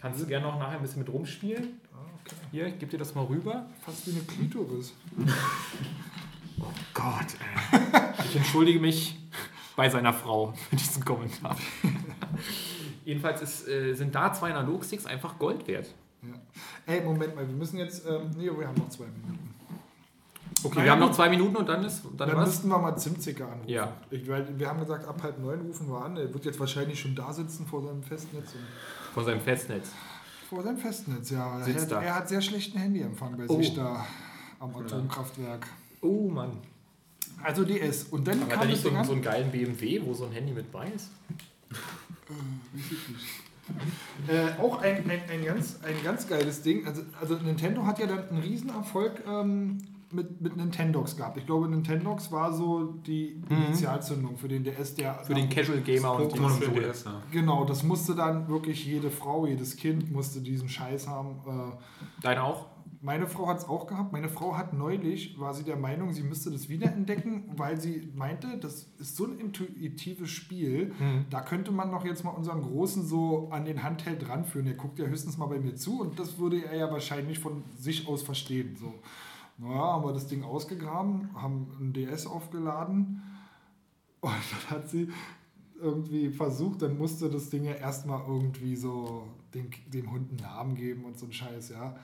Kannst du gerne noch nachher ein bisschen mit rumspielen. Ah, okay. Hier, ich gebe dir das mal rüber. Fast wie eine Klitoris. [laughs] Gott, ey. Ich entschuldige mich bei seiner Frau [laughs] für diesen Kommentar. Jedenfalls ist, äh, sind da zwei Analogsticks einfach Gold wert. Ja. Ey, Moment mal, wir müssen jetzt, ähm, nee, wir haben noch zwei Minuten. Okay, Naja, wir haben noch zwei Minuten und dann ist dann, Dann was? müssten wir mal Zimzicker anrufen. Ja. Ich, weil wir haben gesagt, ab halb neun rufen wir an. Er wird jetzt wahrscheinlich schon da sitzen vor seinem Festnetz. Und Von seinem Festnetz. vor seinem Festnetz, ja. Er Sitzt hat, da. er hat sehr schlechten Handyempfang bei Oh. sich da am Atomkraftwerk. Oh Mann. Also DS. Und dann Hat er kam nicht so, so einen geilen BMW, wo so ein Handy mit bei ist? Äh, auch ein, ein, ein, ganz, ein ganz geiles Ding. Also, also Nintendo hat ja dann einen Riesenerfolg ähm, mit, mit Nintendox gehabt. Ich glaube, Nintendox war so die Initialzündung für den DS, der Mhm. Für den Casual Gamer und die Pokémon Konsole. DS, ja. Genau, das musste dann wirklich jede Frau, jedes Kind musste diesen Scheiß haben. Äh, Deine auch? Meine Frau hat es auch gehabt. Meine Frau hat neulich, war sie der Meinung, sie müsste das wiederentdecken, [laughs] weil sie meinte, das ist so ein intuitives Spiel. Da könnte man doch jetzt mal unseren Großen so an den Handheld ranführen. Er guckt ja höchstens mal bei mir zu und das würde er ja wahrscheinlich von sich aus verstehen. So. Naja, haben wir das Ding ausgegraben, haben ein DS aufgeladen und dann hat sie irgendwie versucht, dann musste das Ding ja erstmal irgendwie so den, dem Hund einen Namen geben und so ein Scheiß, ja.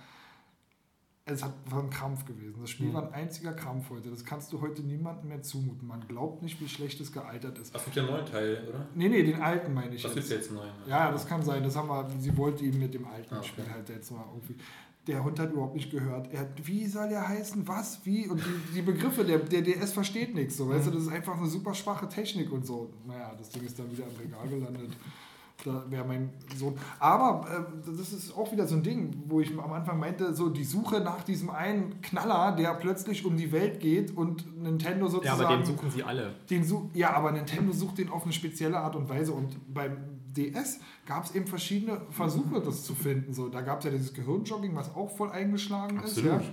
Es hat, war ein Krampf gewesen. Das Spiel Mhm. war ein einziger Krampf heute. Das kannst du heute niemandem mehr zumuten. Man glaubt nicht, wie schlecht es gealtert ist. Das gibt ja einen neuen Teil, oder? Nee, nee, den alten meine ich Das jetzt. gibt jetzt einen neuen. Ja, das kann sein. Das haben wir, sie wollte ihm mit dem alten Ah, okay. Spiel halt jetzt mal irgendwie. Der Hund hat überhaupt nicht gehört. Er hat, wie soll der heißen? Was? Wie? Und die, die Begriffe, der, der DS versteht nichts. So, weißt du, das ist einfach eine super schwache Technik und so. Naja, das Ding ist dann wieder im Regal gelandet. Da wäre mein Sohn. Aber äh, das ist auch wieder so ein Ding, wo ich am Anfang meinte, so die Suche nach diesem einen Knaller, der plötzlich um die Welt geht und Nintendo Ja, sozusagen. aber den suchen sie alle. Den such, ja, aber Nintendo sucht den auf eine spezielle Art und Weise. Und beim DS gab es eben verschiedene Versuche, das zu finden. So, da gab es ja dieses Gehirnjogging, was auch voll eingeschlagen Absolut. ist. Ja.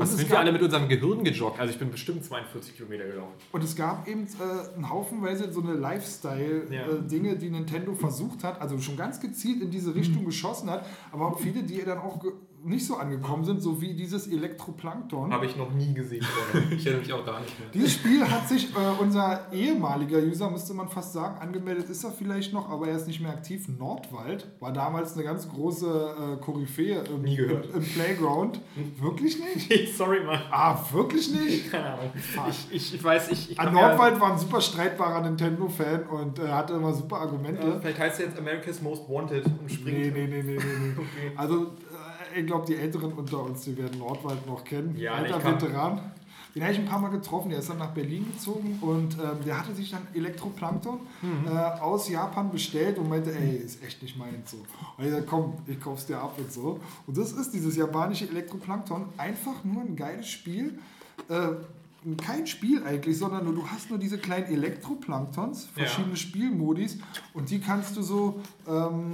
Es, sind wir alle mit unserem Gehirn gejoggt? Also ich bin bestimmt 42 Kilometer gelaufen. und es gab eben äh, einen Haufenweise so eine Ja. Lifestyle-Dinge, die Nintendo versucht hat, also schon ganz gezielt in diese Richtung geschossen hat, aber auch viele, die dann auch ge- nicht so angekommen sind, so wie dieses Elektroplankton. Habe ich noch nie gesehen. [laughs] Ich erinnere mich auch gar nicht mehr. Dieses Spiel hat sich äh, unser ehemaliger User, müsste man fast sagen, angemeldet ist er vielleicht noch, aber er ist nicht mehr aktiv. Nordwald war damals eine ganz große äh, Koryphäe im, Nie gehört. im, im Playground. Wirklich nicht? [laughs] Sorry, Mann. Ah, wirklich nicht? [laughs] Keine Ahnung. Ich, ich, ich weiß, ich, ich Ah, Nordwald war ein super streitbarer Nintendo-Fan und äh, hatte immer super Argumente. Ja, vielleicht heißt er jetzt America's Most Wanted und springt. Nee, nee, nee, nee, nee. nee. Okay. Also, äh, ich glaube, die Älteren unter uns, die werden Nordwald noch kennen. Ja, Alter Veteran. Den habe ich ein paar Mal getroffen. Der ist dann nach Berlin gezogen und ähm, der hatte sich dann Elektroplankton Mhm. äh, aus Japan bestellt und meinte, ey, ist echt nicht meins so. Und ich sagte, komm, ich kauf's dir ab und so. Und das ist dieses japanische Elektroplankton. Einfach nur ein geiles Spiel. Äh, kein Spiel eigentlich, sondern nur, du hast nur diese kleinen Elektroplanktons, Ja. verschiedene Spielmodis und die kannst du so, ähm,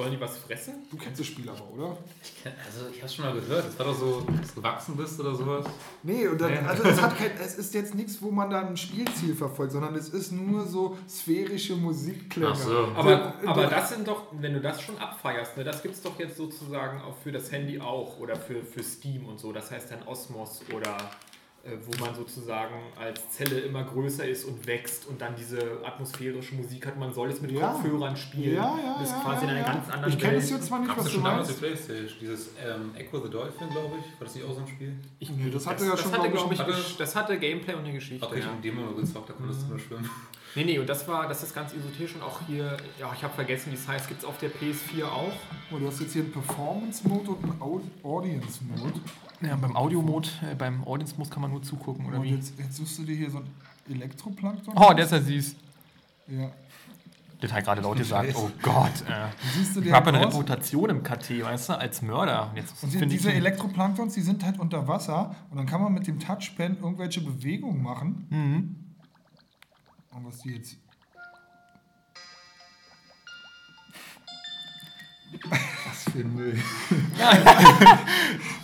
Sollen die was fressen? du kennst das Spiel aber, oder? Ich kenn- Also ich habe schon mal gehört. Das war doch so, dass du gewachsen bist oder sowas. Nee, und dann, also es, hat kein, es ist jetzt nichts, wo man dann ein Spielziel verfolgt, sondern es ist nur so sphärische Musikklänge. Ach so. Aber, So, aber du- das sind doch, wenn du das schon abfeierst, ne, das gibt es doch jetzt sozusagen auch für das Handy auch oder für, für Steam und so. Das heißt dann Osmos oder äh, wo man sozusagen als Zelle immer größer ist und wächst und dann diese atmosphärische Musik hat. Man soll es mit Ja. Kopfhörern spielen. Ja, ja, Das ist ja, quasi ja, in einer ja. ganz anderen Ich kenne es jetzt zwar nicht, Gab was es du schon damals die meinst. Playstation? Dieses ähm, Echo the Dolphin, glaube ich. War das nicht auch so ein Spiel? Ich, Nee, das hatte das, ja das schon, hatte, glaub ich, glaube ich, hatte- das hatte Gameplay und eine Geschichte. Okay, ich habe Demo mal gezockt, da konntest du nur schwimmen. [laughs] Nee, nee, und das war, das ist ganz esoterisch und auch hier, ja, ich habe vergessen, wie es heißt, gibt es auf der PS4 auch. Oh, du hast jetzt hier einen Performance-Mode und einen Au- Audience-Mode. Ja, beim Audio-Mode, äh, beim Audience-Mode kann man nur zugucken, oder Und wie? jetzt, jetzt suchst du dir hier so ein Elektroplankton. Oh, der ist ja süß. Ja. Das hat gerade laut [laughs] gesagt. Oh Gott. Äh. Siehst du Ich habe eine aus? Reputation im KT, weißt du, als Mörder. Und Jetzt Und die, diese Elektroplanktons, die sind halt unter Wasser und dann kann man mit dem Touchpen irgendwelche Bewegungen machen. Mhm. Und was die jetzt. Was für ein Müll. [laughs] [laughs]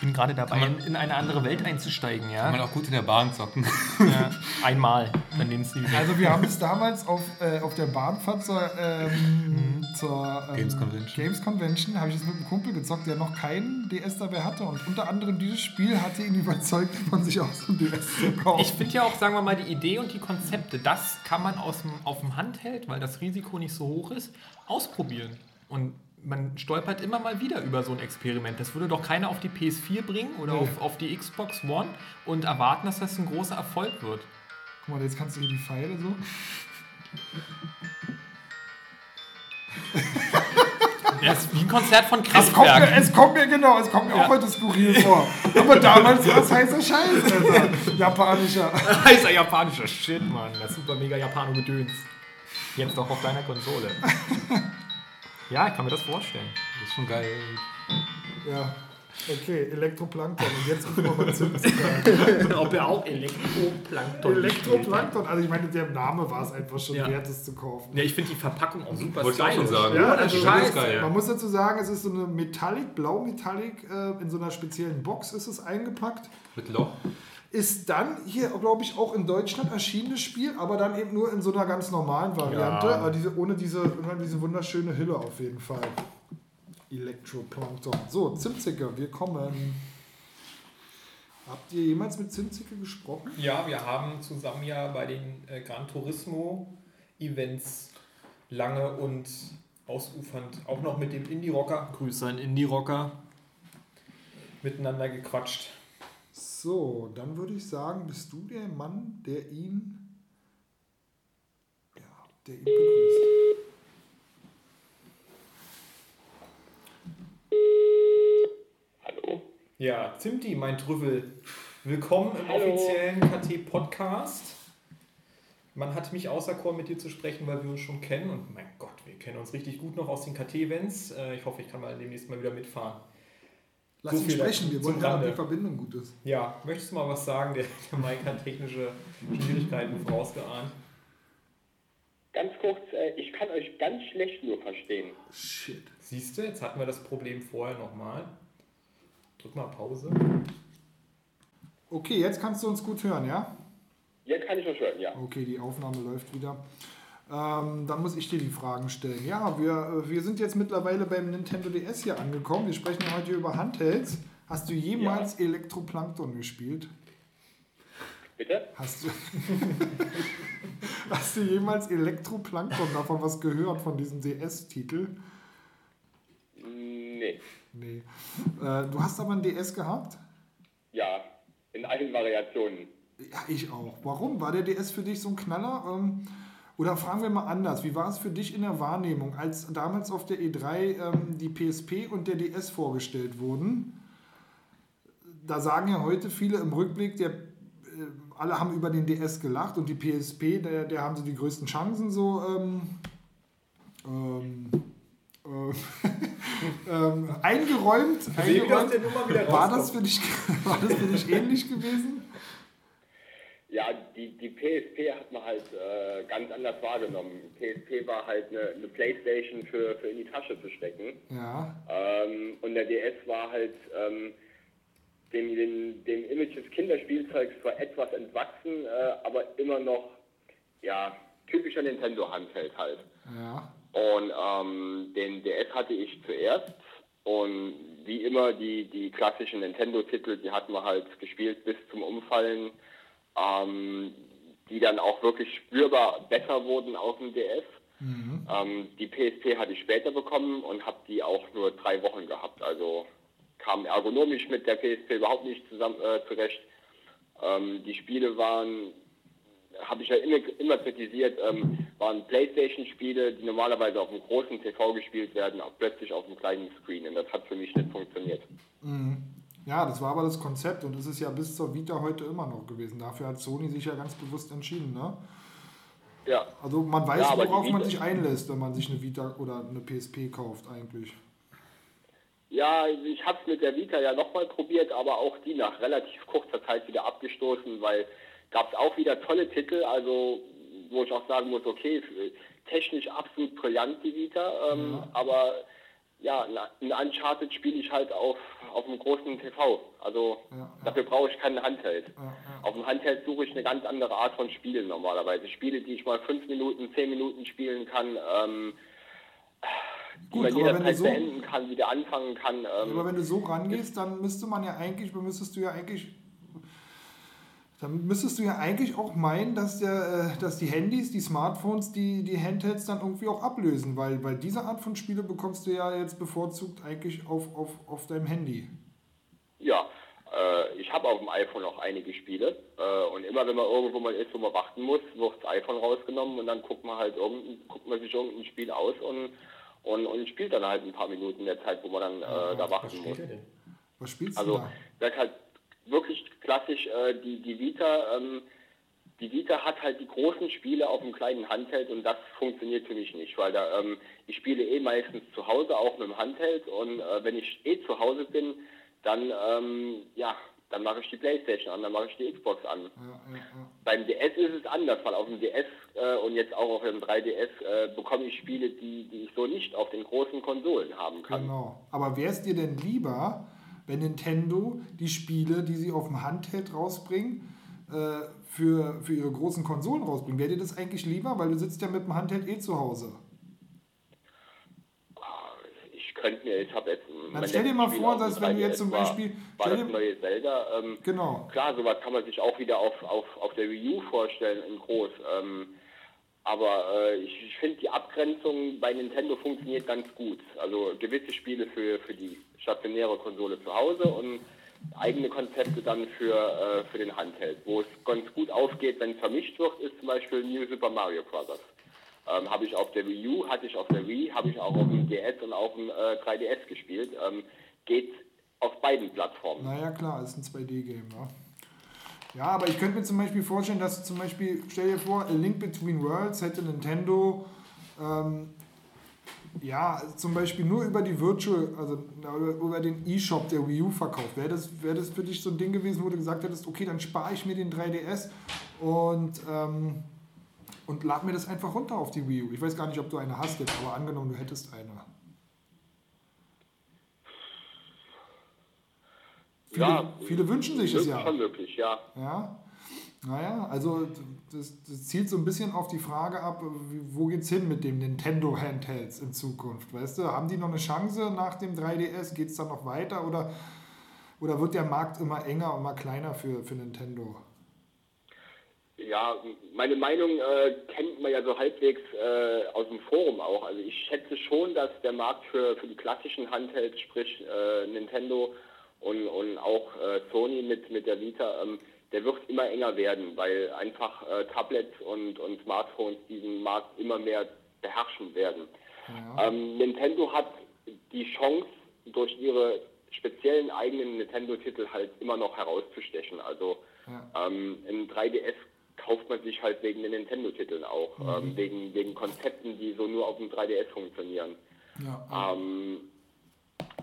bin gerade dabei, in, in eine andere Welt einzusteigen, Kann man ja. auch gut in der Bahn zocken. ja. Einmal, dann nehmen sie die weg. Also wir haben es damals auf, äh, auf der Bahnfahrt zur, ähm, zur ähm, Games Convention. Games Convention habe ich es mit einem Kumpel gezockt, der noch keinen DS dabei hatte und unter anderem dieses Spiel hatte ihn überzeugt, von sich aus ein DS zu kaufen. Ich finde ja auch, sagen wir mal, die Idee und die Konzepte, das kann man aus dem, auf dem Handheld, weil das Risiko nicht so hoch ist, ausprobieren. Und man stolpert immer mal wieder über so ein Experiment. Das würde doch keiner auf die PS4 bringen oder Nee. auf, auf die Xbox One und erwarten, dass das ein großer Erfolg wird. Guck mal, jetzt kannst du hier die Pfeile so. [laughs] Das ist wie ein Konzert von Es kommt, mir, Kraftwerk. es kommt mir genau, es kommt mir auch heute skurril vor. Aber damals war es heißer Scheiß, Alter. Japanischer. [laughs] Heißer japanischer Shit, Mann. Das super mega Japano-Gedöns. Jetzt doch auf deiner Konsole. [laughs] Ja, ich kann mir das vorstellen. Das ist schon geil. Ja. Okay, Elektroplankton. Und jetzt gucken wir mal zu. zu [laughs] Ob er auch Elektroplankton Elektroplankton. Also ich meine, der Name war es einfach schon Ja. wert, es zu kaufen. Ja, ich finde die Verpackung auch super Wollte ich auch schon stylisch. sagen. Ja, das also ist das schon ist geil. Man muss dazu sagen, es ist so eine Metallic, blau-Metallic, äh, in so einer speziellen Box ist es eingepackt. Mit Loch. Ist dann hier, glaube ich, auch in Deutschland erschienenes Spiel, aber dann eben nur in so einer ganz normalen Variante, Ja. aber diese, ohne, diese, diese wunderschöne Hülle auf jeden Fall. Elektroplankton. So, Zimtzicke, wir kommen. Habt ihr jemals mit Zimtzicke gesprochen? Ja, wir haben zusammen ja bei den äh, Gran Turismo Events lange und ausufernd auch noch mit dem Indie-Rocker, Grüße an Indie-Rocker, miteinander gequatscht. So, dann würde ich sagen, bist du der Mann, der ihn. Ja, der ihn begrüßt. Hallo? Ja, Zimti, mein Trüffel, willkommen im Hallo. offiziellen KT-Podcast. Man hat mich auserkoren, mit dir zu sprechen, weil wir uns schon kennen und mein Gott, wir kennen uns richtig gut noch aus den KT-Events. Äh, Ich hoffe, ich kann mal demnächst mal wieder mitfahren. Lass So ihn sprechen, wir wollen ja, die Verbindung gut ist. Ja, möchtest du mal was sagen? Der, der Mike hat technische Schwierigkeiten vorausgeahnt. Ganz kurz, äh, ich kann euch ganz schlecht nur verstehen. Shit. Siehst du, jetzt hatten wir das Problem vorher nochmal. Drück mal Pause. Okay, jetzt kannst du uns gut hören, ja? Jetzt kann ich euch hören, ja. Okay, die Aufnahme läuft wieder. Ähm, dann muss ich dir die Fragen stellen. Ja, wir, äh, wir sind jetzt mittlerweile beim Nintendo DS hier angekommen. Wir sprechen ja heute über Handhelds. Hast du jemals Elektroplankton gespielt? Bitte? Hast du, [laughs] hast du jemals Elektroplankton davon was gehört, von diesem DS-Titel? Nee. Nee. Äh, du hast aber ein DS gehabt? Ja, in allen Variationen. Ja, ich auch. Warum? War der DS für dich so ein Knaller? Ähm, oder fragen wir mal anders, wie war es für dich in der Wahrnehmung, als damals auf der E3 ähm, die PSP und der DS vorgestellt wurden? Da sagen ja heute viele im Rückblick, der, äh, alle haben über den DS gelacht und die PSP, der, der haben so die größten Chancen so ähm, ähm, äh, [laughs] ähm, eingeräumt. Eingeräumt. War das, für dich, [laughs] war das für dich ähnlich gewesen? Ja, die, die PSP hat man halt äh, ganz anders wahrgenommen. PSP war halt eine, eine Playstation für, für in die Tasche zu stecken. Ja. Ähm, und der DS war halt ähm, dem, dem, dem Image des Kinderspielzeugs zwar etwas entwachsen, äh, aber immer noch ja, typischer Nintendo-Handheld halt. Ja. Und ähm, den DS hatte ich zuerst. Und wie immer, die, die klassischen Nintendo-Titel, die hatten wir halt gespielt bis zum Umfallen, ähm, die dann auch wirklich spürbar besser wurden auf dem DS. Ähm, die PSP hatte ich später bekommen und habe die auch nur drei Wochen gehabt. Also kam ergonomisch mit der PSP überhaupt nicht zusammen, äh, zurecht. Ähm, die Spiele waren habe ich ja immer, immer kritisiert, ähm, waren Playstation-Spiele, die normalerweise auf einem großen TV gespielt werden, auch plötzlich auf einem kleinen Screen. Und das hat für mich nicht funktioniert. Ja, das war aber das Konzept und es ist ja bis zur Vita heute immer noch gewesen. Dafür hat Sony sich ja ganz bewusst entschieden. Ne? Ja, Also man weiß, Ja, worauf man sich einlässt, wenn man sich eine Vita oder eine PSP kauft eigentlich. ja ich habe es mit der Vita ja nochmal probiert, aber auch die nach relativ kurzer Zeit wieder abgestoßen, weil gab es auch wieder tolle Titel, also wo ich auch sagen muss, okay, technisch absolut brillant die Vita, ähm, aber ja, ein Uncharted spiele ich halt auf, auf einem großen TV. Also Ja, dafür brauche ich keinen Handheld. Ja. Auf dem Handheld suche ich eine ganz andere Art von Spielen normalerweise. Spiele, die ich mal fünf Minuten, zehn Minuten spielen kann, ähm, die Gut, man wenn du jederzeit so- beenden kann, wieder anfangen kann. Ähm, Aber wenn du so rangehst, dann müsste man ja eigentlich, müsstest du ja eigentlich, dann müsstest du ja eigentlich auch meinen, dass, der, äh, dass die Handys, die Smartphones, die, die Handhelds dann irgendwie auch ablösen, weil, weil diese Art von Spiele bekommst du ja jetzt bevorzugt eigentlich auf, auf, auf deinem Handy. Ja, äh, ich habe auf dem iPhone auch einige Spiele äh, und immer wenn man irgendwo mal ist, wo man warten muss, wird das iPhone rausgenommen und dann guckt man halt irgendein, guckt man sich irgendein Spiel aus und, und, und spielt dann halt ein paar Minuten in der Zeit, wo man dann äh, da Was warten steht muss. da? Was spielst du Also da? halt wirklich klassisch, äh, die, die Vita, ähm, die Vita hat halt die großen Spiele auf dem kleinen Handheld und das funktioniert für mich nicht, weil da ähm, ich spiele eh meistens zu Hause auch mit dem Handheld und äh, wenn ich eh zu Hause bin, dann ähm, ja, dann mache ich die Playstation an, dann mache ich die Xbox an. Ja, ja, ja. Beim DS ist es anders, weil auf dem DS äh, und jetzt auch auf dem 3DS äh, bekomme ich Spiele, die, die ich so nicht auf den großen Konsolen haben kann. Genau. Aber wäre es dir denn lieber, wenn Nintendo die Spiele, die sie auf dem Handheld rausbringen, äh, für, für ihre großen Konsolen rausbringen? Wäre dir das eigentlich lieber? Weil du sitzt ja mit dem Handheld eh zu Hause. Ich könnte mir, ich habe jetzt. mein stell dir mal Spiel vor, dass wenn du jetzt 3DS zum war, Beispiel- War das neue Zelda. Ähm, Genau. Klar, sowas kann man sich auch wieder auf, auf, auf der Wii U vorstellen, in groß. Ähm, aber äh, ich, ich finde, die Abgrenzung bei Nintendo funktioniert ganz gut. Also gewisse Spiele für, für die stationäre Konsole zu Hause und eigene Konzepte dann für, äh, für den Handheld. Wo es ganz gut aufgeht, wenn es vermischt wird, ist zum Beispiel New Super Mario Bros. Ähm, habe ich auf der Wii U, hatte ich auf der Wii, habe ich auch auf dem DS und auf dem äh, 3DS gespielt. Ähm, geht auf beiden Plattformen. Naja, klar, ist ein 2D-Game, ja. Ja, aber ich könnte mir zum Beispiel vorstellen, dass zum Beispiel, stell dir vor, A Link Between Worlds hätte Nintendo ähm, ja, zum Beispiel nur über die Virtual, also über den E-Shop der Wii U verkauft. Wäre das, wäre das für dich so ein Ding gewesen, wo du gesagt hättest, okay, dann spare ich mir den 3DS und, ähm, und lad mir das einfach runter auf die Wii U. Ich weiß gar nicht, ob du eine hast jetzt, aber angenommen, du hättest eine. Viele, Ja, viele wünschen sich es ja. Möglich, ja. Ja, naja, also das, das zielt so ein bisschen auf die Frage ab, wo geht's hin mit dem Nintendo Handhelds in Zukunft? Weißt du, haben die noch eine Chance nach dem 3DS? Geht es dann noch weiter oder, oder wird der Markt immer enger und immer kleiner für, für Nintendo? Ja, meine Meinung äh, kennt man ja so halbwegs äh, aus dem Forum auch. Also ich schätze schon, dass der Markt für, für die klassischen Handhelds, sprich äh, Nintendo und, und auch äh, Sony mit, mit der Vita, ähm, der wird immer enger werden, weil einfach äh, Tablets und, und Smartphones diesen Markt immer mehr beherrschen werden. Ähm, Nintendo hat die Chance, durch ihre speziellen eigenen Nintendo-Titel halt immer noch herauszustechen. Also ähm, im 3DS kauft man sich halt wegen den Nintendo-Titeln auch, ähm, wegen, wegen Konzepten, die so nur auf dem 3DS funktionieren. Ja, Ähm,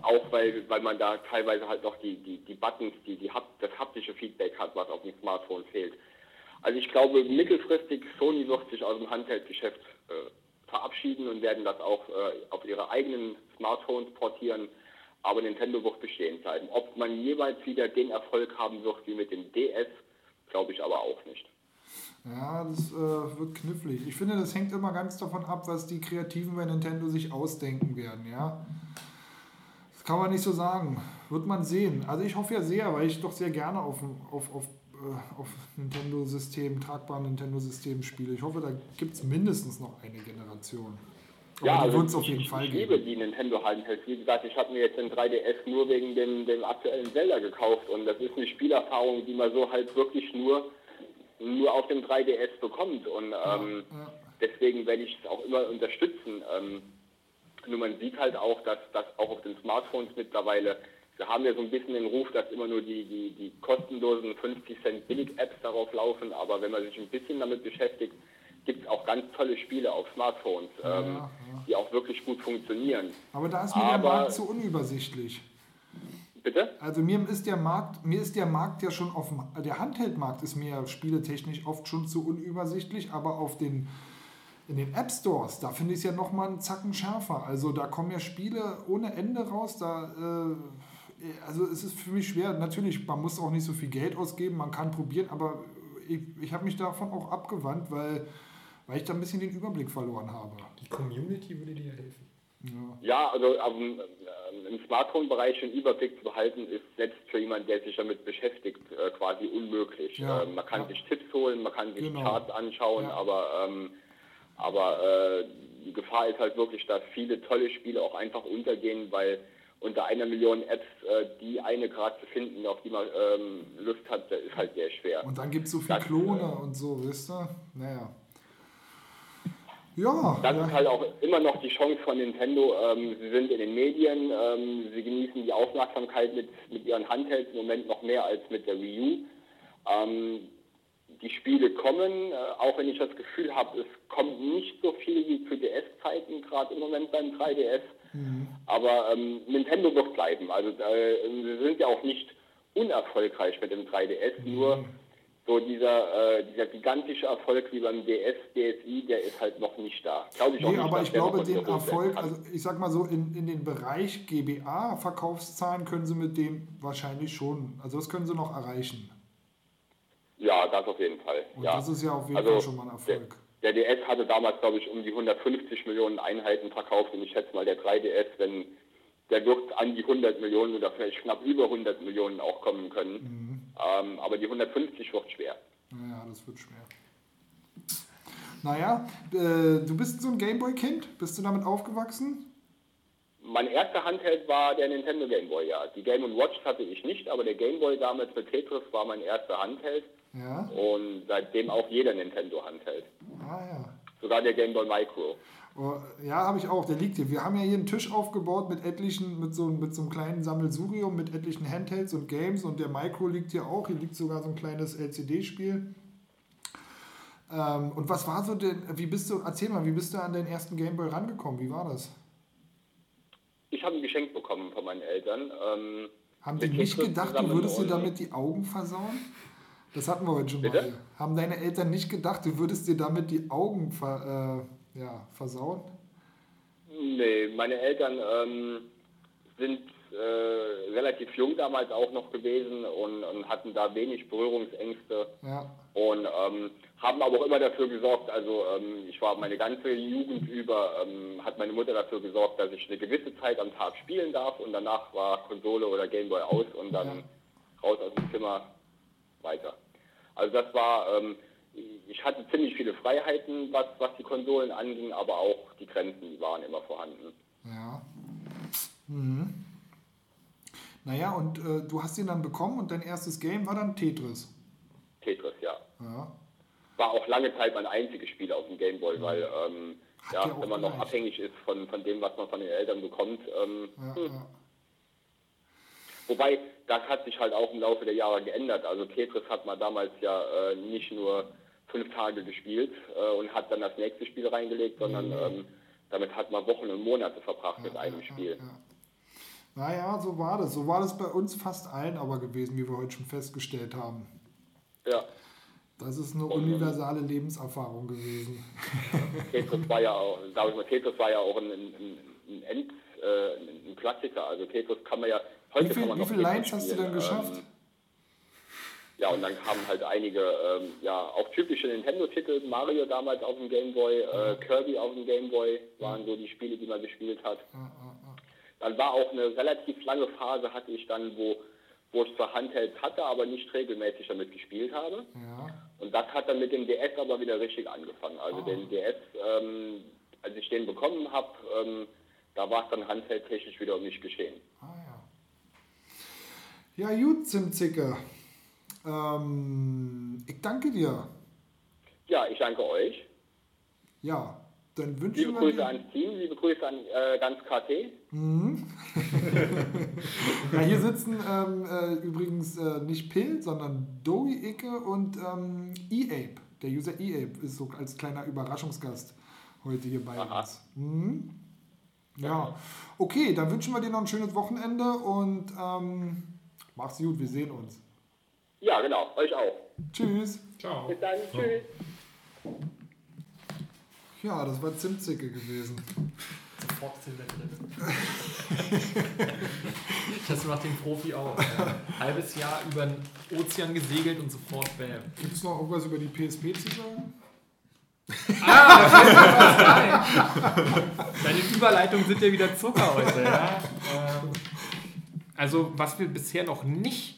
auch weil, weil man da teilweise halt noch die, die, die Buttons, die, die das haptische Feedback hat, was auf dem Smartphone fehlt. Also ich glaube, mittelfristig Sony wird sich aus dem Handheld-Geschäft äh, verabschieden und werden das auch äh, auf ihre eigenen Smartphones portieren. Aber Nintendo wird bestehen bleiben. Ob man jeweils wieder den Erfolg haben wird wie mit dem DS, glaube ich aber auch nicht. ja das äh, wird knifflig. Ich finde, das hängt immer ganz davon ab, was die Kreativen bei Nintendo sich ausdenken werden, ja. Kann man nicht so sagen. Wird man sehen. Also ich hoffe ja sehr, weil ich doch sehr gerne auf, auf, auf, äh, auf Nintendo-System, tragbaren Nintendo-System spiele. Ich hoffe, da gibt es mindestens noch eine Generation. Aber die wird es auf jeden also ich, Fall ich liebe die Nintendo Handhelds. Wie gesagt, ich habe mir jetzt den 3DS nur wegen dem, dem aktuellen Zelda gekauft und das ist eine Spielerfahrung, die man so halt wirklich nur, nur auf dem 3DS bekommt und ähm, deswegen werde ich es auch immer unterstützen. Ähm, nur man sieht halt auch, dass das auch auf den Smartphones mittlerweile, wir haben ja so ein bisschen den Ruf, dass immer nur die, die, die kostenlosen 50 Cent Billig-Apps darauf laufen, aber wenn man sich ein bisschen damit beschäftigt, gibt es auch ganz tolle Spiele auf Smartphones, ähm, die auch wirklich gut funktionieren. Aber da ist mir der Aber- Markt zu unübersichtlich. Bitte? Also mir ist der Markt, mir ist der Markt ja schon auf dem, der Handheld-Markt ist mir spieletechnisch oft schon zu unübersichtlich, aber auf den in den App Stores, da finde ich es ja noch mal einen Zacken schärfer. Also da kommen ja Spiele ohne Ende raus. Da, äh, also es ist für mich schwer. Natürlich, man muss auch nicht so viel Geld ausgeben, man kann probieren, aber ich, ich habe mich davon auch abgewandt, weil, weil ich da ein bisschen den Überblick verloren habe. Die Community würde dir helfen. Ja, also ähm, äh, im Smartphone-Bereich einen Überblick zu behalten, ist selbst für jemanden, der sich damit beschäftigt, äh, quasi unmöglich. Ja, ähm, man kann ja. sich Tipps holen, man kann sich Genau. Charts anschauen, Ja. aber, ähm, aber äh, die Gefahr ist halt wirklich, dass viele tolle Spiele auch einfach untergehen, weil unter einer Million Apps äh, die eine gerade zu finden, auf die man ähm, Lust hat, das ist halt sehr schwer. Und dann gibt es so viel Das, Klone äh, und so, wisst ihr? Naja. Ja, Das ja. ist halt auch immer noch die Chance von Nintendo. Ähm, sie sind in den Medien, ähm, sie genießen die Aufmerksamkeit mit, mit ihren Handhelds im Moment noch mehr als mit der Wii U. Die Spiele kommen, äh, auch wenn ich das Gefühl habe, es kommt nicht so viel wie zu DS-Zeiten, gerade im Moment beim 3DS. Aber ähm, Nintendo wird bleiben. Also äh, sie sind ja auch nicht unerfolgreich mit dem 3DS, nur so dieser, äh, dieser gigantische Erfolg wie beim DS, DSi, der ist halt noch nicht da. Glaube ich Nee, nicht, aber ich glaube, den Erfolg, also ich sag mal so, in, in den Bereich GBA-Verkaufszahlen können sie mit dem wahrscheinlich schon, also das können sie noch erreichen. Ja, das auf jeden Fall. Und ja. das ist ja auf jeden Also, Fall schon mal ein Erfolg. Der, der DS hatte damals, glaube ich, um die 150 Millionen Einheiten verkauft und ich schätze mal, der 3DS, wenn der wird an die 100 Millionen oder vielleicht knapp über 100 Millionen auch kommen können. Mhm. Ähm, aber die 150 wird schwer. Naja, das wird schwer. Naja, äh, du bist so ein Gameboy-Kind? Bist du damit aufgewachsen? Mein erster Handheld war der Nintendo Game Boy, ja. Die Game Watch hatte ich nicht, aber der Game Boy damals mit Tetris war mein erster Handheld Ja. und seitdem auch jeder Nintendo Handheld. Ah ja. Sogar der Game Boy Micro. Oh, ja, habe ich auch. Der liegt hier. Wir haben ja hier einen Tisch aufgebaut mit etlichen, mit so, mit so einem kleinen Sammelsurium, mit etlichen Handhelds und Games und der Micro liegt hier auch. Hier liegt sogar so ein kleines LCD-Spiel. Ähm, und was war so denn, wie bist du, erzähl mal, wie bist du an den ersten Gameboy rangekommen? Wie war das? Ich habe ein Geschenk bekommen von meinen Eltern. Ähm, Haben die nicht gedacht, du würdest dir damit die Augen versauen? Das hatten wir heute schon Bitte? mal. Haben deine Eltern nicht gedacht, du würdest dir damit die Augen ver, äh, ja, versauen? Nee, meine Eltern ähm, sind äh, relativ jung damals auch noch gewesen und, und hatten da wenig Berührungsängste Ja. und ähm, haben aber auch immer dafür gesorgt, also ähm, ich war meine ganze Jugend über, ähm, hat meine Mutter dafür gesorgt, dass ich eine gewisse Zeit am Tag spielen darf und danach war Konsole oder Gameboy aus und dann Ja. raus aus dem Zimmer weiter. Also das war, ähm, ich hatte ziemlich viele Freiheiten, was, was die Konsolen anging, aber auch die Grenzen waren immer vorhanden. Ja. Mhm. Naja, und äh, du hast ihn dann bekommen und dein erstes Game war dann Tetris. Tetris, ja. Ja. War auch lange Zeit mein einziges Spiel auf dem Gameboy, weil ähm, ja, wenn man noch abhängig ist von, von dem, was man von den Eltern bekommt. Ähm, Ja, hm. ja. Wobei, das hat sich halt auch im Laufe der Jahre geändert. Also Tetris hat man damals ja äh, nicht nur fünf Tage gespielt äh, und hat dann das nächste Spiel reingelegt, sondern ähm, damit hat man Wochen und Monate verbracht mit einem Spiel. Ja. Naja, so war das. So war das bei uns fast allen aber gewesen, wie wir heute schon festgestellt haben. Ja, Das ist eine universale Lebenserfahrung gewesen. Tetris war ja auch, sag ich mal, Tetris war ja auch ein, ein, ein, End, äh, ein Klassiker. Also Tetris kann man ja heute Wie, viel, wie viele Lines hast du denn geschafft? Ähm, ja, und dann kamen halt einige, ähm, ja, auch typische Nintendo-Titel, Mario damals auf dem Game Boy, äh, Kirby auf dem Game Boy, waren so die Spiele, die man gespielt hat. Dann war auch eine relativ lange Phase, hatte ich dann, wo, wo ich zwar Handhelds hatte, aber nicht regelmäßig damit gespielt habe. ja. Und das hat dann mit dem DS aber wieder richtig angefangen. Also den DS, ähm, als ich den bekommen habe, ähm, da war es dann handheldtechnisch wieder um mich geschehen. Ja. Gut, Zimtzicke. Ähm, ich danke dir. Ja, ich danke euch. Ja, dann wünschen Liebe wir Grüße ans Team, liebe Grüße an äh, ganz KT. [laughs] Ja, hier sitzen ähm, äh, übrigens äh, nicht Pill, sondern Dowie Icke und ähm, E-Ape. Der User E-Ape ist so als kleiner Überraschungsgast heute hier bei Aha. uns. Mhm. Ja, okay, dann wünschen wir dir noch ein schönes Wochenende und ähm, mach's gut, wir sehen uns. Ja, genau, euch auch. Tschüss. Ciao. Bis dann, tschüss. Ja, das war Zimtzicke gewesen. Sofort Silber drin. [laughs] Das macht den Profi auch. Ja. [laughs] Halbes Jahr über den Ozean gesegelt und sofort bam. Gibt es noch irgendwas über die PSP zu sagen? [laughs] Deine Überleitungen sind ja wieder Zucker heute. Ja? Ähm, Also, was wir bisher noch nicht,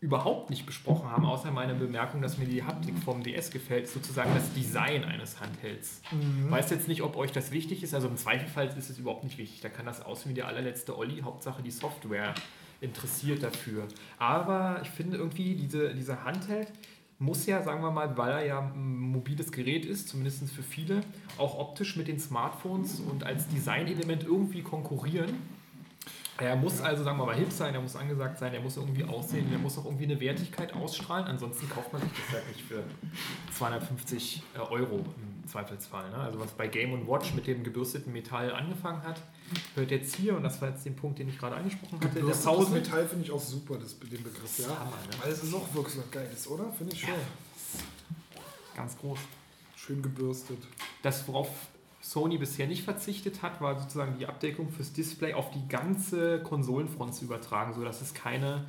überhaupt nicht besprochen haben, außer meine Bemerkung, dass mir die Haptik vom DS gefällt, ist sozusagen das Design eines Handhelds. Weiß jetzt nicht, ob euch das wichtig ist. Also im Zweifelfall ist es überhaupt nicht wichtig. Da kann das aussehen wie der allerletzte Olli. Hauptsache die Software interessiert dafür. Aber ich finde irgendwie, diese, dieser Handheld muss ja, sagen wir mal, weil er ja ein mobiles Gerät ist, zumindest für viele, auch optisch mit den Smartphones und als Designelement irgendwie konkurrieren. Er muss also, sagen wir mal, hip sein, er muss angesagt sein, er muss irgendwie aussehen, er muss auch irgendwie eine Wertigkeit ausstrahlen. Ansonsten kauft man sich das halt nicht für 250 Euro im Zweifelsfall. Ne? Also was bei Game Watch mit dem gebürsteten Metall angefangen hat, hört jetzt hier, und das war jetzt den Punkt, den ich gerade angesprochen hatte, der Das 1000 Metall finde ich auch super, das, den Begriff. Ja. Hammer, ne? Weil es ist auch wirklich was Geiles, oder? Finde ich schon. ganz groß. Schön gebürstet. Das, worauf Sony bisher nicht verzichtet hat, war sozusagen die Abdeckung fürs Display auf die ganze Konsolenfront zu übertragen, sodass es keine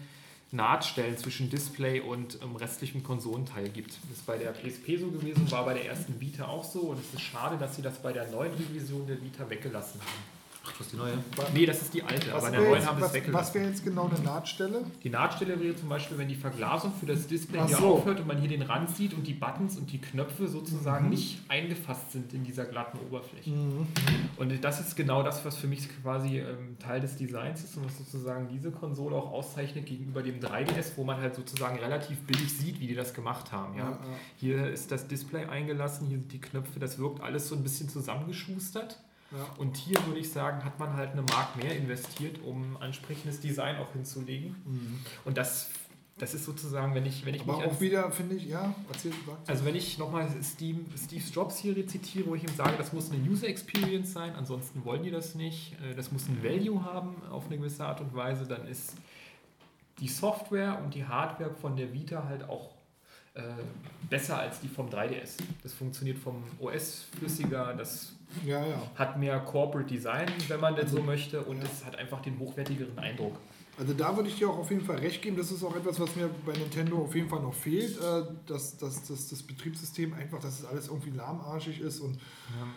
Nahtstellen zwischen Display und ähm, restlichem Konsolenteil gibt. Das ist bei der PSP so gewesen, war bei der ersten Vita auch so und es ist schade, dass sie das bei der neuen Revision der Vita weggelassen haben. Das ist die neue. Nee, das ist die alte, Was aber in der wäre neuen jetzt, haben sie es was, was weggelassen. wär jetzt genau eine Nahtstelle? Die Nahtstelle wäre zum Beispiel, wenn die Verglasung für das Display Ach hier so. aufhört und man hier den Rand sieht und die Buttons und die Knöpfe sozusagen Mhm. nicht eingefasst sind in dieser glatten Oberfläche. Und das ist genau das, was für mich quasi ähm, Teil des Designs ist und was sozusagen diese Konsole auch auszeichnet gegenüber dem 3DS, wo man halt sozusagen relativ billig sieht, wie die das gemacht haben. Ja? Ja, ja. Hier ist das Display eingelassen, hier sind die Knöpfe, das wirkt alles so ein bisschen zusammengeschustert. Ja. Und hier würde ich sagen, hat man halt eine Mark mehr investiert, um entsprechendes Design auch hinzulegen. Und das, das ist sozusagen, wenn ich, wenn ich Mhm. Aber mich auch ans- wieder, finde ich, ja, erzähl, sag. also wenn ich nochmal Steve, Steve Jobs hier rezitiere, wo ich ihm sage, das muss eine User Experience sein, ansonsten wollen die das nicht, äh, das muss ein Value haben auf eine gewisse Art und Weise, dann ist die Software und die Hardware von der Vita halt auch äh, besser als die vom 3DS. Das funktioniert vom OS flüssiger, das Ja, ja. hat mehr Corporate Design, wenn man denn so möchte, und Ja. es hat einfach den hochwertigeren Eindruck. Also da würde ich dir auch auf jeden Fall recht geben. Das ist auch etwas, was mir bei Nintendo auf jeden Fall noch fehlt, äh, dass, dass, dass das Betriebssystem einfach, dass es alles irgendwie lahmarschig ist und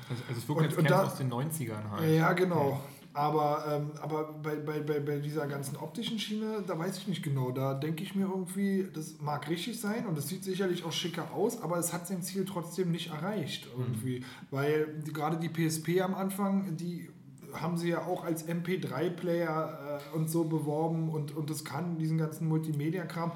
also, also es Und- wirkt und käme da- aus den 90ern halt. Ja, genau. Aber, ähm, aber bei, bei, bei, bei dieser ganzen optischen Schiene, da weiß ich nicht genau. Da denke ich mir irgendwie, das mag richtig sein und es sieht sicherlich auch schicker aus, aber es hat sein Ziel trotzdem nicht erreicht irgendwie. Weil die, gerade die PSP am Anfang, die haben sie ja auch als MP3-Player äh, und so beworben und, und das kann diesen ganzen Multimedia-Kram.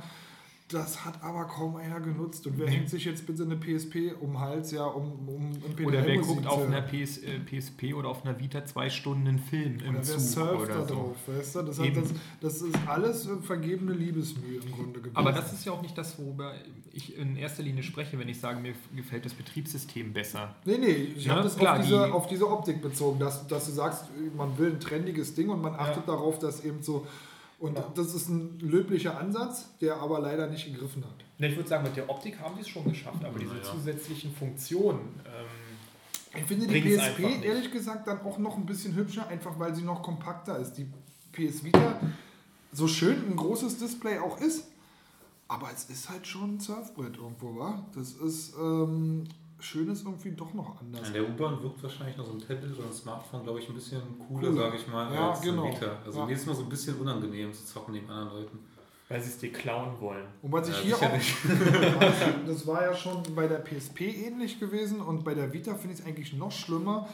Das hat aber kaum einer genutzt. Und wer hängt sich jetzt bitte eine PSP um den Hals, ja, um, um MP3 Oder wer guckt auf einer PS, äh, PSP oder auf einer Vita zwei Stunden einen Film im Oder wer Zug surft oder da so. drauf, weißt du? Das, hat, das, das ist alles vergebene Liebesmühe im Grunde gewesen. Aber das ist ja auch nicht das, worüber ich in erster Linie spreche, wenn ich sage, mir gefällt das Betriebssystem besser. Nee, nee, ich Na, habe das klar, auf, diese, die- auf diese Optik bezogen, dass, dass du sagst, man will ein trendiges Ding und man achtet darauf, dass eben so. Und das ist ein löblicher Ansatz, der aber leider nicht gegriffen hat. Ne, Ich würde sagen, mit der Optik haben die es schon geschafft, aber diese Naja. zusätzlichen Funktionen. Ähm, Ich finde die PSP ehrlich gesagt dann auch noch ein bisschen hübscher, einfach weil sie noch kompakter ist. Die PS Vita, so schön ein großes Display auch ist, aber es ist halt schon ein Surfbrett irgendwo, wa? Das ist ähm, schön ist irgendwie doch noch anders. An der U-Bahn wirkt wahrscheinlich noch so ein Tablet oder ein Smartphone, glaube ich, ein bisschen cooler, Cooler. sage ich mal, Ja, als genau. Vita. Also Ja. mir ist immer so ein bisschen unangenehm zu zocken neben anderen Leuten. weil sie es dir klauen wollen. Und was ich Ja, hier auch, [laughs] das war ja schon bei der PSP ähnlich gewesen und bei der Vita finde ich es eigentlich noch schlimmer.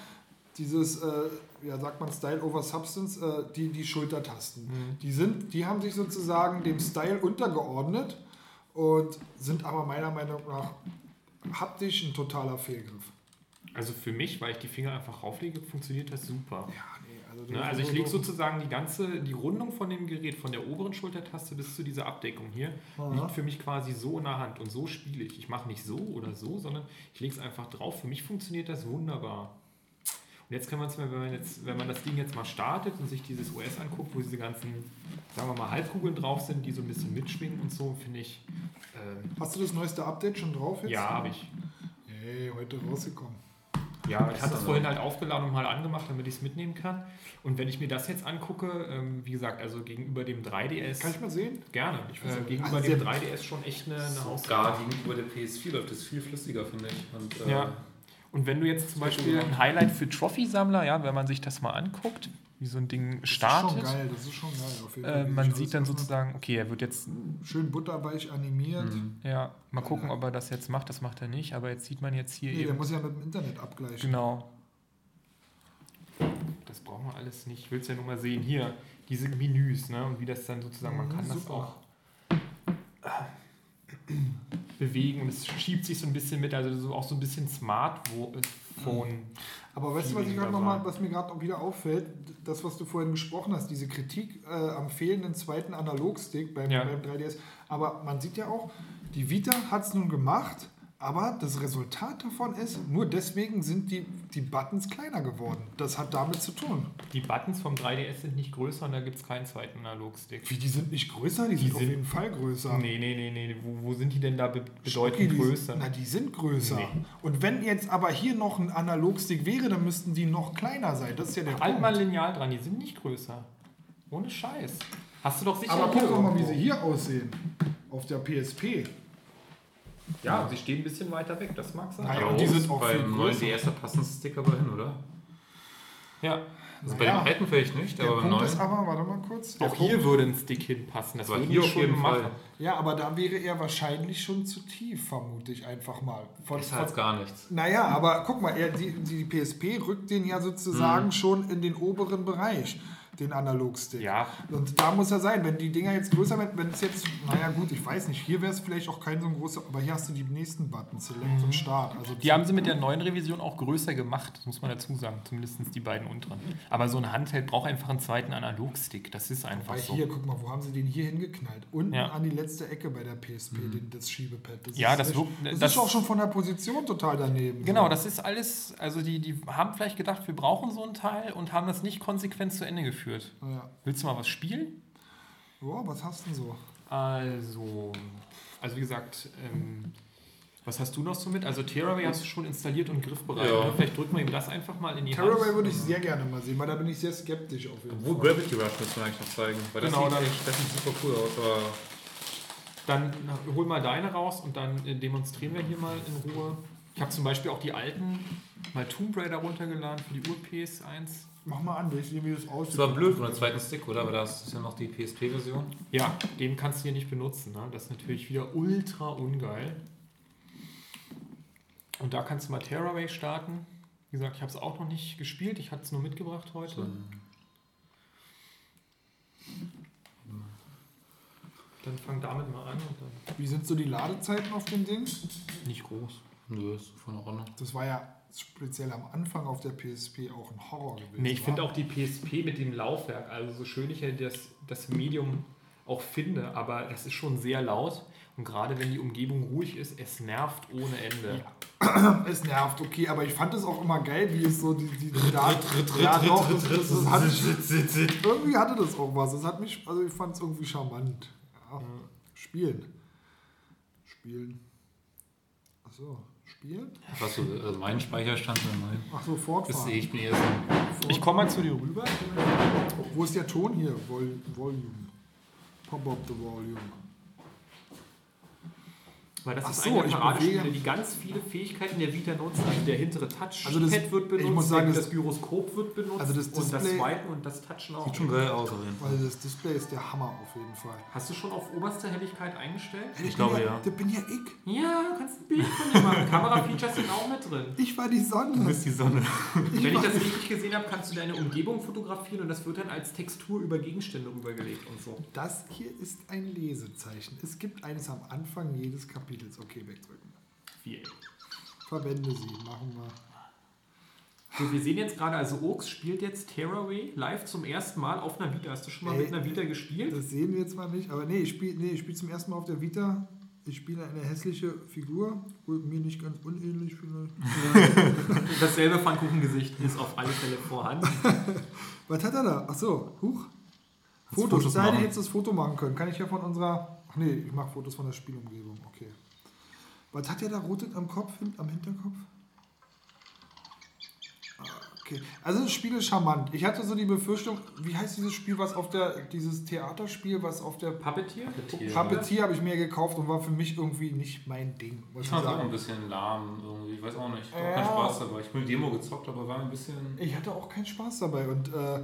Dieses, äh, ja, sagt man Style over Substance, äh, die, die Schultertasten. Die, sind, die haben sich sozusagen dem Style untergeordnet und sind aber meiner Meinung nach haptisch ein totaler Fehlgriff. Also für mich, weil ich die Finger einfach rauflege, funktioniert das super. Ja, nee, also, Ne, also ich lege sozusagen die ganze, die Rundung von dem Gerät, von der oberen Schultertaste bis zu dieser Abdeckung hier, Aha. liegt für mich quasi so in der Hand und so spiele ich. Ich mache nicht so oder so, sondern ich lege es einfach drauf. Für mich funktioniert das wunderbar. Und jetzt kann man es mal, wenn man, jetzt, wenn man das Ding jetzt mal startet und sich dieses OS anguckt, wo diese ganzen, sagen wir mal, Halbkugeln drauf sind, die so ein bisschen mitschwingen und so, finde ich, ähm, Hast du das neueste Update schon drauf jetzt? ja, habe ich. Hey, heute rausgekommen. Ja, ich hatte es dann vorhin so. halt aufgeladen und mal angemacht, damit ich es mitnehmen kann. Und wenn ich mir das jetzt angucke, ähm, wie gesagt, also gegenüber dem 3DS, Kann ich mal sehen? gerne. Ich weiß äh, gegenüber Also dem der- 3DS schon echt eine, eine Sogar Hausnummer. gegenüber der PS4 läuft das viel flüssiger, finde ich. Und, äh, Ja. Und wenn du jetzt zum Beispiel ein Highlight für Trophy-Sammler, ja, wenn man sich das mal anguckt, wie so ein Ding Das startet, ist schon geil, das ist schon geil. Auf jeden äh, man sieht dann öffnet. sozusagen, okay, er wird jetzt, Schön butterweich animiert. Mhm. ja, mal gucken, ob er das jetzt macht, das macht er nicht, aber jetzt sieht man jetzt hier Nee, der eben, muss ja mit dem Internet abgleichen. genau. Das brauchen wir alles nicht. Ich will es ja nur mal sehen. Hier, diese Menüs, ne? Und wie das dann sozusagen, man Mhm, kann das super. auch äh, bewegen und es schiebt sich so ein bisschen mit, also so auch so ein bisschen Smartphone. Aber weißt du, was, ich noch mal, was mir gerade wieder auffällt? Das, was du vorhin besprochen hast, diese Kritik äh, am fehlenden zweiten Analogstick beim, Ja. beim 3DS. Aber man sieht ja auch, die Vita hat es nun gemacht, aber das Resultat davon ist, nur deswegen sind die, die Buttons kleiner geworden. Das hat damit zu tun. Die Buttons vom 3DS sind nicht größer und da gibt es keinen zweiten Analogstick. Wie, die sind nicht größer? Die, sind auf sind- jeden Fall größer. Nee, nee, nee, nee. Wo, wo sind die denn da be bedeutend die, größer? Na, die sind größer. Nee. Und wenn jetzt aber hier noch ein Analogstick wäre, dann müssten die noch kleiner sein. Das ist ja der Halt mal Punkt. Lineal dran, die sind nicht größer. Ohne Scheiß. Hast du doch sicher Aber guck doch mal, wie sie hier aussehen. Auf der PSP. Ja, sie stehen ein bisschen weiter weg, das mag sein. Nein, Ja, und die sind auch beim neuen größer. DS, da passen Stick aber hin, oder? Ja. Also bei Ja. dem alten vielleicht nicht, Der aber beim Punkt neuen. ist aber, warte mal kurz. Der Auch Punkt, hier würde ein Stick hinpassen. Das Aber würden hier schon machen. Fall. Ja, aber da wäre er wahrscheinlich schon zu tief, vermute ich einfach mal. Von, Ist halt gar nichts. Naja, aber guck mal, er, die, die PSP rückt den ja sozusagen Mhm. schon in den oberen Bereich, den Analogstick. Ja. Und da muss er sein, wenn die Dinger jetzt größer werden, wenn es jetzt, naja gut, ich weiß nicht, hier wäre es vielleicht auch kein so ein großer, aber hier hast du die nächsten Buttons, Select und Start. Also Mhm. Die haben sie mit der neuen Revision auch größer gemacht, muss man dazu sagen. Zumindest die beiden unteren. Aber so ein Handheld braucht einfach einen zweiten Analogstick. Das ist einfach Weil so. hier, guck mal, wo haben sie den hier hingeknallt? Unten Ja. an die letzte Ecke bei der PSP, den, das Schiebepad. Das Ja, ist das echt- Das, das- ist auch schon von der Position total daneben. Genau, so. das ist alles, also die, die haben vielleicht gedacht, wir brauchen so ein Teil und haben das nicht konsequent zu Ende geführt. Ja. Willst du mal was spielen? Oh, was hast du denn so? Also, also wie gesagt, ähm, was hast du noch so mit? Also Terraway hast du schon installiert und griffbereit. Ja. Vielleicht drücken wir ihm das einfach mal in die Terraway Hand. würde ich sehr gerne mal sehen, weil da bin ich sehr skeptisch auf jeden Obwohl Fall. Gravity Rush müssen wir eigentlich noch zeigen. Weil Genau, das, dann- sieht, echt- das sieht super cool aus. Aber Dann hol mal deine raus und dann äh, demonstrieren wir hier mal in Ruhe. Ich habe zum Beispiel auch die alten mal Tomb Raider runtergeladen für die Ur-PS1. Mach mal an, ich sehen, wie das aussieht. das war blöd von der zweiten Stick, oder? Aber das ist ja noch die PSP-Version. Ja, den kannst du hier nicht benutzen. Ne? Das ist natürlich wieder ultra ungeil. Und da kannst du mal Terraway starten. Wie gesagt, ich habe es auch noch nicht gespielt. Ich hatte es nur mitgebracht heute. Dann fang damit mal an und dann Wie sind so die Ladezeiten auf dem Ding? nicht groß. Nö, ist von der Ordnung. Das war ja speziell am Anfang auf der PSP auch ein Horror gewesen. Nee, ich finde auch die PSP mit dem Laufwerk, also so schön ich ja das, das Medium auch finde, aber das ist schon sehr laut. Und gerade wenn die Umgebung ruhig ist, es nervt ohne Ende. [clears throat] Es nervt, okay, aber ich fand es auch immer geil, wie es so die, die, die da, ja, doch, das, das, das hat, irgendwie hatte das auch was. Das hat mich, also ich fand es irgendwie charmant. Ja. Spielen. Spielen. Achso, spielen? Was so, also mein Speicherstand oder mein? Achso, Das fortfahren. sehe ich bin eher so. Ich komme mal zu dir rüber. Wo ist der Ton hier? Vol Volume. Pop up the volume. Weil das Ach ist so, eine ich bewege- die ganz viele Fähigkeiten der Vita nutzt. Also der hintere Touchpad Also das- wird benutzt, ich muss sagen, das, das- Gyroskop wird benutzt Also das und das Display- Swipen und das Touchen auch. Sieht schon geil aus auf jeden Fall. Weil das Display ist der Hammer auf jeden Fall. Hast du schon auf oberste Helligkeit eingestellt? Ich glaube, bin ja. Das bin ja ich. Ja, du kannst ein Bild von dir machen. [laughs] Kamerafeatures sind auch mit drin. Ich war die Sonne. die Sonne. Wenn ich das richtig gesehen habe, kannst du deine Umgebung fotografieren und das wird dann als Textur über Gegenstände rübergelegt und so. Das hier ist ein Lesezeichen. Es gibt eines am Anfang jedes Kapitels. Okay, wegdrücken. Viel. Verwende sie. Machen wir. So, wir sehen jetzt gerade, also Oaks spielt jetzt Terraway live zum ersten Mal auf einer Vita. Hast du schon mal Ey, mit einer Vita gespielt? Das sehen wir jetzt mal nicht. Aber nee, ich spiele nee, ich spiel zum ersten Mal auf der Vita. Ich spiele eine hässliche Figur. Mir nicht ganz unähnlich vielleicht. [laughs] Dasselbe Pfannkuchengesicht ist auf alle Fälle vorhanden. [laughs] Was hat er da? Achso, huch. Fotos. Fotos da hätte ich machen. jetzt das Foto machen können. Kann ich ja von unserer. Ach nee, ich mache Fotos von der Spielumgebung. Was hat der da rotet am Kopf, am Hinterkopf? Ah, Okay. Also das Spiel ist charmant. Ich hatte so die Befürchtung, wie heißt dieses Spiel, was auf der, dieses Theaterspiel, was auf der Puppeteer? Puppeteer. Puppeteer habe ich mir gekauft und war für mich irgendwie nicht mein Ding. Ich fand es auch ein bisschen lahm irgendwie. Ich weiß auch nicht. Ich Ja. habe keinen Spaß dabei. Ich bin Demo gezockt, aber war ein bisschen. Ich hatte auch keinen Spaß dabei und äh,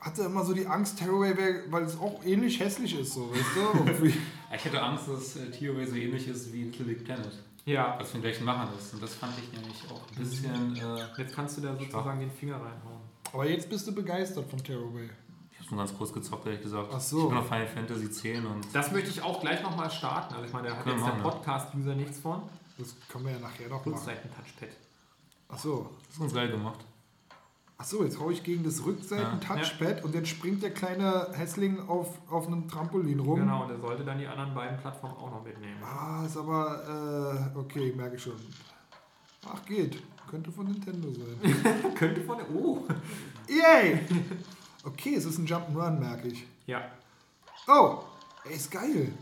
hatte immer so die Angst, Terraway wäre, weil es auch ähnlich hässlich ist, so, weißt du? [laughs] Ich hatte Angst, dass äh, TOA so ähnlich ist wie Little Big Planet. Ja. Was von den gleichen Machern ist. Und das fand ich nämlich auch ein bisschen. Äh, Jetzt kannst du da sozusagen den Finger reinhauen. Aber jetzt bist du begeistert vom Terraway. ich habe nur ganz kurz gezockt, ehrlich gesagt. Ach so. Ich bin auf Final Fantasy 10 und. Das möchte ich auch gleich nochmal starten. Also ich meine, da hat jetzt wir der machen, ja. Podcast-User nichts von. Das können wir ja nachher noch machen. Rückseiten-Touchpad. Achso. Das ist ganz geil gemacht. Achso, jetzt hau ich gegen das Rückseiten-Touchpad und jetzt springt der kleine Hässling auf, auf einem Trampolin rum. Genau, und er sollte dann die anderen beiden Plattformen auch noch mitnehmen. Ah, ist aber, äh, okay, merke ich schon. Ach, geht. Könnte von Nintendo sein. [laughs] Könnte von. Oh! Yay! Okay, es ist ein Jump'n'Run, merke ich. Ja. Oh, ey, ist geil.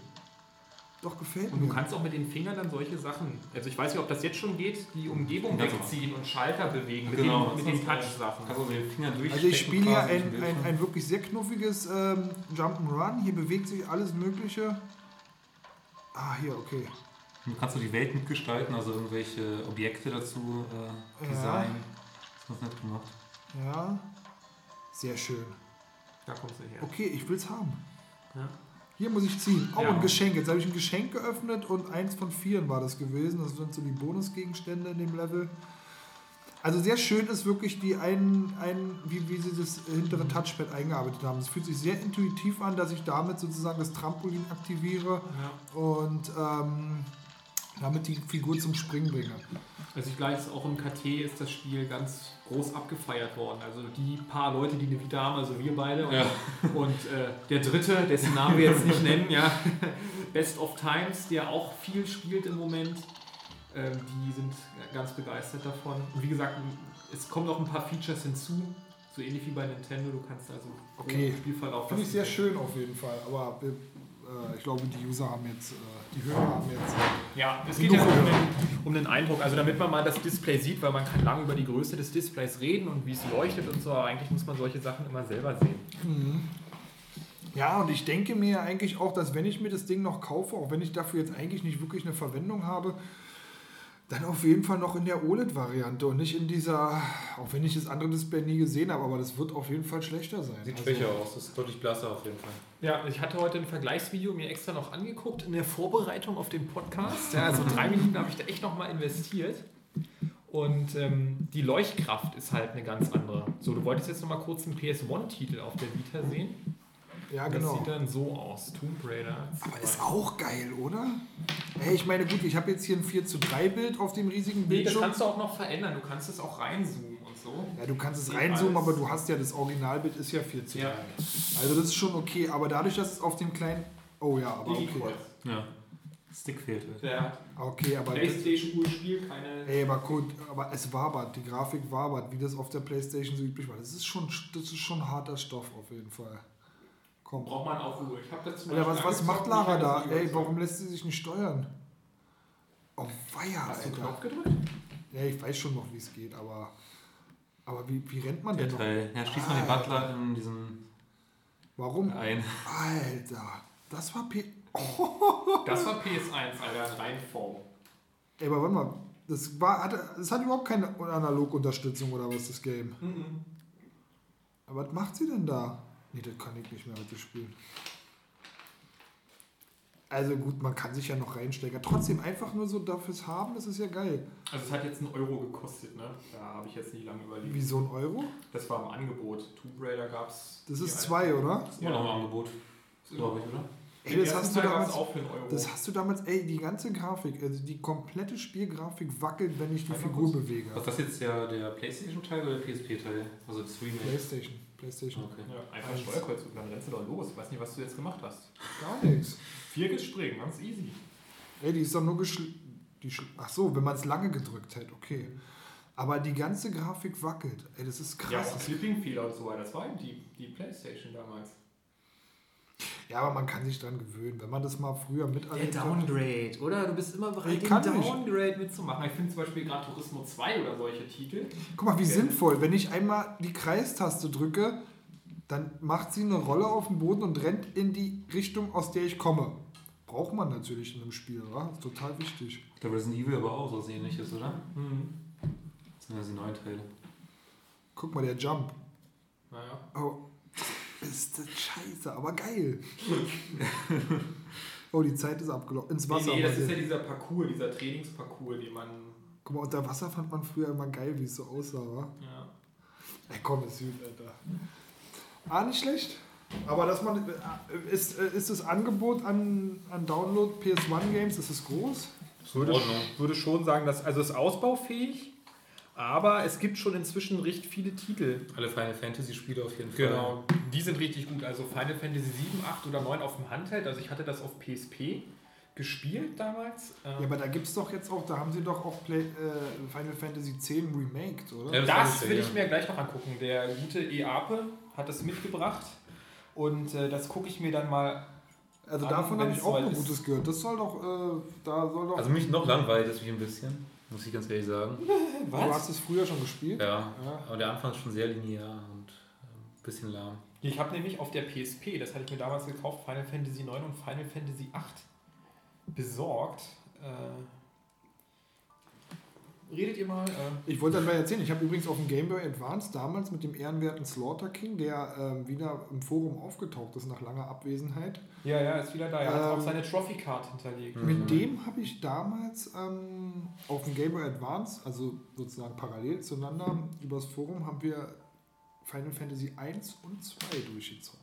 Doch, gefällt Und du mir. kannst auch mit den Fingern dann solche Sachen. Also ich weiß nicht, ob das jetzt schon geht, die Umgebung Ja, wegziehen und Schalter bewegen mit Genau, den, mit den Touch-Sachen. Du durch. Also ich spiele hier ein, ein, ein wirklich sehr knuffiges ähm, Jump'n'Run. Hier bewegt sich alles Mögliche. Ah, hier, okay. Du kannst du die Welt mitgestalten, also irgendwelche Objekte dazu äh, Ja. designen. Das ist ganz nett gemacht. Ja. Sehr schön. Da kommst du her. Okay, ich will's haben. Ja. Hier muss ich ziehen. Oh, Ja. ein Geschenk. Jetzt habe ich ein Geschenk geöffnet und eins von vieren war das gewesen. Das sind so die Bonusgegenstände in dem Level. Also sehr schön ist wirklich die ein, ein wie, wie sie das hintere Touchpad eingearbeitet haben. Es fühlt sich sehr intuitiv an, dass ich damit sozusagen das Trampolin aktiviere und ähm, damit die Figur zum Springen bringe. Also ich glaube, auch im KT ist das Spiel ganz groß abgefeiert worden. Also die paar Leute, die eine Vita haben, also wir beide und, Ja. und äh, der dritte, dessen Namen wir jetzt nicht nennen, ja, [laughs] Best of Times, der auch viel spielt im Moment. Ähm, die sind ganz begeistert davon. Und wie gesagt, es kommen noch ein paar Features hinzu, so ähnlich wie bei Nintendo. Du kannst also Okay. im Spielverlauf Finde ich sehr schön auf jeden Fall. Aber äh, ich glaube, die User haben jetzt, äh, die Hörer haben jetzt. Ja, es geht ja um den, um den Eindruck, also damit man mal das Display sieht, weil man kann lange über die Größe des Displays reden und wie es leuchtet und so, aber eigentlich muss man solche Sachen immer selber sehen. Ja, und ich denke mir eigentlich auch, dass wenn ich mir das Ding noch kaufe, auch wenn ich dafür jetzt eigentlich nicht wirklich eine Verwendung habe, dann auf jeden Fall noch in der OLED-Variante und nicht in dieser, auch wenn ich das andere Display nie gesehen habe, aber das wird auf jeden Fall schlechter sein. Sieht Also, schwächer aus, das ist deutlich blasser auf jeden Fall. Ja, ich hatte heute ein Vergleichsvideo mir extra noch angeguckt in der Vorbereitung auf den Podcast. Ja, also drei Minuten habe ich da echt nochmal investiert. Und ähm, die Leuchtkraft ist halt eine ganz andere. So, du wolltest jetzt nochmal kurz einen PS1-Titel auf der Vita sehen. Ja, Das genau. sieht dann so aus. Tomb Raider. Aber 2. ist auch geil, oder? Ey, ich meine, gut, ich habe jetzt hier ein 4 zu 3 Bild auf dem riesigen Nee, das Bildschirm. kannst du auch noch verändern. Du kannst es auch reinzoomen und so. Ja, du kannst es reinzoomen, aber du hast ja das Originalbild ist ja 4 zu 3. Ja. Also das ist schon okay, aber dadurch, dass es auf dem kleinen. Oh ja, aber okay. Ja. Stick fehlt halt. Der Okay, aber das, Playstation-Urspiel, keine. Ey, aber gut, aber es wabert, die Grafik wabert, wie das auf der Playstation so üblich war. Das ist schon, das ist schon harter Stoff auf jeden Fall. Komm. Braucht man auch Ruhe. Ich habe das zum Alter, was, was macht Lara da? Ey, warum lässt sie sich nicht steuern? Oh, weia, Hast du Alter. Knopf gedrückt? Ja, ich weiß schon noch, wie es geht, aber. Aber wie, wie rennt man denn noch? Teil. Ja, schließt man den Butler in diesen Warum? ein. Alter, das war P. [laughs] Das war PS1, Alter, Reinform. Ey, aber warte mal. Das, war, hatte, das hat überhaupt keine Analog-Unterstützung oder was, das Game. Mhm. Aber was macht sie denn da? Nee, das kann ich nicht mehr dir spielen. Also gut, man kann sich ja noch reinstecken. Trotzdem einfach nur so dafür's haben, das ist ja geil. Also es hat jetzt einen Euro gekostet, ne? Da habe ich jetzt nicht lange überlegt. Wie so ein Euro? Das war im Angebot. Tomb Raider gab es. Das ist zwei, oder? Das ist immer noch im Angebot, glaube ich, oder? Ey, das hast du damals. auch für einen Euro. Das hast du damals, ey, die ganze Grafik, also die komplette Spielgrafik wackelt, wenn ich die Figur kurz. bewege. Was ist das jetzt der, der Playstation-Teil oder der PSP-Teil? Also das Remake. Playstation. Playstation. Okay. ja, einfach. Steuerkreuz und dann rennst du doch los. Ich weiß nicht, was du jetzt gemacht hast. Gar nichts. Viertes Springen, ganz easy. Ey, die ist doch nur geschl... Die schl Ach so, wenn man es lange gedrückt hätte, okay. Aber die ganze Grafik wackelt. Ey, das ist Ja, krass. auch Clipping-Fehler und so weiter. Das war eben die, die Playstation damals. Ja, aber man kann sich dran gewöhnen. Wenn man das mal früher miterlebt hat. Downgrade, oder? Du bist immer bereit, Ich kann nicht. Downgrade mitzumachen. Ich finde zum Beispiel Gran Turismo 2 oder solche Titel. Guck mal, wie Okay. sinnvoll. Wenn ich einmal die Kreistaste drücke, dann macht sie eine Rolle auf dem Boden und rennt in die Richtung, aus der ich komme. Braucht man natürlich in einem Spiel, oder? Ist total wichtig. Ich glaube, Resident Evil aber auch so ähnliches, oder? Mhm. Das sind ja die neuen Teile. Guck mal, der Jump. Naja. Oh, ist das scheiße, aber geil. [laughs] oh, die Zeit ist abgelaufen. Ins Nee, Wasser. nee, das mal ist ja dieser Parcours, dieser Trainingsparcours, den man. Guck mal, unter Wasser fand man früher immer geil, wie es so aussah, wa? Ja. Ey, komm, ist süß, Alter. Ah, nicht schlecht. Aber dass man. äh, Ist, äh, ist das Angebot an, an Download PS1 Games, ist es groß? Ich würde, würde schon sagen, dass also es ist ausbaufähig, aber es gibt schon inzwischen recht viele Titel. Alle Final Fantasy-Spiele auf jeden Fall. Genau, die sind richtig gut. Also Final Fantasy 7, 8 oder 9 auf dem Handheld. Also ich hatte das auf PSP gespielt damals. Ja, aber da gibt es doch jetzt auch, da haben sie doch auch Play, äh, Final Fantasy X remaked, oder? Ja, das Das will ich mir gleich noch angucken. Der gute Eape hat das mitgebracht. Und äh, das gucke ich mir dann mal. Also An, davon habe ich auch nur. Gutes gehört. Das soll doch, äh, da soll doch. Also mich noch langweilt es mich ein bisschen, muss ich ganz ehrlich sagen. [laughs] du hast es früher schon gespielt? Ja, Ja. aber der Anfang ist schon sehr linear und ähm, ein bisschen lahm. Ich habe nämlich auf der PSP, das hatte ich mir damals gekauft, Final Fantasy 9 und Final Fantasy 8 besorgt. Äh, redet ihr mal. Äh, Ich wollte dann mal erzählen, ich habe übrigens auf dem Game Boy Advance damals mit dem ehrenwerten Slaughter King, der ähm, wieder im Forum aufgetaucht ist nach langer Abwesenheit. ja, ja, ist wieder da. Er hat Ähm, auch seine Trophy-Card hinterlegt. Mit dem habe ich damals ähm, auf dem Game Boy Advance, also sozusagen parallel zueinander, übers Forum haben wir Final Fantasy 1 und 2 durchgezockt.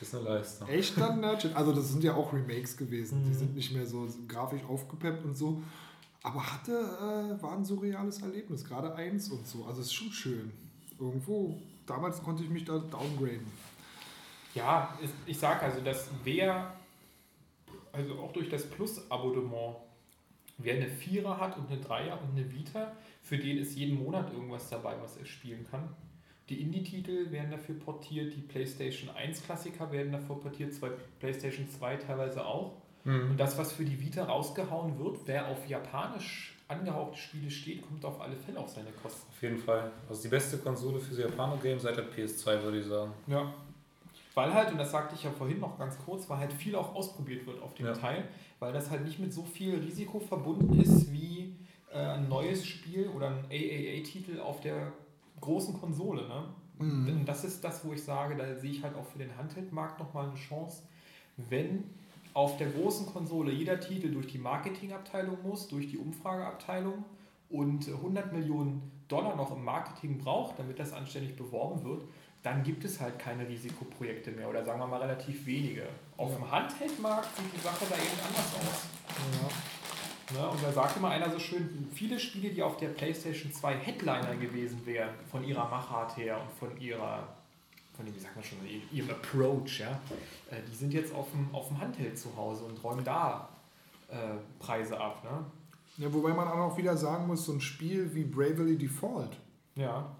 Das ist eine Leistung. Echt dann Nerdshit. Also das sind ja auch Remakes gewesen. Die Mhm. sind nicht mehr so grafisch aufgepeppt und so. Aber hatte, äh, war ein surreales Erlebnis, gerade eins und so. Also es ist schon schön. Irgendwo, damals konnte ich mich da downgraden. Ja, ich sag also, dass wer, also auch durch das Plus-Abonnement, wer eine Vierer hat und eine Dreier und eine Vita, für den ist jeden Monat irgendwas dabei, was er spielen kann. Die Indie-Titel werden dafür portiert, die PlayStation 1-Klassiker werden dafür portiert, zwei PlayStation 2 teilweise auch. Mhm. Und das, was für die Vita rausgehauen wird, wer auf japanisch angehauchte Spiele steht, kommt auf alle Fälle auf seine Kosten. Auf jeden Fall. Also die beste Konsole für Japaner-Game seit der PS2, würde ich sagen. Ja. Weil halt, und das sagte ich ja vorhin noch ganz kurz, weil halt viel auch ausprobiert wird auf dem Ja. Teil, weil das halt nicht mit so viel Risiko verbunden ist wie äh, ein neues Spiel oder ein AAA-Titel auf der großen Konsole. Ne? Und das ist das, wo ich sage, da sehe ich halt auch für den Handheld-Markt nochmal eine Chance, wenn auf der großen Konsole jeder Titel durch die Marketingabteilung muss, durch die Umfrageabteilung und 100 Millionen Dollar noch im Marketing braucht, damit das anständig beworben wird, dann gibt es halt keine Risikoprojekte mehr oder sagen wir mal relativ wenige. Auf dem Handheldmarkt sieht die Sache da eben anders aus. Ne? Und da sagte mal einer so schön, viele Spiele, die auf der PlayStation 2 Headliner gewesen wären, von ihrer Machart her und von ihrer, von dem, wie sagt man schon, ihrem Approach, ja, äh, die sind jetzt auf dem, auf dem Handheld zu Hause und räumen da äh, Preise ab. Ne? Ja, wobei man auch wieder sagen muss, so ein Spiel wie Bravely Default. Ja.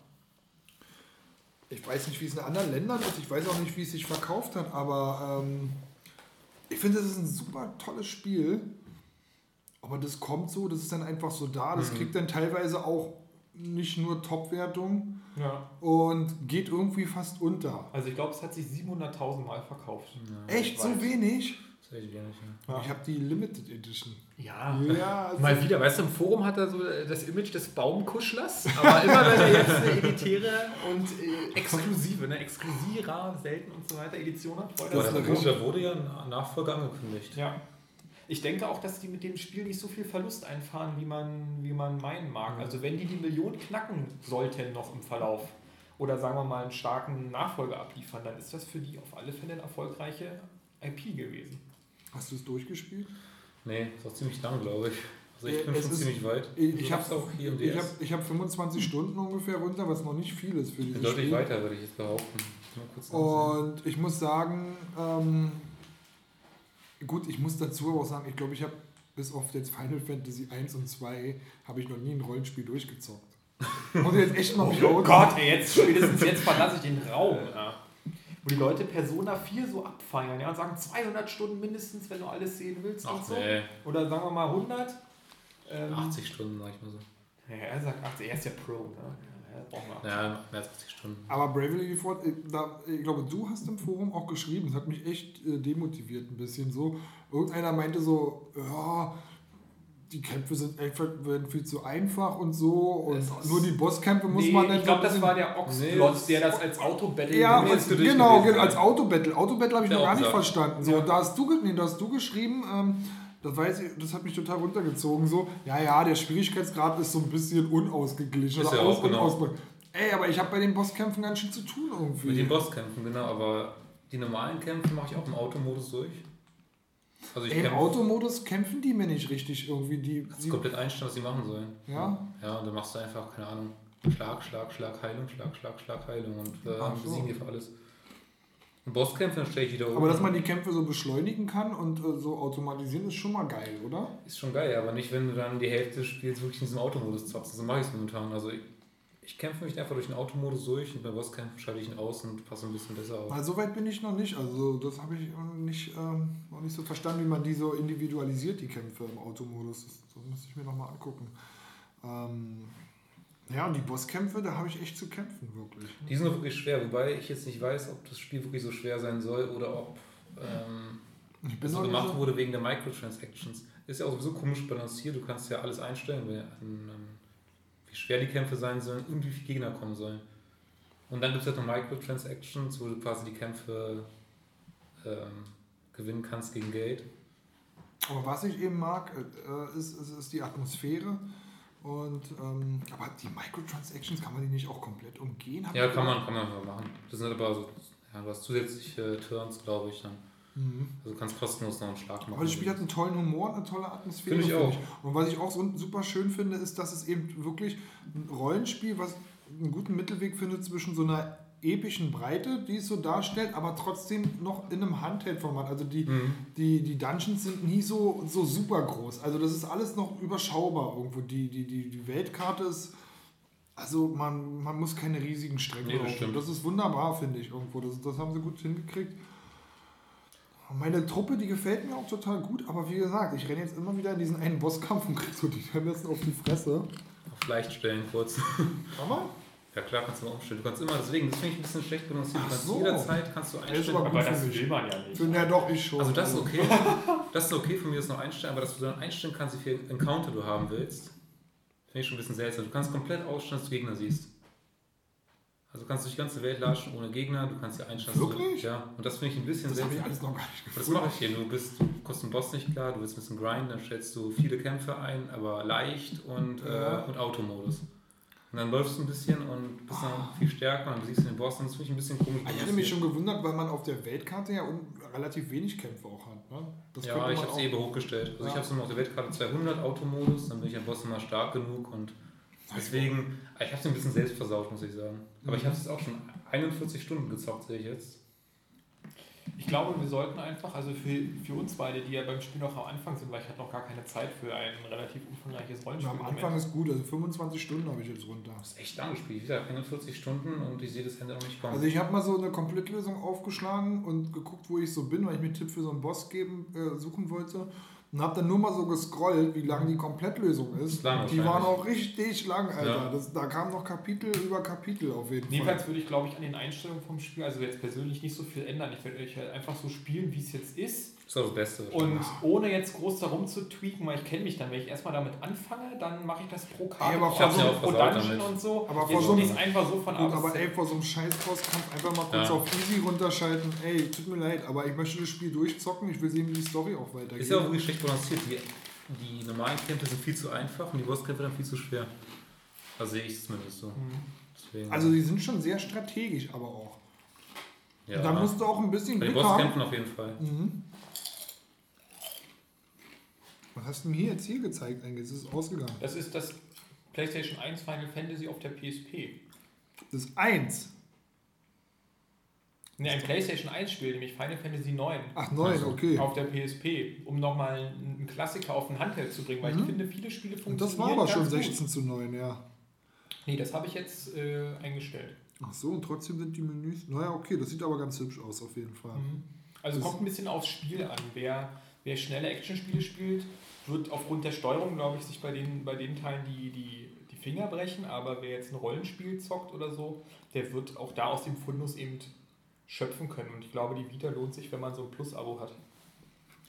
Ich weiß nicht, wie es in anderen Ländern ist. Ich weiß auch nicht, wie es sich verkauft hat. Aber ähm, ich finde, das ist ein super tolles Spiel. Aber das kommt so, das ist dann einfach so da. Das kriegt dann teilweise auch nicht nur Top-Wertung ja. und geht irgendwie fast unter. Also ich glaube, es hat sich 700.000 Mal verkauft. Echt so wenig? Das ist echt wenig. Ja. Ich habe die Limited Edition. Ja. Ja, [laughs] also Mal wieder, weißt du, im Forum hat er so das Image des Baumkuschlers, aber immer wenn er jetzt eine editäre und äh, exklusive, ne, exklusiver, selten und so weiter Edition hat, er eine wurde, da wurde ja ein Nachfolger angekündigt. Ja. Ich denke auch, dass die mit dem Spiel nicht so viel Verlust einfahren, wie man, wie man meinen mag. Also wenn die die Million knacken sollten noch im Verlauf oder sagen wir mal einen starken Nachfolger abliefern, dann ist das für die auf alle Fälle eine erfolgreiche IP gewesen. Hast du es durchgespielt? Nee, ist auch ziemlich lang, glaube ich. Also ich Äh, bin es schon ist- ziemlich weit. Ich, Du ich habe auch hier im ich DS. ich hab 25 Stunden ungefähr runter, was noch nicht viel ist für dieses Deutlich Spiel. weiter, würde ich jetzt behaupten. Nachsehen. Und ich muss sagen, ähm, gut, ich muss dazu aber auch sagen, ich glaube, ich habe bis auf jetzt Final Fantasy 1 und 2 habe ich noch nie ein Rollenspiel durchgezockt. Muss ich jetzt echt mal Oh. Gott, ey, jetzt spätestens jetzt verlasse ich den Raum. Ja. Wo die Leute Persona 4 so abfeiern ja, und sagen 200 Stunden mindestens, wenn du alles sehen willst Ach und so. nee, Oder sagen wir mal 100. Ähm, 80 Stunden, sag ich mal so. Ja, er sagt 80, er ist ja Pro, ne? Ja, braucht mal. Ja, mehr als 80 Stunden. Aber Bravely Default, ich, da, ich glaube, du hast im Forum auch geschrieben, das hat mich echt äh, demotiviert ein bisschen so. Irgendeiner meinte so, ja, die Kämpfe sind einfach werden viel zu einfach und so und nur die Bosskämpfe muss nee, man dann ich glaube, das war der Oxplot, der das als Auto-Battle Ja, Nee, dich genau, als ja. Autobattle. Autobattle habe ich noch gar nicht verstanden. So, da hast du, nee, da hast du geschrieben, ähm, das, weiß ich, das hat mich total runtergezogen. So, ja, ja, der Schwierigkeitsgrad ist so ein bisschen unausgeglichen. Ist ja auch, genau. Ey, aber ich habe bei den Bosskämpfen ganz schön zu tun irgendwie. Mit den Bosskämpfen, genau, aber die normalen Kämpfe mache ich auch im Automodus durch. Also Ey, Im Automodus kämpfen die mir nicht richtig irgendwie. Die, das ist die, komplett einstellen, was sie machen sollen. Ja? Ja, und dann machst du einfach, keine Ahnung, Schlag, Schlag, Schlag, Heilung, Schlag, Schlag, Schlag, Heilung und äh, Ach so. besiegen die für alles. Bosskämpfe, dann stelle ich wieder um. aber dass man die Kämpfe so beschleunigen kann und äh, so automatisieren, ist schon mal geil, oder? Ist schon geil, aber nicht, wenn du dann die Hälfte des Spiels wirklich in diesem Automodus zockst. So mache ich es momentan. Also ich, ich kämpfe mich einfach durch den Automodus durch und bei Bosskämpfen schalte ich ihn aus und passe ein bisschen besser auf. Weil so weit bin ich noch nicht. Also das habe ich nicht, ähm, noch nicht so verstanden, wie man die so individualisiert, die Kämpfe im Automodus. Das, das muss ich mir nochmal angucken. Ähm, ja, und die Bosskämpfe, da habe ich echt zu kämpfen, wirklich. Die sind wirklich schwer, wobei ich jetzt nicht weiß, ob das Spiel wirklich so schwer sein soll oder ob ähm, das so gemacht so- wurde wegen der Microtransactions. Ist ja auch sowieso komisch balanciert. Du kannst ja alles einstellen, an, wie schwer die Kämpfe sein sollen und wie viele Gegner kommen sollen. Und dann gibt es halt noch Microtransactions, wo du quasi die Kämpfe ähm, gewinnen kannst gegen Geld. Aber was ich eben mag, äh, ist, ist, ist die Atmosphäre. Und, ähm, aber die Microtransactions, kann man die nicht auch komplett umgehen? Hab Ja, kann man, kann man machen. Das sind aber so, ja, du hast zusätzliche Turns, glaube ich, dann. Also du kannst kostenlos noch einen Schlag machen. Mhm. Aber das Spiel hat einen tollen Humor eine tolle Atmosphäre. Finde ich auch. Und was ich auch so super schön finde, ist, dass es eben wirklich ein Rollenspiel, was einen guten Mittelweg findet zwischen so einer epischen Breite, die es so darstellt, aber trotzdem noch in einem Handheld-Format. Also die, Mhm. die, die Dungeons sind nie so, so super groß. Also das ist alles noch überschaubar irgendwo. Die, die, die, die Weltkarte ist... Also man, man muss keine riesigen Strecken Nee, das. Das ist wunderbar, finde ich irgendwo. Das, das haben sie gut hingekriegt. Meine Truppe, die gefällt mir auch total gut, aber wie gesagt, ich renne jetzt immer wieder in diesen einen Bosskampf und krieg so die Hörnersen auf die Fresse. Auf leicht stellen kurz. Aber Ja klar, kannst du mal umstellen. Du kannst immer, deswegen, das finde ich ein bisschen schlecht balanciert. Du kannst so. jederzeit kannst du einstellen. aber Aber das will man ja nicht. Für, ja, doch, ich schon. Also das ist okay. [laughs] Das ist okay von mir, das noch einstellen, aber dass du dann einstellen kannst, wie viel Encounter du haben willst, finde ich schon ein bisschen seltsam. Du kannst komplett ausstellen, dass du Gegner siehst. Also du kannst durch die ganze Welt latschen ohne Gegner, du kannst dir einstellen. dass du- Wirklich? Ja, und das finde ich ein bisschen Das habe ich seltsam. alles noch gar nicht Das gefunden. mache ich hier. Du bist, du kommst den Boss nicht klar, du willst ein bisschen grinden, dann stellst du viele Kämpfe ein, aber leicht und, Ja. äh, und Automodus. Und dann läufst du ein bisschen und bist dann viel stärker und dann besiegst du den Boss und das finde ich ein bisschen komisch. Ich hatte mich schon gewundert, weil man auf der Weltkarte ja relativ wenig Kämpfe auch hat. Ne? Das Ja, ich habe es eben hochgestellt. Also ich Ja. habe es nur auf der Weltkarte 200 Automodus, dann bin ich am Boss immer stark genug und deswegen, ich habe es ein bisschen selbst versaut, muss ich sagen. Aber ich habe es auch schon 41 Stunden gezockt, sehe ich jetzt. Ich glaube, wir sollten einfach, also für, für uns beide, die ja beim Spiel noch am Anfang sind, weil ich hatte noch gar keine Zeit für ein relativ umfangreiches Ja, Rollenspiel. am Anfang ist gut, also 25 Stunden habe ich jetzt runter. Das ist echt lang gespielt, wieder 41 Stunden und ich sehe das Ende noch nicht kommen. Also ich habe mal so eine Komplettlösung aufgeschlagen und geguckt, wo ich so bin, weil ich mir einen Tipp für so einen Boss geben, äh, suchen wollte. Und habe dann nur mal so gescrollt, wie lang die Komplettlösung ist. Lang die waren auch richtig lang, Alter. Ja. Das, da kam noch Kapitel über Kapitel auf jeden Fall. Jedenfalls würde ich, glaube ich, an den Einstellungen vom Spiel, also jetzt persönlich nicht so viel ändern. Ich werde euch halt einfach so spielen, wie es jetzt ist. Das ist auch das Beste. Und ohne jetzt groß darum zu tweaken, weil ich kenne mich dann, wenn ich erstmal damit anfange, dann mache ich das pro Karte, Ja, aber ich vor so- auch pro Dungeon und so. Aber vor so einem- einfach so von Gut, aber ey, vor so einem Scheiß-Bosskampf einfach mal kurz Ja. auf Easy runterschalten. Ey, tut mir leid, aber ich möchte das Spiel durchzocken. Ich will sehen, wie die Story auch weitergeht. Ist ja auch wirklich schlecht balanciert. Die, die normalen Kämpfe sind viel zu einfach und die Bosskämpfe dann viel zu schwer. Also sehe ich es zumindest so. Deswegen, also die sind schon sehr strategisch, aber auch. ja, Da musst du auch ein bisschen bei den Glück haben. Bosskämpfen auf jeden Fall. Was hast du mir jetzt hier gezeigt eigentlich? Es ist ausgegangen. Das ist das PlayStation 1 Final Fantasy auf der PSP. Das ist eins. Ne, ein PlayStation 1 Spiel, nämlich Final Fantasy 9 Ach, neun, Also, okay. auf der PSP, um nochmal einen Klassiker auf den Handheld zu bringen, weil ich finde, viele Spiele Und funktionieren das war aber schon ganz gut. 16 zu 9, ja. Nee, das habe ich jetzt äh, eingestellt. Ach so, und trotzdem sind die Menüs. Naja, okay, das sieht aber ganz hübsch aus auf jeden Fall. Also Das- kommt ein bisschen aufs Spiel an. Wer, wer schnelle Actionspiele spielt, wird aufgrund der Steuerung, glaube ich, sich bei den, bei den Teilen die, die, die Finger brechen. Aber wer jetzt ein Rollenspiel zockt oder so, der wird auch da aus dem Fundus eben schöpfen können. Und ich glaube, die Vita lohnt sich, wenn man so ein Plus-Abo hat.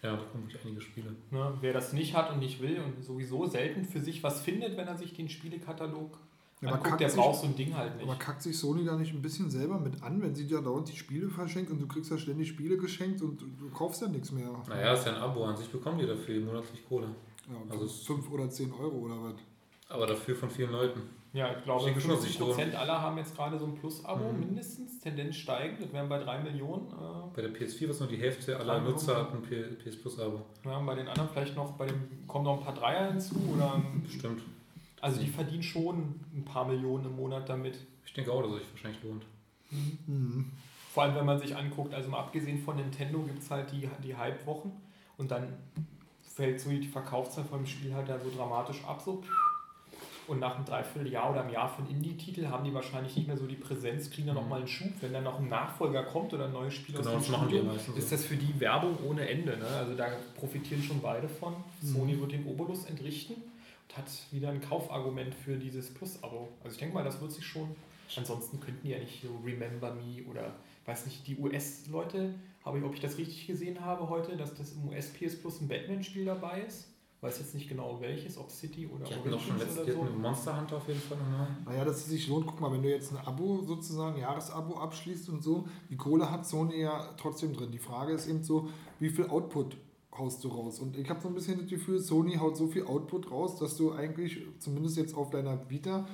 Ja, da kommen wirklich einige Spiele. Ne? Wer das nicht hat und nicht will und sowieso selten für sich was findet, wenn er sich den Spielekatalog Ja, aber kackt der sich- braucht so ein Ding halt nicht. Aber kackt sich Sony da nicht ein bisschen selber mit an, wenn sie dir dauernd die Spiele verschenkt und du kriegst ja ständig Spiele geschenkt und du, du kaufst ja nichts mehr? Naja, ist ja ein Abo an sich, bekommen die dafür monatlich Kohle. Ja, Also also es- 5 oder 10 Euro oder was? Aber dafür von vielen Leuten. Ja, ich glaube, Ich denke schon, dass 50 sich Prozent aller haben jetzt gerade so ein Plus-Abo, Mhm. mindestens, Tendenz steigend. Das wären bei 3 Millionen. Äh, Bei der PS4 was nur die Hälfte aller Nutzer hat ein PS Plus Abo. ja, bei den anderen vielleicht noch, bei dem kommen noch ein paar Dreier hinzu. Oder, Bestimmt. Also die verdienen schon ein paar Millionen im Monat damit. Ich denke auch, dass es sich wahrscheinlich lohnt. Mhm. Vor allem, wenn man sich anguckt, also mal abgesehen von Nintendo gibt es halt die, die Hype-Wochen und dann fällt so die Verkaufszahl von dem Spiel halt da so dramatisch ab. So. Und nach einem Dreivierteljahr oder einem Jahr für einen Indie-Titel haben die wahrscheinlich nicht mehr so die Präsenz, kriegen dann Mhm. nochmal einen Schub. Wenn dann noch ein Nachfolger kommt oder ein neues Spiel Genau, aus das dem Studio, ist das für die Werbung ohne Ende. Ne? Also da profitieren schon beide von. Sony wird den Obolus entrichten hat wieder ein Kaufargument für dieses Plus-Abo. Also ich denke mal, das wird sich schon. Ansonsten könnten ja nicht so Remember Me oder weiß nicht, die US-Leute, habe ich, ob ich das richtig gesehen habe heute, dass das im US PS Plus ein Batman-Spiel dabei ist. Weiß jetzt nicht genau welches, ob City oder Die hatten doch schon Origins letztes oder Jahr so. mit Monster Hunter auf jeden Fall nochmal. Naja, dass es sich lohnt, guck mal, wenn du jetzt ein Abo sozusagen, Jahresabo abschließt und so, die Kohle hat Sony ja trotzdem drin. Die Frage ist eben so, wie viel Output haust du raus? Und ich habe so ein bisschen das Gefühl, Sony haut so viel Output raus, dass du eigentlich, zumindest jetzt auf deiner Vita,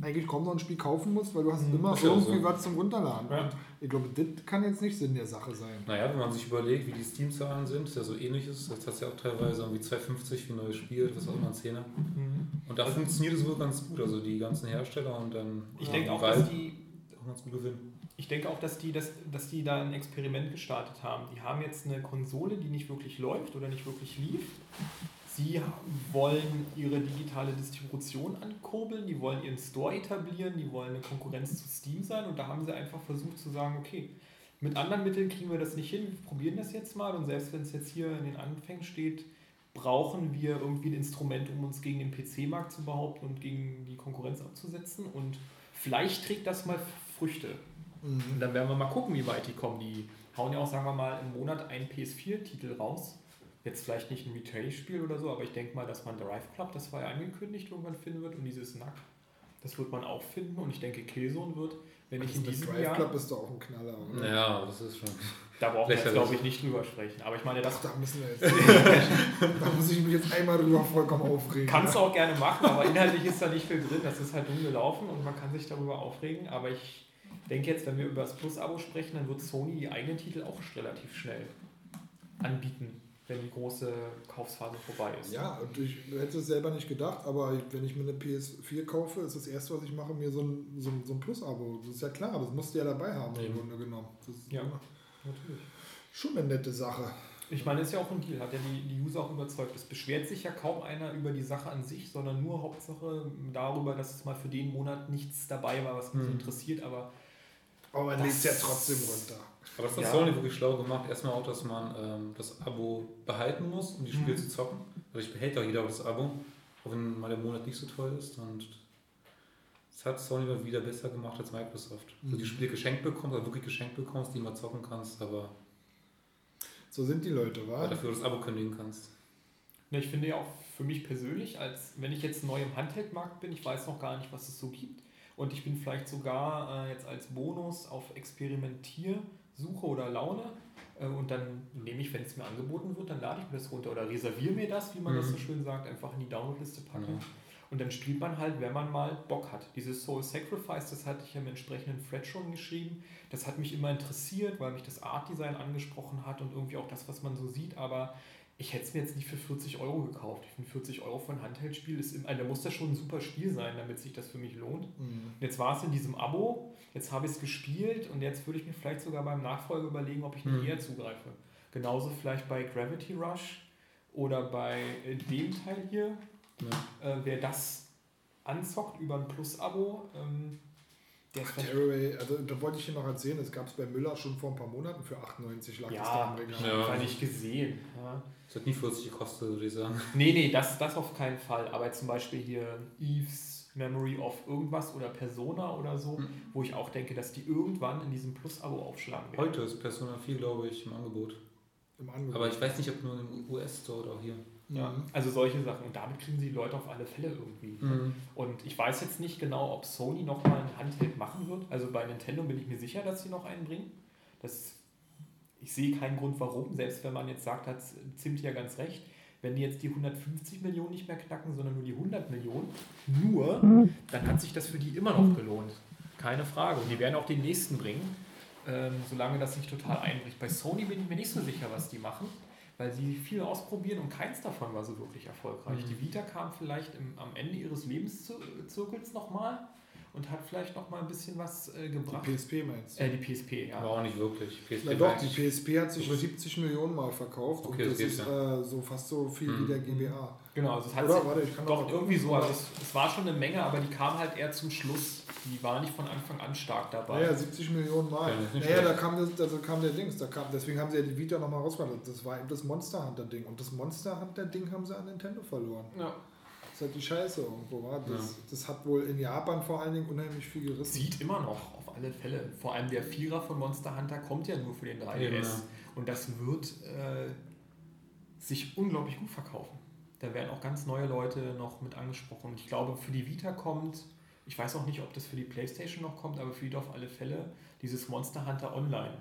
eigentlich kaum noch ein Spiel kaufen musst, weil du hast immer ist ja auch irgendwie so. was zum Runterladen. Ja. Und ich glaube, das kann jetzt nicht Sinn der Sache sein. Naja, wenn man sich überlegt, wie die Steam-Zahlen sind, ist ja so ähnlich ist. Jetzt hast du ja auch teilweise irgendwie 2,50 für ein neues Spiel, was auch immer ein Zehner. Mhm. Und da funktioniert es wohl ganz gut. Also die ganzen Hersteller und dann. Ich ja, denke auch, Valve dass die auch ganz gut gewinnen. Ich denke auch, dass die, das, dass die da ein Experiment gestartet haben. Die haben jetzt eine Konsole, die nicht wirklich läuft oder nicht wirklich lief. Sie wollen ihre digitale Distribution ankurbeln, die wollen ihren Store etablieren, die wollen eine Konkurrenz zu Steam sein und da haben sie einfach versucht zu sagen, okay, mit anderen Mitteln kriegen wir das nicht hin, wir probieren das jetzt mal und selbst wenn es jetzt hier in den Anfängen steht, brauchen wir irgendwie ein Instrument, um uns gegen den PC-Markt zu behaupten und gegen die Konkurrenz abzusetzen und vielleicht trägt das mal Früchte. Und dann werden wir mal gucken, wie weit die kommen. Die hauen ja auch, sagen wir mal, im Monat einen PS4-Titel raus. Jetzt vielleicht nicht ein Retail-Spiel oder so, aber ich denke mal, dass man Drive Club, das war ja angekündigt, irgendwann finden wird. Und dieses Nack, das wird man auch finden. Und ich denke, Killzone wird, wenn ich in Das diesem Drive Jahr... Club ist doch auch ein Knaller. Oder? Ja, das ist schon. Da brauchen wir jetzt, glaube ich, nicht drüber sprechen. Aber ich meine, das Ach, da müssen wir jetzt. da muss ich mich jetzt einmal drüber vollkommen aufregen. kannst du auch gerne machen, aber inhaltlich ist da nicht viel drin. Das ist halt dumm gelaufen und man kann sich darüber aufregen. Aber ich denke jetzt, wenn wir über das Plus-Abo sprechen, dann wird Sony die eigenen Titel auch relativ schnell anbieten, wenn die große Kaufphase vorbei ist. Ja, und ich hätte es selber nicht gedacht, aber wenn ich mir eine PS4 kaufe, ist das erste, was ich mache, mir so ein, so ein, so ein Plus-Abo. Das ist ja klar, das musst du ja dabei haben im. Grunde genommen. Das ist Ja. Natürlich. schon eine nette Sache. Ich meine, ist ja auch ein Deal, hat ja die, die User auch überzeugt. Es beschwert sich ja kaum einer über die Sache an sich, sondern nur Hauptsache darüber, dass es mal für den Monat nichts dabei war, was mich Hm. interessiert. Aber Aber man legt ja trotzdem runter. Aber das hat Ja. Sony wirklich schlau gemacht. Erstmal auch, dass man ähm, das Abo behalten muss, um die Spiele Mhm. zu zocken. Also ich behält auch jeder das Abo, auch wenn mal der Monat nicht so toll ist. Und das hat Sony mal wieder besser gemacht als Microsoft. Wo du die Mhm. Spiele geschenkt bekommst, also wirklich geschenkt bekommst, die mal zocken kannst, aber So sind die Leute, wa? dafür das Abo kündigen kannst. Ne, ich finde ja auch für mich persönlich, als wenn ich jetzt neu im Handheldmarkt bin, ich weiß noch gar nicht, was es so gibt. Und ich bin vielleicht sogar äh, jetzt als Bonus auf Experimentiersuche oder Laune. Äh, und dann nehme ich, wenn es mir angeboten wird, dann lade ich mir das runter oder reserviere mir das, wie man das so Mhm. schön sagt, einfach in die Downloadliste packen. Genau. Und dann spielt man halt, wenn man mal Bock hat. Dieses Soul Sacrifice, das hatte ich ja im entsprechenden Thread schon geschrieben. Das hat mich immer interessiert, weil mich das Art-Design angesprochen hat und irgendwie auch das, was man so sieht. Aber ich hätte es mir jetzt nicht für 40 Euro gekauft. Ich finde 40 Euro für ein Handheldspiel ist im, also da muss das schon ein super Spiel sein, damit sich das für mich lohnt. Mhm. Und jetzt war es in diesem Abo, jetzt habe ich es gespielt und jetzt würde ich mir vielleicht sogar beim Nachfolger überlegen, ob ich nicht Mhm. eher zugreife. Genauso vielleicht bei Gravity Rush oder bei äh, dem Teil hier. Ja. Äh, wer das anzockt über ein Plus-Abo, ähm, der ist vielleicht- Tearaway, also da wollte ich dir noch erzählen, das gab es bei Müller schon vor ein paar Monaten für 98 lag das da ja, im Regal. ich Ja. habe nicht gesehen. Ja. Das hat nie 40 gekostet, würde ich sagen. Nee, nee, das, das auf keinen Fall. Aber zum Beispiel hier Eves Memory of irgendwas oder Persona oder so, Mhm. wo ich auch denke, dass die irgendwann in diesem Plus-Abo aufschlagen werden. Heute ist Persona 4, glaube ich, im Angebot. Im Angebot. Aber ich weiß nicht, ob nur im US-Store oder auch hier. Ja, Mhm. also solche Sachen. Und damit kriegen sie die Leute auf alle Fälle irgendwie. Und ich weiß jetzt nicht genau, ob Sony nochmal ein Handheld machen wird. Also bei Nintendo bin ich mir sicher, dass sie noch einen bringen. Das, ich sehe keinen Grund, warum. Selbst wenn man jetzt sagt, hat Zimt ja ganz recht. Wenn die jetzt die 150 Millionen nicht mehr knacken, sondern nur die 100 Millionen, nur, dann hat sich das für die immer noch gelohnt. Keine Frage. Und die werden auch den nächsten bringen, ähm, solange das nicht total einbricht. Bei Sony bin ich mir nicht so sicher, was die machen, weil sie viel ausprobieren und keins davon war so wirklich erfolgreich. Mhm. Die Vita kam vielleicht im, am Ende ihres Lebenszirkels nochmal und hat vielleicht nochmal ein bisschen was äh, die gebracht. PSP meinst du? Äh, die PSP, ja. Aber auch nicht wirklich. PSP Na war doch, die PSP hat sich 70 Millionen Mal verkauft Okay, und das das ist äh, so fast so viel Mhm. wie der GBA. Genau, also es hat Oder? sich- Warte, ich kann doch noch- irgendwie so. Also es, es war schon eine Menge, aber die kam halt eher zum Schluss. Die war nicht von Anfang an stark dabei. Naja, 70 Millionen Mal. Ja, naja, da kam, das, also kam der Dings. Da kam, deswegen haben sie ja die Vita nochmal rausgebracht. Das war eben das Monster Hunter Ding. Und das Monster Hunter Ding haben sie an Nintendo verloren. Ja. Ist halt die Scheiße irgendwo. Wa? Das, das hat wohl in Japan vor allen Dingen unheimlich viel gerissen. Sieht immer noch, auf alle Fälle. Vor allem der Vierer von Monster Hunter kommt ja nur für den 3DS. Eben, ja. Und das wird äh, sich unglaublich gut verkaufen. Da werden auch ganz neue Leute noch mit angesprochen. Und ich glaube, für die Vita kommt, ich weiß auch nicht, ob das für die Playstation noch kommt, aber für die auf alle Fälle, dieses Monster Hunter Online.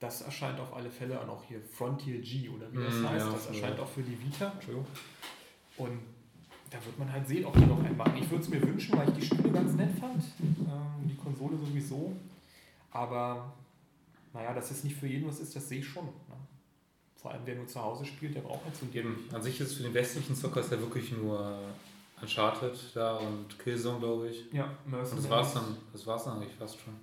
Das erscheint auf alle Fälle auch hier, Frontier G oder wie das Mm, heißt. ja, das erscheint auch für die Vita. Entschuldigung. Und da wird man halt sehen, ob die noch einen machen. Ich würde es mir wünschen, weil ich die Spiele ganz nett fand. Ähm, die Konsole sowieso. Aber naja, dass es nicht für jeden was ist, das sehe ich schon. Ne? Vor allem, wer nur zu Hause spielt, der braucht halt so ein an sich ist für den westlichen Zocker ist ja wirklich nur Uncharted da und Killzone, glaube ich. Ja, Und Mercenaries. das war's dann. Das war's dann eigentlich fast schon.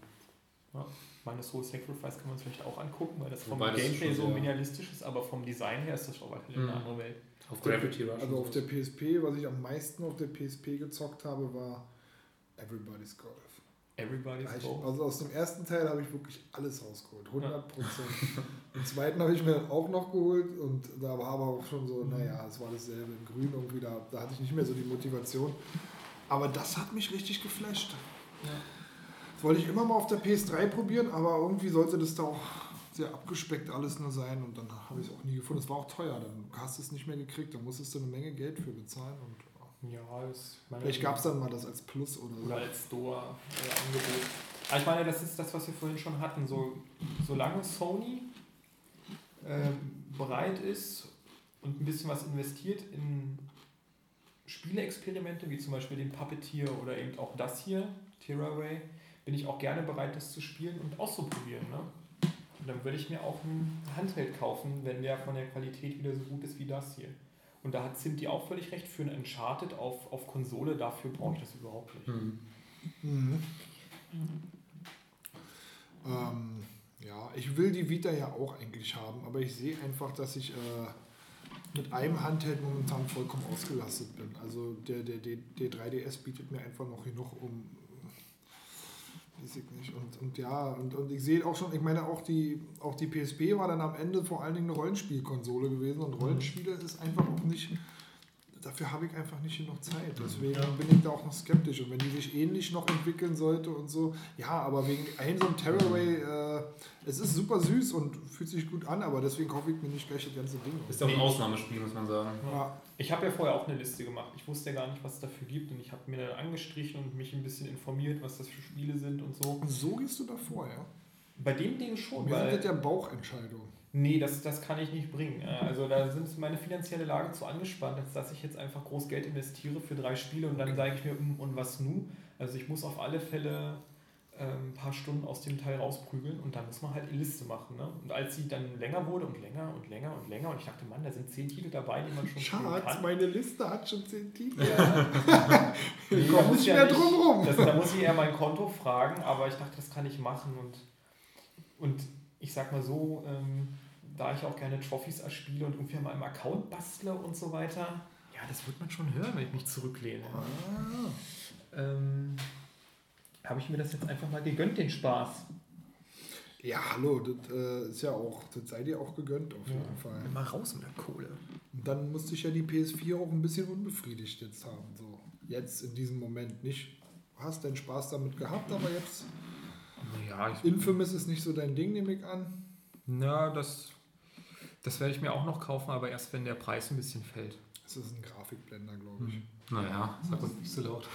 Meine Soul Sacrifice kann man sich vielleicht auch angucken, weil das vom Wobei das Gameplay schon so sehr- minimalistisch ist, aber vom Design her ist das schon weiterhin eine Mhm. andere Welt. Auf Gravity Rush. Also auf der. PSP, was ich am meisten auf der PSP gezockt habe, war Everybody's Golf. Everybody's Ich, Go. also aus dem ersten Teil habe ich wirklich alles rausgeholt, 100 Prozent. Den zweiten habe ich mir dann auch noch geholt und da war aber auch schon so, naja, es war dasselbe in grün irgendwie, da, da hatte ich nicht mehr so die Motivation. Aber das hat mich richtig geflasht. Das wollte ich immer mal auf der PS3 probieren, aber irgendwie sollte das da auch sehr abgespeckt alles nur sein und dann habe ich es auch nie gefunden. Es war auch teuer, dann hast du es nicht mehr gekriegt, dann musstest du eine Menge Geld für bezahlen und ja. Ja, ist vielleicht gab es dann mal das als Plus oder so. oder als Store-Angebot. Aber ich meine, das ist das, was wir vorhin schon hatten. So, solange Sony ähm, bereit ist und ein bisschen was investiert in Spieleexperimente, wie zum Beispiel den Puppeteer oder eben auch das hier, Terraway, bin ich auch gerne bereit, das zu spielen und auszuprobieren. Ne? Und dann würde ich mir auch ein Handheld kaufen, wenn der von der Qualität wieder so gut ist wie das hier. Und da hat Cinti auch völlig recht, für ein Uncharted auf, auf Konsole, dafür brauche ich das überhaupt nicht. Mhm. Mhm. Ähm, ja, ich will die Vita ja auch eigentlich haben, aber ich sehe einfach, dass ich äh, mit einem Handheld momentan vollkommen ausgelastet bin. Also der, der, der, der 3DS bietet mir einfach noch genug um. Weiß ich nicht. Und, und ja, und, und ich sehe auch schon, ich meine, auch die, auch die PSP war dann am Ende vor allen Dingen eine Rollenspielkonsole gewesen und Rollenspiele ist einfach auch nicht. Dafür habe ich einfach nicht genug Zeit. Deswegen bin ich da auch noch skeptisch. Und wenn die sich ähnlich noch entwickeln sollte und so, ja, aber wegen einem so einem Terraway, äh, es ist super süß und fühlt sich gut an, aber deswegen kaufe ich mir nicht gleich das ganze Ding. Ist auch ein Ausnahmespiel, muss man sagen. Ja, Ich habe ja vorher auch eine Liste gemacht. Ich wusste ja gar nicht, was es dafür gibt und ich habe mir dann angestrichen und mich ein bisschen informiert, was das für Spiele sind und so. und so gehst du davor, ja? Bei dem Ding schon, sind weil das ja Bauchentscheidungen. nee, das, das kann ich nicht bringen. Also da sind meine finanzielle Lage zu angespannt, als dass ich jetzt einfach groß Geld investiere für drei Spiele und dann sage ich mir, "Hm, und was nu? Also ich muss auf alle Fälle ein paar Stunden aus dem Teil rausprügeln und dann muss man halt eine Liste machen. Ne? Und als sie dann länger wurde und länger und länger und länger und ich dachte, Mann, da sind zehn Titel dabei, die man schon Schatz, meine Liste hat schon 10 Titel. [laughs] Nee, Ich da komme muss nicht ja mehr nicht- drum rum. Das, da muss ich eher mein Konto fragen, aber ich dachte, das kann ich machen. Und, und ich sag mal so, ähm, da ich auch gerne Trophies erspiele und irgendwie an meinem Account bastle und so weiter, ja, das wird man schon hören, wenn ich mich zurücklehne. Ah. Ähm, Habe ich mir das jetzt einfach mal gegönnt, den Spaß. Ja, hallo, das äh, ist ja auch, das sei dir auch gegönnt auf jeden Fall. Mal raus mit der Kohle. Und dann musste ich ja die PS4 auch ein bisschen unbefriedigt jetzt haben. So. Jetzt in diesem Moment nicht. Du hast deinen Spaß damit gehabt, aber jetzt Ja, ich, Infamous ist nicht so dein Ding, nehme ich an. na, das, das werde ich mir auch noch kaufen, aber erst wenn der Preis ein bisschen fällt. Es ist ein Grafikblender, glaube ich. Naja, sag das nicht so laut.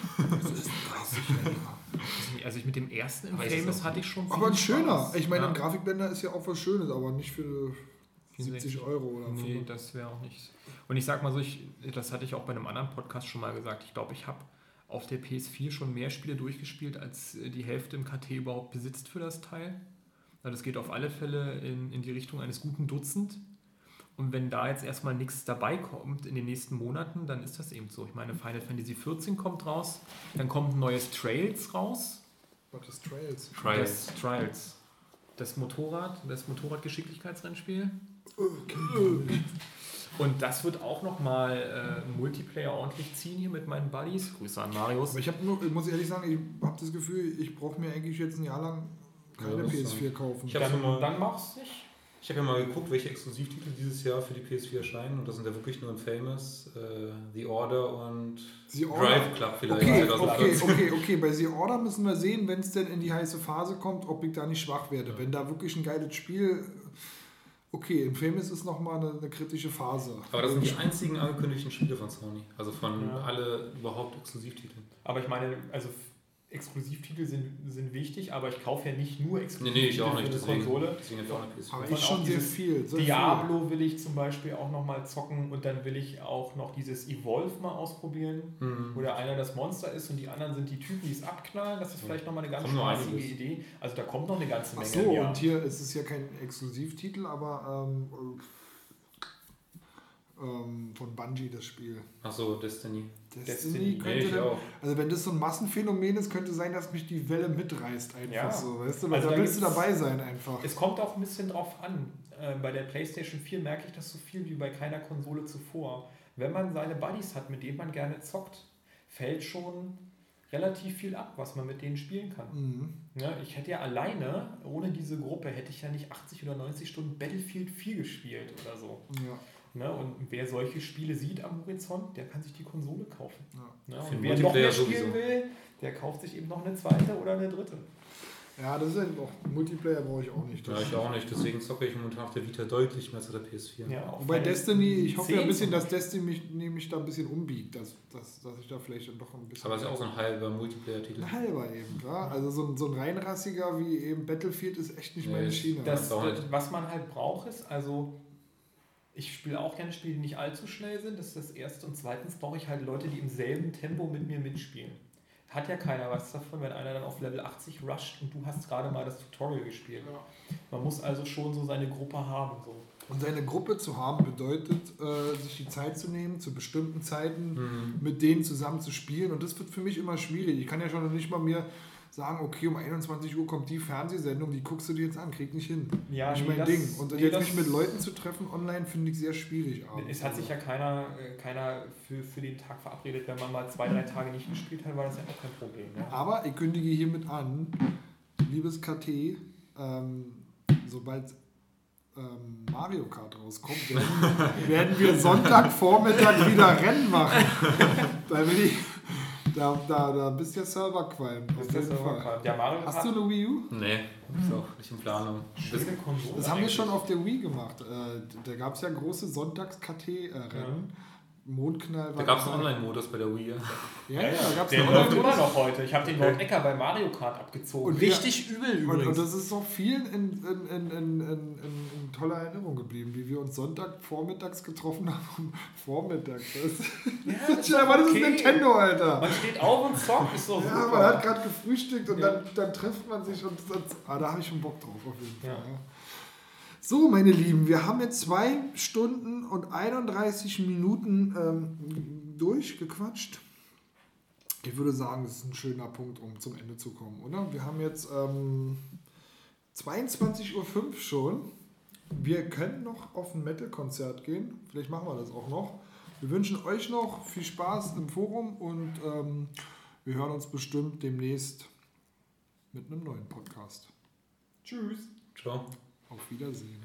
Also ich mit dem ersten ist es auch- hatte ich schon Aber ein schöner. Spaß. Ich meine, Ja. ein Grafikblender ist ja auch was Schönes, aber nicht für 70 64. Euro oder Nee, 5. das wäre auch nicht. Und ich sag mal so, ich, das hatte ich auch bei einem anderen Podcast schon mal gesagt. Ich glaube, ich habe auf der PS4 schon mehr Spiele durchgespielt, als äh, die Hälfte im KT überhaupt besitzt für das Teil. Also das geht auf alle Fälle in, in die Richtung eines guten Dutzend. Und wenn da jetzt erstmal nichts dabei kommt in den nächsten Monaten, dann ist das eben so. Ich meine, Final Fantasy XIV kommt raus, dann kommt ein neues Trails raus. Was ist Trails? Trials. Das Trials. Das Motorrad, das Motorrad-Geschicklichkeitsrennspiel. Und das wird auch nochmal äh, Multiplayer ordentlich ziehen hier mit meinen Buddies. Grüße an Marius. Aber ich habe nur, ich muss ehrlich sagen, ich habe das Gefühl, ich brauche mir eigentlich jetzt ein Jahr lang keine Ja, das PS4 kaufen. Ich hab's Dann, dann mach's nicht. Ich habe ja mal geguckt, welche Exklusivtitel dieses Jahr für die PS4 erscheinen und das sind ja wirklich nur Infamous, äh, The Order und The Order. Drive Club vielleicht. Okay, 2014. okay, okay, okay. Bei The Order müssen wir sehen, wenn es denn in die heiße Phase kommt, ob ich da nicht schwach werde. Wenn da wirklich ein geiles Spiel. Okay, Infamous ist nochmal eine, eine kritische Phase. Aber das sind die einzigen angekündigten Spiele von Sony. Also von Ja. alle überhaupt Exklusivtiteln. Aber ich meine, also Exklusivtitel sind, sind wichtig, aber ich kaufe ja nicht nur Nee, Exklusivtitel nee, ich auch für nicht. eine Deswegen, Konsole. deswegen jetzt auch eine PS4. Aber Und ich schon sehr viel. Sehr Diablo will ich zum Beispiel auch nochmal zocken und dann will ich auch noch dieses Evolve mal ausprobieren, Mhm. wo der einer das Monster ist und die anderen sind die Typen, die es abknallen. Das ist vielleicht nochmal eine ganz spaßige. Idee. Also da kommt noch eine ganze Ach Menge. so, im Jahr. und hier ist es ja kein Exklusivtitel, aber ähm, ähm, von Bungie das Spiel. Achso, Destiny. Destiny, Destiny. Nee, könnte ich dann, auch. Also wenn das so ein Massenphänomen ist, könnte sein, dass mich die Welle mitreißt einfach Ja. so, weißt du? Weil Also da willst du dabei sein einfach. Es kommt auch ein bisschen drauf an. Äh, bei der PlayStation 4 merke ich das so viel wie bei keiner Konsole zuvor. Wenn man seine Buddies hat, mit denen man gerne zockt, fällt schon relativ viel ab, was man mit denen spielen kann. Mhm. Ja, ich hätte ja alleine, ohne diese Gruppe, hätte ich ja nicht 80 oder 90 Stunden Battlefield 4 gespielt oder so. Ja. Ne? Und wer solche Spiele sieht am Horizont, der kann sich die Konsole kaufen. Ja. Ne? Und wer noch mehr spielen sowieso. will, der kauft sich eben noch eine zweite oder eine dritte. ja, das ist ja auch Multiplayer brauche ich auch nicht. Ja, Das ich auch nicht. Deswegen zocke ich momentan auf der Vita deutlich mehr als auf der PS4. Ja, auch Wobei Destiny, ich hoffe ja ein 10 bisschen, dass Destiny mich, mich da ein bisschen umbiegt, dass, dass, dass ich da vielleicht dann doch ein bisschen. Aber es ist ja auch so ein halber Multiplayer-Titel. ein halber eben, klar. Also so ein, so ein reinrassiger wie eben Battlefield ist echt nicht Nee, meine Schiene. Das, nicht. was man halt braucht, ist, also ich spiele auch gerne Spiele, die nicht allzu schnell sind, das ist das Erste. Und zweitens brauche ich halt Leute, die im selben Tempo mit mir mitspielen. Hat ja keiner was davon, wenn einer dann auf Level 80 rusht und du hast gerade mal das Tutorial gespielt. Man muss also schon so seine Gruppe haben. So. Und seine Gruppe zu haben bedeutet, äh, sich die Zeit zu nehmen, zu bestimmten Zeiten Mhm. mit denen zusammen zu spielen. Und das wird für mich immer schwierig. Ich kann ja schon nicht mal mir sagen, okay, um 21 Uhr kommt die Fernsehsendung, die guckst du dir jetzt an, krieg nicht hin. Ja, nicht nee, mein das- Ding. Und nee, jetzt mich mit Leuten zu treffen online, finde ich sehr schwierig. abends. Es hat sich ja keiner, äh, keiner für, für den Tag verabredet. Wenn man mal zwei, drei Tage nicht gespielt hat, war das ja auch kein Problem. Ne? Aber ich kündige hiermit an, liebes KT, ähm, sobald ähm, Mario Kart rauskommt, werden, [laughs] werden wir Sonntagvormittag wieder Rennen machen. [laughs] Da, will ich, da, da, da bist ja Serverqualm. Das Auf ist das jeden aber Fall. klar. Der Mario Hast du eine Wii U? Nee, ist auch nicht in Planung. Das, Das haben wir schon auf der Wii gemacht. Äh, da gab es ja große Sonntags-KT-Rennen. Mondknall da gab es einen Online-Modus bei der Wii. ja. Ja, ja, da gab es Der einen läuft immer Online-Modus. noch heute. Ich habe den Lord Ecker bei Mario Kart abgezogen. Und Richtig übel Und, übrigens. und das ist so vielen in, in, in, in, in, in, in toller Erinnerung geblieben, wie wir uns Sonntag vormittags getroffen haben. [laughs] Vormittags. Das, Ja, [laughs] das, ja, das ist okay. Nintendo, Alter. Man steht auf und zockt, ist doch Ja, super. man hat gerade gefrühstückt und Ja. dann, dann trifft man sich und das, ah, da habe ich schon Bock drauf auf jeden Fall. So, meine Lieben, wir haben jetzt zwei Stunden und 31 Minuten ähm, durchgequatscht. Ich würde sagen, das ist ein schöner Punkt, um zum Ende zu kommen, oder? Wir haben jetzt ähm, 22.05 Uhr schon. Wir können noch auf ein Metal-Konzert gehen. Vielleicht machen wir das auch noch. Wir wünschen euch noch viel Spaß im Forum und ähm, wir hören uns bestimmt demnächst mit einem neuen Podcast. Tschüss. Ciao. Auf Wiedersehen.